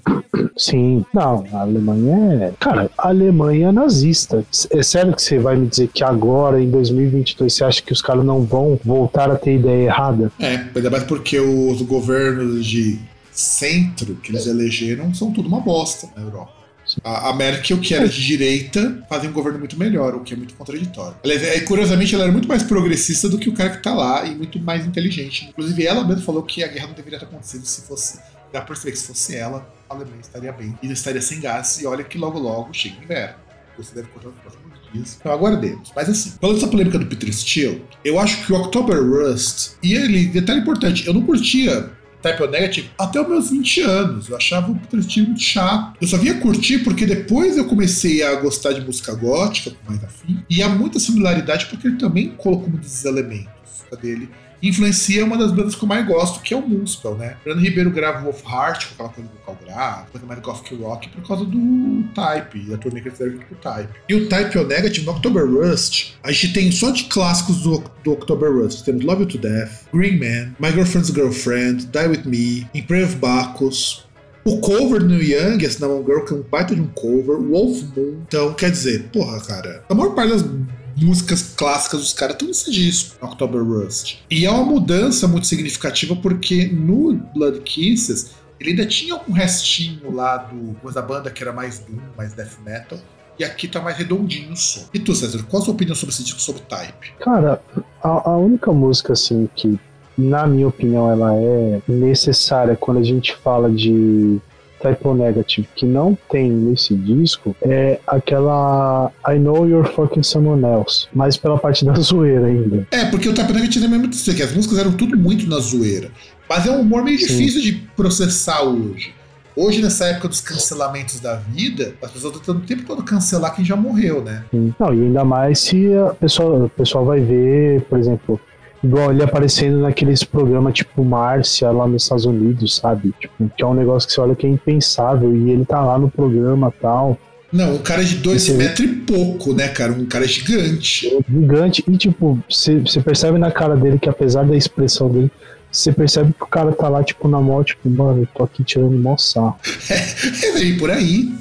Sim, não, a Alemanha é. Cara, a Alemanha é nazista. É sério que você vai me dizer que agora, em 2022, você acha que os caras não vão voltar a ter ideia errada? É, ainda mais porque os governos de centro que eles elegeram são tudo uma bosta na Europa. A, a Merkel, que era de direita, fazia um governo muito melhor, o que é muito contraditório. Aliás, é, curiosamente, ela era muito mais progressista do que o cara que tá lá e muito mais inteligente. Inclusive, ela mesma falou que a guerra não deveria ter acontecido se fosse. Dá pra perceber que se fosse ela, a Alemanha estaria bem. E não estaria sem gás. E olha que logo logo chega o inverno. Você deve contar nos próximos dias. Então aguardemos. Mas assim, falando dessa polêmica do Peter Steele, eu acho que o October Rust, e ele, detalhe importante, eu não curtia Type Negative até os meus 20 anos. Eu achava o Peter Steele muito chato. Eu só vinha curtir porque depois eu comecei a gostar de música gótica, com mais afim. E há muita similaridade porque ele também colocou muitos elementos dele. Influencia uma das bandas que eu mais gosto, que é o Moonspell, né? Fernando Ribeiro grava Wolf Heart, com aquela coisa do vocal grave, coisa mais gothic rock, por causa do Type, da turnê que eles fizeram Type. E o Type O Negative, no October Rust, a gente tem só de clássicos do, do October Rust. Temos Love You to Death, Green Man, My Girlfriend's Girlfriend, Die With Me, Prayer of Bacchus, o cover do Young, esse Now Girl, que é um baita de um cover, Wolf Moon. Então, quer dizer, porra, cara, a maior parte das músicas clássicas dos caras estão nesse disco, October Rust. E é uma mudança muito significativa porque no Blood Kisses ele ainda tinha um restinho lá do da banda que era mais doom, mais death metal. E aqui tá mais redondinho o som. E tu, César, qual a sua opinião sobre esse disco, sobre Type? Cara, a, a única música, assim, que, na minha opinião, ela é necessária quando a gente fala de Typo Negative, que não tem nesse disco, é aquela I Know You're Fucking Someone Else, mas pela parte da zoeira ainda. É, porque o Type Negative é mesmo dizer que as músicas eram tudo muito na zoeira. Mas é um humor meio Sim. difícil de processar hoje. Hoje, nessa época dos cancelamentos da vida, as pessoas estão tentando o tempo todo cancelar quem já morreu, né? Não, e ainda mais se a pessoa, o pessoal vai ver, por exemplo, igual ele aparecendo naqueles programas tipo Márcia lá nos Estados Unidos, sabe? Tipo, que é um negócio que você olha que é impensável e ele tá lá no programa tal. Não, um cara de dois metros e pouco, né, cara? Um cara gigante. gigante e tipo, você percebe na cara dele que apesar da expressão dele, você percebe que o cara tá lá, tipo, na mão, tipo, mano, eu tô aqui tirando mó sarro. É bem por aí.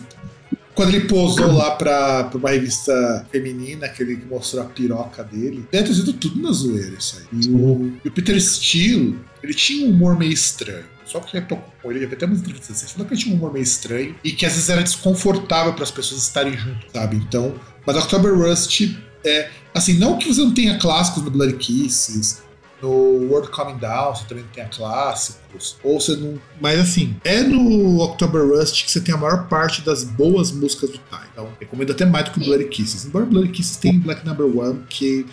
Quando ele posou lá pra, pra uma revista feminina, que ele mostrou a piroca dele, deve ter sido tudo na zoeira isso aí. E o, e o Peter Steele, ele tinha um humor meio estranho. Só que já tocou com ele, vi até umas entrevistas assim, falando que ele tinha um humor meio estranho e que às vezes era desconfortável para as pessoas estarem junto, sabe? Então, mas October Rust é assim, não que você não tenha clássicos no Bloody Kisses, no World Coming Down você também tenha clássicos, ou você não. Mas assim, é no October Rust que você tem a maior parte das boas músicas do Time. Então, recomendo até mais do que o Bloody Kisses. Embora Bloody Kisses tenha Black Number One, que.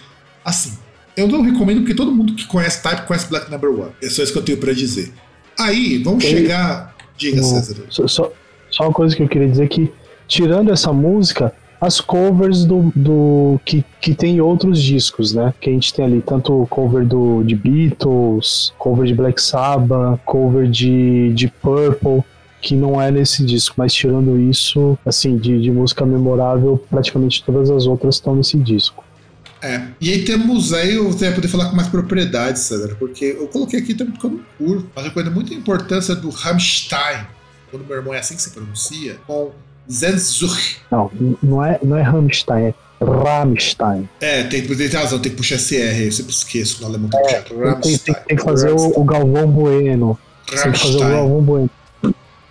Assim, eu não recomendo porque todo mundo que conhece Type conhece Black Number One. É só isso que eu tenho pra dizer. Aí, vamos Tem- chegar. Diga, Não. César. Só, só, só uma coisa que eu queria dizer que, tirando essa música, as covers do, do que, que tem em outros discos, né? Que a gente tem ali, tanto cover do, de Beatles, cover de Black Sabbath, cover de, de Purple, que não é nesse disco, mas tirando isso, assim, de, de música memorável, praticamente todas as outras estão nesse disco. É. E aí temos aí, você vai poder falar com mais propriedade, César, porque eu coloquei aqui também porque eu não curto, mas eu conheço muita importância do Rammstein, quando meu irmão é assim que se pronuncia, com Zenzurch. Não, não é, não é Rammstein, é Rammstein. É, tem, tem razão, tem que puxar esse R, eu sempre esqueço no alemão tem que puxar. Tem, tem- tem que fazer o, o Galvão Bueno. Tem que fazer o. Galvão Bueno.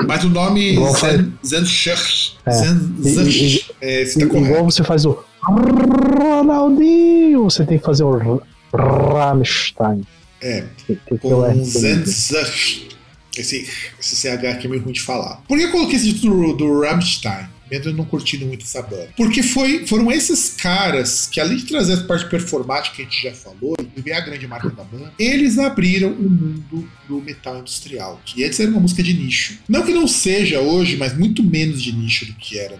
Mas o nome Zenzurch. É. Zenzurch. É, tá Igual você faz o Ronaldinho, você tem que fazer o Rammstein. É, Tem que ter o com. Esse, esse CH aqui é meio ruim de falar. Por que eu coloquei esse título do, do Rammstein? Mesmo não curtindo muito essa banda. Porque foi, foram esses caras que, além de trazer a parte performática que a gente já falou, e ver a grande marca da banda, eles abriram o mundo do metal industrial, que antes era uma música de nicho. Não que não seja hoje, mas muito menos de nicho do que era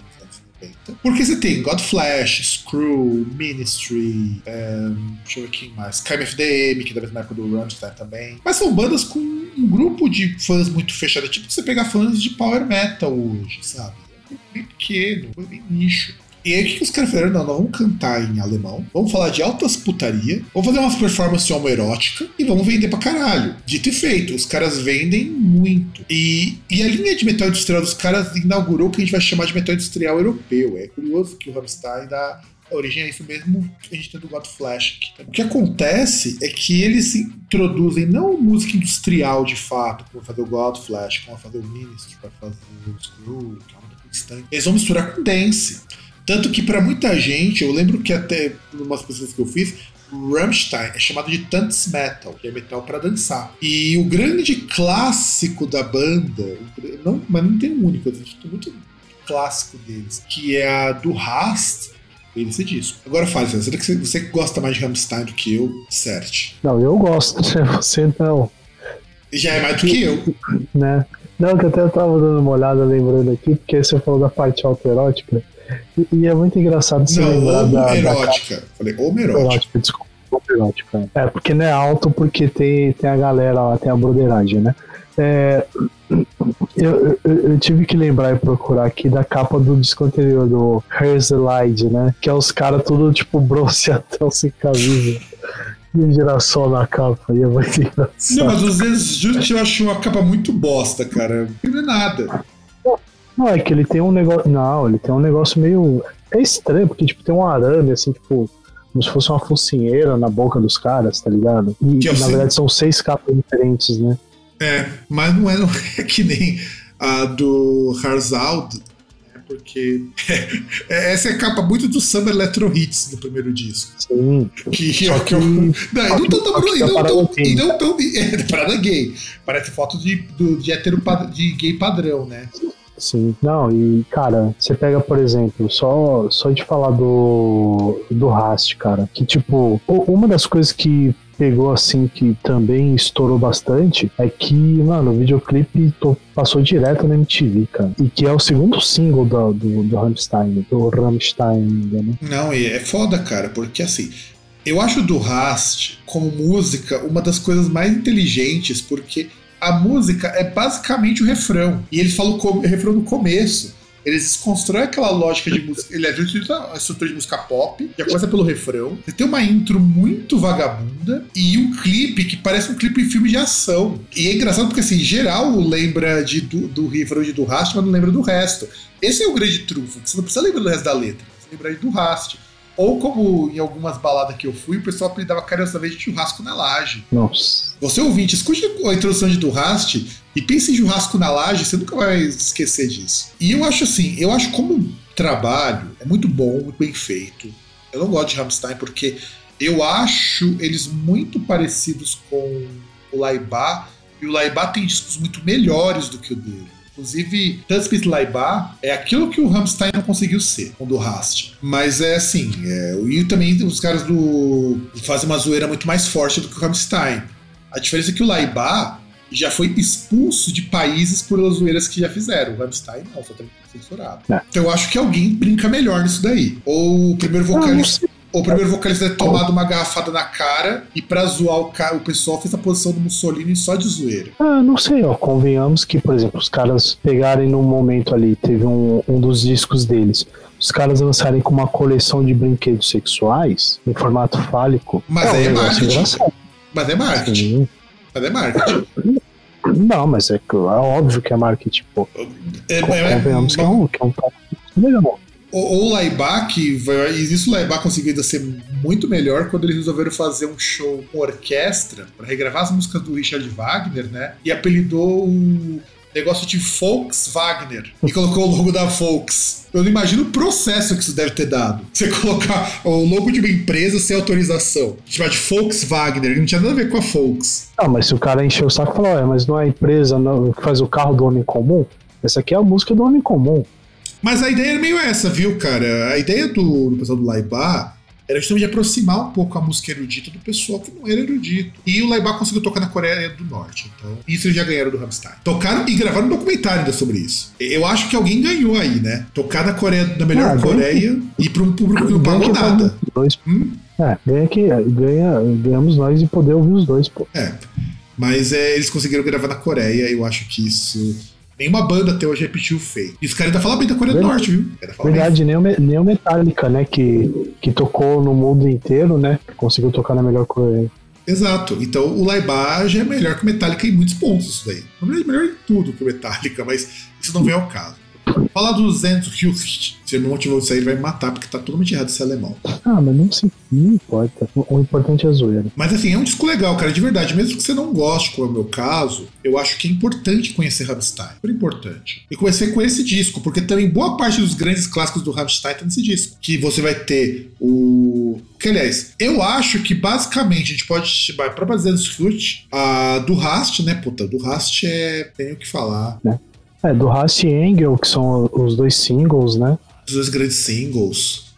90. Porque você tem Godflash, Screw, Ministry, ehm, deixa eu ver quem mais, KMFDM, que é da mesma época do Rammstein também. Mas são bandas com um grupo de fãs muito fechado, tipo você pegar fãs de power metal hoje, sabe? É um bem pequeno, bem nicho. E aí o que, os caras fizeram? Não, nós vamos cantar em alemão, vamos falar de altas putaria, vamos fazer umas performances homoerótica e vamos vender pra caralho. Dito e feito, os caras vendem muito. E, e a linha de metal industrial dos caras inaugurou o que a gente vai chamar de metal industrial europeu. É curioso que o Rammstein dá origem a isso mesmo que a gente tem do God Flash aqui. O que acontece é que eles introduzem não música industrial de fato, como fazer o God Flash, como fazer o Ministry, vai fazer o Screw, é distante. Eles vão misturar com dance. Tanto que pra muita gente, eu lembro que até umas pesquisas que eu fiz, Rammstein é chamado de Tanz Metal, que é metal pra dançar. E o grande clássico da banda, não, mas não tem um único, existe muito clássico deles, que é a do Rast, esse disco. Agora fale, César, será que você, gosta mais de Rammstein do que eu, certe. Não, eu gosto, né? Você não, Já é mais do que eu. né? Não, que até eu tava dando uma olhada lembrando aqui, porque você falou da parte autoerótica. E, é muito engraçado lembrar Não, da, da homoerótica. Falei, homoerótica. Erótica, desculpa. Erótica. É, porque não é alto, porque tem, tem a galera lá, tem a broderagem, né? É, eu, eu, eu tive que lembrar e procurar aqui da capa do disco anterior, do Herzlide, né? Que é os caras tudo tipo bronzeatão sem camisa. E o girassol na capa, e é muito engraçado. Não, mas os Desjust eu acho uma capa muito bosta, cara. Não é nada. Não, é que ele tem um negócio. Não, ele tem um negócio meio. É estranho, porque tipo, tem um arame, assim, tipo, como se fosse uma focinheira na boca dos caras, tá ligado? E Que eu na verdade são seis capas diferentes, né? É, mas não é, não é que nem a do Harzald, né, porque é, essa é a capa muito do Summer Electro Hits do primeiro disco. Sim. Que, Só que, eu- que- não, não que- tão, que e não tão, e não tão é, parada gay. Parece foto de, do, de hétero de gay padrão, né? Sim. Não, e, cara, você pega, por exemplo, só, só de falar do, do Rast, cara, que, tipo, uma das coisas que pegou, assim, que também estourou bastante, é que, mano, o videoclipe passou direto na MTV, cara. E que é o segundo single do, do, do Rammstein, do Rammstein né? Não, e é foda, cara, porque assim, eu acho do Rast, como música, uma das coisas mais inteligentes, porque a música é basicamente o refrão. E ele fala o, o refrão no começo. Eles desconstroem aquela lógica de música. Ele é de uma estrutura de música pop, já começa pelo refrão. Você tem uma intro muito vagabunda e um clipe que parece um clipe em filme de ação. E é engraçado porque, assim, geral lembra de, do, do refrão de do Rast, mas não lembra do resto. Esse é o grande trunfo, você não precisa lembrar do resto da letra, você lembra do Rast. Ou como em algumas baladas que eu fui, o pessoal apelidava carinhosamente de churrasco na laje. Nossa. Você ouvinte, escute a introdução de Durrast e pense em churrasco na laje, você nunca vai esquecer disso. E eu acho assim, eu acho como trabalho é muito bom, muito bem feito. Eu não gosto de Rammstein porque eu acho eles muito parecidos com o Laibá e o Laibá tem discos muito melhores do que o dele. Inclusive, Tanspit Laibá é aquilo que o Rammstein não conseguiu ser com o do Rast. Mas é assim, é, e também os caras do fazem uma zoeira muito mais forte do que o Rammstein. A diferença é que o Laibá já foi expulso de países por as zoeiras que já fizeram. O Rammstein não, só tem censurado. É. Então eu acho que alguém brinca melhor nisso daí. Ou o primeiro Ah, vocalista. O primeiro vocalista ter tomado uma garrafada na cara e pra zoar o, o pessoal fez a posição do Mussolini só de zoeira. Ah, não sei, ó. Convenhamos que, por exemplo, os caras pegarem num momento ali, teve um, um dos discos deles, os caras lançarem com uma coleção de brinquedos sexuais em formato fálico. Mas é um é negócio marketing. engraçado. Mas é marketing. Sim. Mas é marketing. Não, mas é, é óbvio que é marketing, pô. É, é- Convenhamos que é um, que é um legal. O que vai, e isso o Laibá conseguiu ainda ser muito melhor quando eles resolveram fazer um show com orquestra para regravar as músicas do Richard Wagner, né? E apelidou o negócio de Volks Wagner e colocou o logo da Volks. Eu não imagino o processo que isso deve ter dado. Você colocar o logo de uma empresa sem autorização. Chamar de Volkswagen, não tinha nada a ver com a Volks. Ah, mas se o cara encheu o saco e falou, mas não é a empresa que faz o carro do homem comum? Essa aqui é a música do homem comum. Mas a ideia é meio essa, viu, cara? A ideia do, do pessoal do Laibá era justamente aproximar um pouco a música erudita do pessoal que não era erudito. E o Laibá conseguiu tocar na Coreia do Norte. Então, isso eles já ganharam do Rammstein. Tocaram e gravaram um documentário ainda sobre isso. Eu acho que alguém ganhou aí, né? Tocar na Coreia, na melhor Ah, Coreia e para um público que não pagou nada. Dois. Hum? É, ganha que ganha, ganhamos nós de poder ouvir os dois, pô. É. Mas é, eles conseguiram gravar na Coreia, eu acho que isso. Nenhuma banda até hoje repetiu o feito. E os caras ainda falam bem da Coreia do. Norte, viu? Verdade, nem o, nem o Metallica, né, que, que tocou no mundo inteiro, né, conseguiu tocar na melhor Coreia. Exato. Então o Laibá já é melhor que o Metallica em muitos pontos, isso daí. Na verdade, melhor em tudo que o Metallica, mas isso não vem ao caso. Falar do Zenz Hilst, se ele não motivou isso aí, ele vai me matar, porque tá totalmente errado esse alemão. Ah, mas não, se, não importa. O, o importante é a zoeira. Mas assim, é um disco legal, cara, de verdade. Mesmo que você não goste, como é o meu caso, eu acho que é importante conhecer Rammstein. Super importante. E conhecer com esse disco, porque também boa parte dos grandes clássicos do Rammstein tá nesse disco. Que você vai ter o. Que, aliás, eu acho que basicamente a gente pode chamar a própria Zenskut, a do Rast, né, puta? Do Rast é. Tenho o que falar. É, do Rast e Engel, que são os dois singles, né? Os dois grandes singles.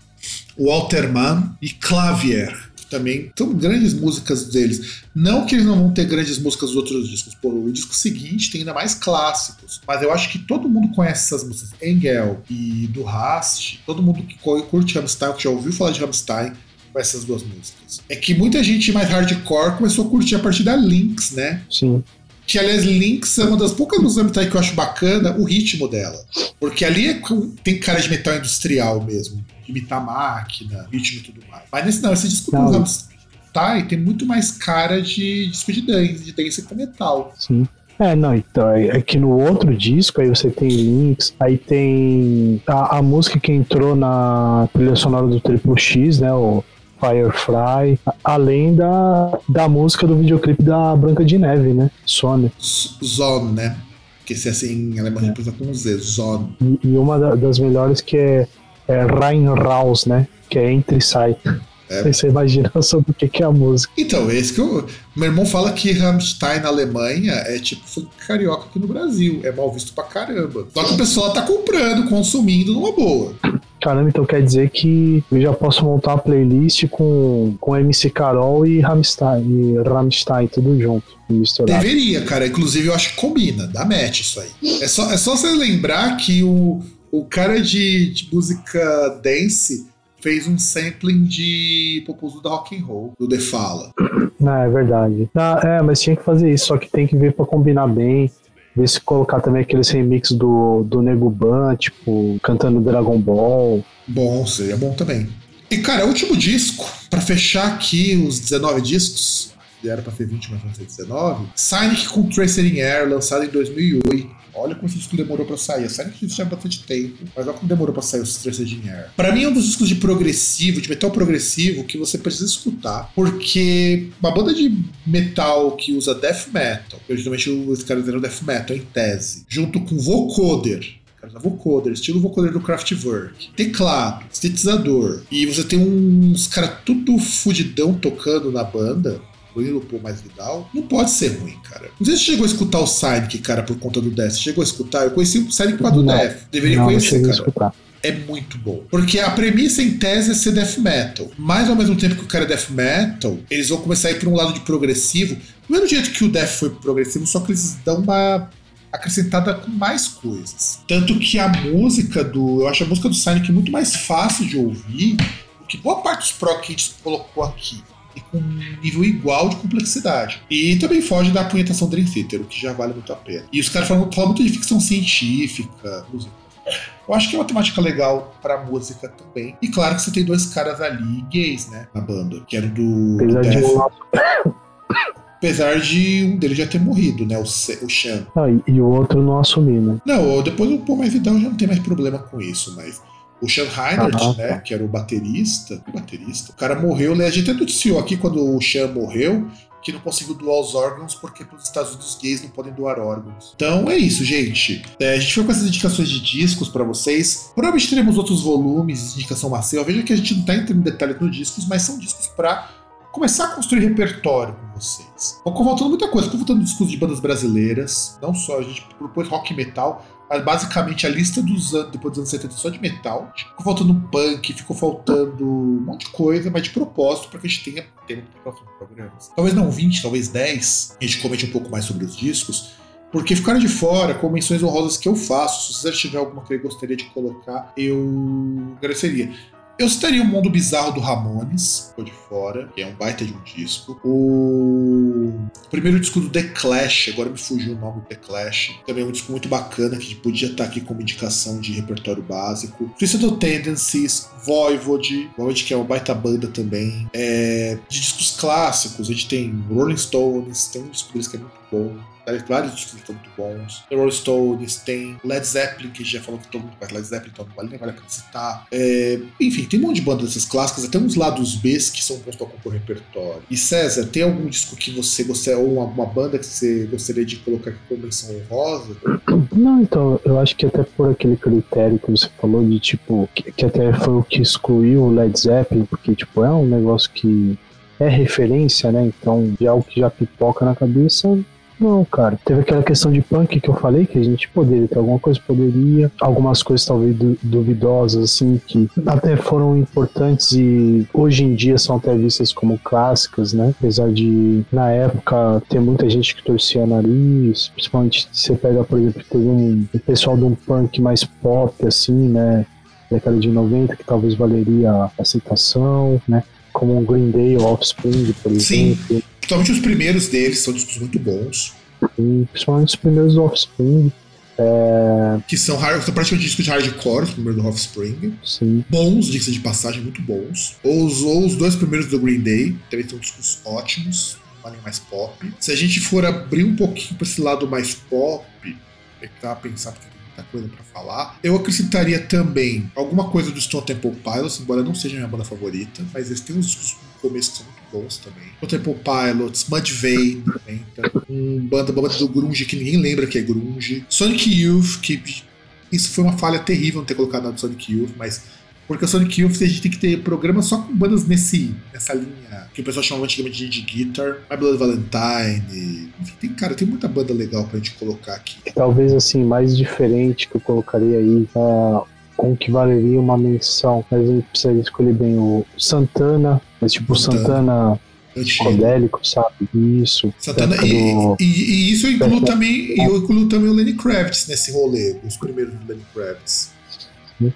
O Alterman e Clavier. que Também são grandes músicas deles. Não que eles não vão ter grandes músicas dos outros discos. Pô, o disco seguinte tem ainda mais clássicos. Mas eu acho que todo mundo conhece essas músicas. Engel e do Rast. Todo mundo que curte Rammstein, que já ouviu falar de Rammstein, conhece essas duas músicas. É que muita gente mais hardcore começou a curtir a partir da Lynx, né? Sim. Que, aliás, Lynx é uma das poucas músicas Rammstein que eu acho bacana, o ritmo dela. Porque ali é tem cara de metal industrial mesmo. Imitar máquina, ritmo e tudo mais. Mas nesse não, esse disco do Não. Rammstein tem muito mais cara de disco de dance, de dance com metal. Sim. É, não, então, é é que no outro disco aí você tem links, aí tem a, a música que entrou na trilha sonora do Triple X, né, o Firefly, além da, da música do videoclipe da Branca de Neve, né, Sony. Zone, né? Porque se é assim, em alemão a gente precisa com Z, Zone. E, e uma da- das melhores que é, é Rein Raus, né, que é Entre e Sai. É. Aí você imagina sobre o que, é a música. Então, esse que eu. Meu irmão fala que Rammstein na Alemanha é tipo funk carioca aqui no Brasil. É mal visto pra caramba. Só que o pessoal tá comprando, consumindo numa boa. Caramba, então quer dizer que eu já posso montar uma playlist com, com MC Carol e Rammstein, e Rammstein tudo junto, misturado. Deveria, cara. Inclusive, eu acho que combina. Dá match isso aí. É só, é só você lembrar que o, o cara de, de música dance fez um sampling de Popozuda da Rock and Roll, do The Fala. Não, é verdade. Ah, é, mas tinha que fazer isso, só que tem que ver pra combinar bem. Ver se colocar também aqueles remix do, do Nego Ban, tipo, cantando Dragon Ball. Bom, seria bom também. E, cara, último disco, pra fechar aqui os 19 discos, era pra ser 20, mas vai ser 19, Sonic com Tracer in Air, lançado em 2008. Olha como esse disco demorou pra sair. A Sonic já tinha bastante tempo, mas olha como demorou pra sair os Tracer in Air. Pra mim é um dos discos de progressivo, de metal progressivo, que você precisa escutar, porque uma banda de metal que usa death metal, que geralmente os caras eram death metal em tese, junto com vocoder, cara, vocoder, estilo vocoder do Kraftwerk, teclado, sintetizador, e você tem uns caras tudo fudidão tocando na banda, incluindo o Paul mais Vidal, não pode ser ruim, cara. Não sei se você chegou a escutar o Sonic, cara, por conta do Death. Você chegou a escutar? Eu conheci o Sonic por causa do. Death. Deveria não, conhecer, cara escutar. é muito bom. Porque a premissa em tese é ser death metal. Mas ao mesmo tempo que o cara é death metal, eles vão começar a ir para um lado de progressivo. Do mesmo jeito que o death foi pro progressivo, só que eles dão uma acrescentada com mais coisas. Tanto que a música do. Eu acho a música do Sonic muito mais fácil de ouvir do que boa parte dos pro que a gente colocou aqui. E com um nível igual de complexidade. E também foge da punhetação Dream Theater, o que já vale muito a pena. E os caras falam, falam muito de ficção científica, música eu acho que é uma temática legal pra música também. E claro que você tem dois caras ali gays, né? Na banda. Que era do. do Apesar de, Death. Apesar de um deles já ter morrido, né? O, o Sean. não, e, e o outro não assumir, né? Não, depois o Paul mais Vidal já não tem mais problema com isso, mas. O Sean Reinhardt, Ah, né? tá. Que era o baterista. O baterista. O cara morreu, né? A gente até noticiou aqui quando o Sean morreu. que não conseguiu doar os órgãos porque nos Estados Unidos gays não podem doar órgãos. Então é isso, gente. É, a gente foi com essas indicações de discos para vocês. Provavelmente teremos outros volumes de indicação massiva. Veja que a gente não tá entrando em detalhes nos discos, mas são discos para começar a construir repertório com vocês. Ficou faltando muita coisa, ficou faltando discos de bandas brasileiras, não só a gente propôs rock e metal, basicamente a lista dos anos, depois dos anos 70 só de metal. Ficou faltando punk, ficou faltando um monte de coisa, mas de propósito para que a gente tenha tempo para programas. Talvez não 20, talvez 10, a gente comente um pouco mais sobre os discos. Porque ficaram de fora com menções honrosas que eu faço. Se você tiver alguma que eu gostaria de colocar, eu agradeceria. Eu citaria o Mundo Bizarro do Ramones, ficou de fora, que é um baita de um disco. O primeiro disco do The Clash, agora me fugiu o nome do The Clash, também é um disco muito bacana que podia estar aqui como indicação de repertório básico. Suicidal Tendencies, Voivode, Voivode que é uma baita banda também. É, de discos clássicos, a gente tem Rolling Stones, tem um disco deles que é muito bom vários discos que estão muito bons. The Rolling Stones, tem Led Zeppelin, que já falou que todo mundo conhece Led Zeppelin, então não vale vale a pena citar. É, enfim, tem um monte de bandas dessas clássicas, até uns lados B que são bons pra compor repertório. E César, tem algum disco que você gostaria, ou uma, banda que você gostaria de colocar como menção honrosa? Não, então, eu acho que até por aquele critério que você falou de tipo, que, que até foi o que excluiu o Led Zeppelin, porque tipo, é um negócio que é referência, né? Então, de algo que já pipoca na cabeça, não, cara. Teve aquela questão de punk que eu falei, que a gente poderia ter alguma coisa, poderia. Algumas coisas talvez duvidosas, assim, que até foram importantes e hoje em dia são até vistas como clássicas, né? Apesar de, na época, ter muita gente que torcia nariz. Principalmente você pega, por exemplo, teve um, um pessoal de um punk mais pop, assim, né? Década de 90, que talvez valeria a citação, né? Como um Green Day Offspring, por exemplo. Sim. Principalmente os primeiros deles são discos muito bons. E principalmente os primeiros do Offspring. É... Que são, hard, são praticamente discos de hardcore, os primeiros do Offspring. Sim. Bons, diga de passagem, muito bons. Ou os, ou os dois primeiros do Green Day, também são discos ótimos, linha mais pop. Se a gente for abrir um pouquinho para esse lado mais pop, é que tava pensando que tem muita coisa para falar. Eu acrescentaria também alguma coisa do Stone Temple Pilots, embora não seja minha banda favorita, mas eles têm uns discos começo são muito bons também. O Temple Pilots, Mudvayne também, tá? um banda, do grunge que ninguém lembra que é grunge. Sonic Youth, que isso foi uma falha terrível não ter colocado nada do Sonic Youth, mas porque o Sonic Youth a gente tem que ter programa só com bandas nesse, nessa linha que o pessoal chamava antigamente de guitar, My Blood Valentine. Enfim, tem, cara, tem muita banda legal pra gente colocar aqui. Talvez assim, mais diferente que eu colocaria aí, uh, com que valeria uma menção, mas a gente precisaria escolher bem o Santana, mas tipo Santana. Psicodélico, sabe? Isso. Santana, e, do... e, e, isso eu incluo também, eu incluo também o Lenny Kravitz nesse rolê, os primeiros do Lenny Kravitz.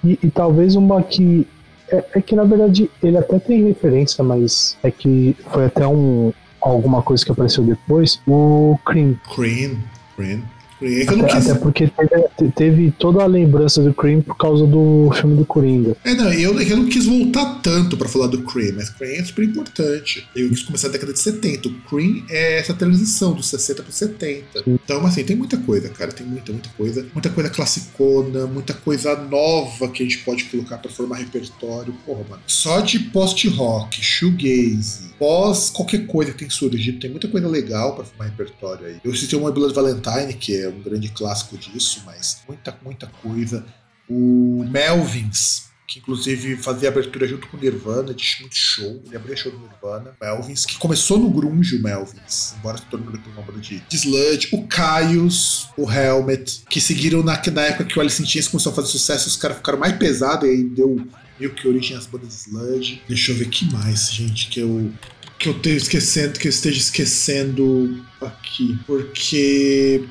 E, e talvez uma que. É, é, que na verdade ele até tem referência, mas é que foi até um alguma coisa que apareceu depois, o Cream. Cream, Cream. É até, quis... até, porque teve, teve, toda a lembrança do Cream por causa do filme do Coringa. É, não, eu, eu não quis voltar tanto pra falar do Cream, mas Cream é super importante. Eu quis começar na década de 70. O Cream é essa transição dos 60 pro 70. Sim. Então, assim, tem muita coisa, cara. Tem muita, muita coisa. Muita coisa classicona, muita coisa nova que a gente pode colocar pra formar repertório. Porra, mano. Só de post-rock, shoegaze, pós qualquer coisa que tem surgido, tem muita coisa legal para formar repertório aí. Eu citei uma Blood Valentine, que é um grande clássico disso, mas muita, muita coisa. O Melvins, que inclusive fazia abertura junto com o Nirvana, de muito show. Ele abria show do Nirvana. Melvins, que começou no grunge, o Melvins, embora se torne depois uma banda de, de sludge. O Caius, o Helmet, que seguiram na, na época que o Alice in Chains começou a fazer sucesso, os caras ficaram mais pesados e aí deu meio que origem às bandas sludge. Deixa eu ver que mais, gente, que eu que eu esteja esquecendo, que eu esteja esquecendo aqui, porque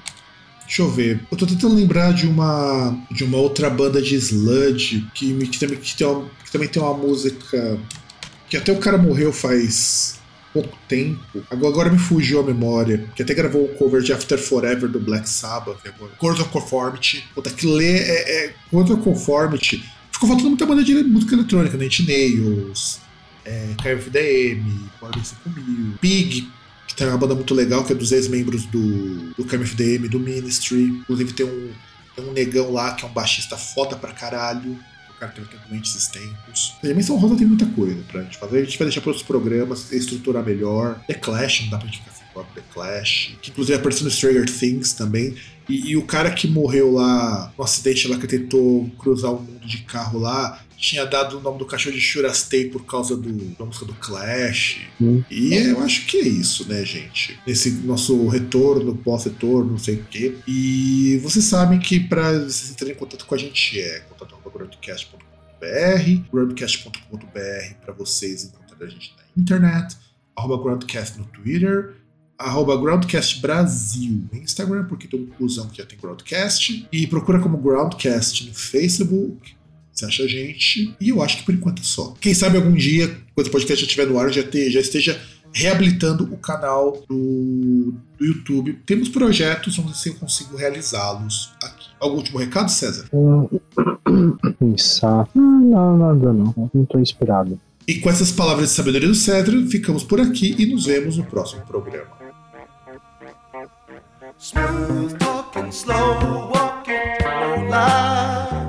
Deixa eu ver. Eu tô tentando lembrar de uma de uma outra banda de sludge que, que, também, que, tem uma, que também tem uma música que até o cara morreu faz pouco tempo. Agora, me fugiu a memória. Que até gravou um cover de After Forever do Black Sabbath. Agora. of Conformity. Puta, que lê é, é Conformity. Ficou faltando muita banda de música eletrônica, né? Nails, é, KFDM, Bora 5000, Pig, que tem uma banda muito legal, que é dos ex-membros do, do KMFDM, do Ministry. Inclusive tem um, tem um negão lá que é um baixista foda pra caralho. o cara teve que doente esses tempos. A Dimensão Rosa tem muita coisa pra gente fazer. A gente vai deixar para outros programas, estruturar melhor. The Clash, não dá pra gente ficar sem falar The Clash. Que inclusive apareceu no Stranger Things também. E, e, o cara que morreu lá no acidente lá que tentou cruzar o mundo de carro lá, tinha dado o nome do cachorro de Shurastei por causa do, da música do Clash. Hum. E eu acho que é isso, né, gente? Nesse nosso retorno, pós-retorno, não sei o quê. E vocês sabem que para vocês entrarem em contato com a gente é contato.groundcast.com.br, groundcast.com.br para vocês encontrarem a gente na internet, arroba groundcast no Twitter, arroba Groundcast Brasil no Instagram, porque tem um cuzão que já tem Groundcast, e procura como Groundcast no Facebook, você acha a gente, e eu acho que por enquanto é só. Quem sabe algum dia, quando o podcast já estiver no ar, já, te, já esteja reabilitando o canal do, do YouTube. Temos projetos, vamos ver se eu consigo realizá-los aqui. Algum último recado, César? Pensar. Não, nada não. Não estou inspirado. E com essas palavras de sabedoria do César, ficamos por aqui e nos vemos no próximo programa. Smooth talking, slow walking, no lie.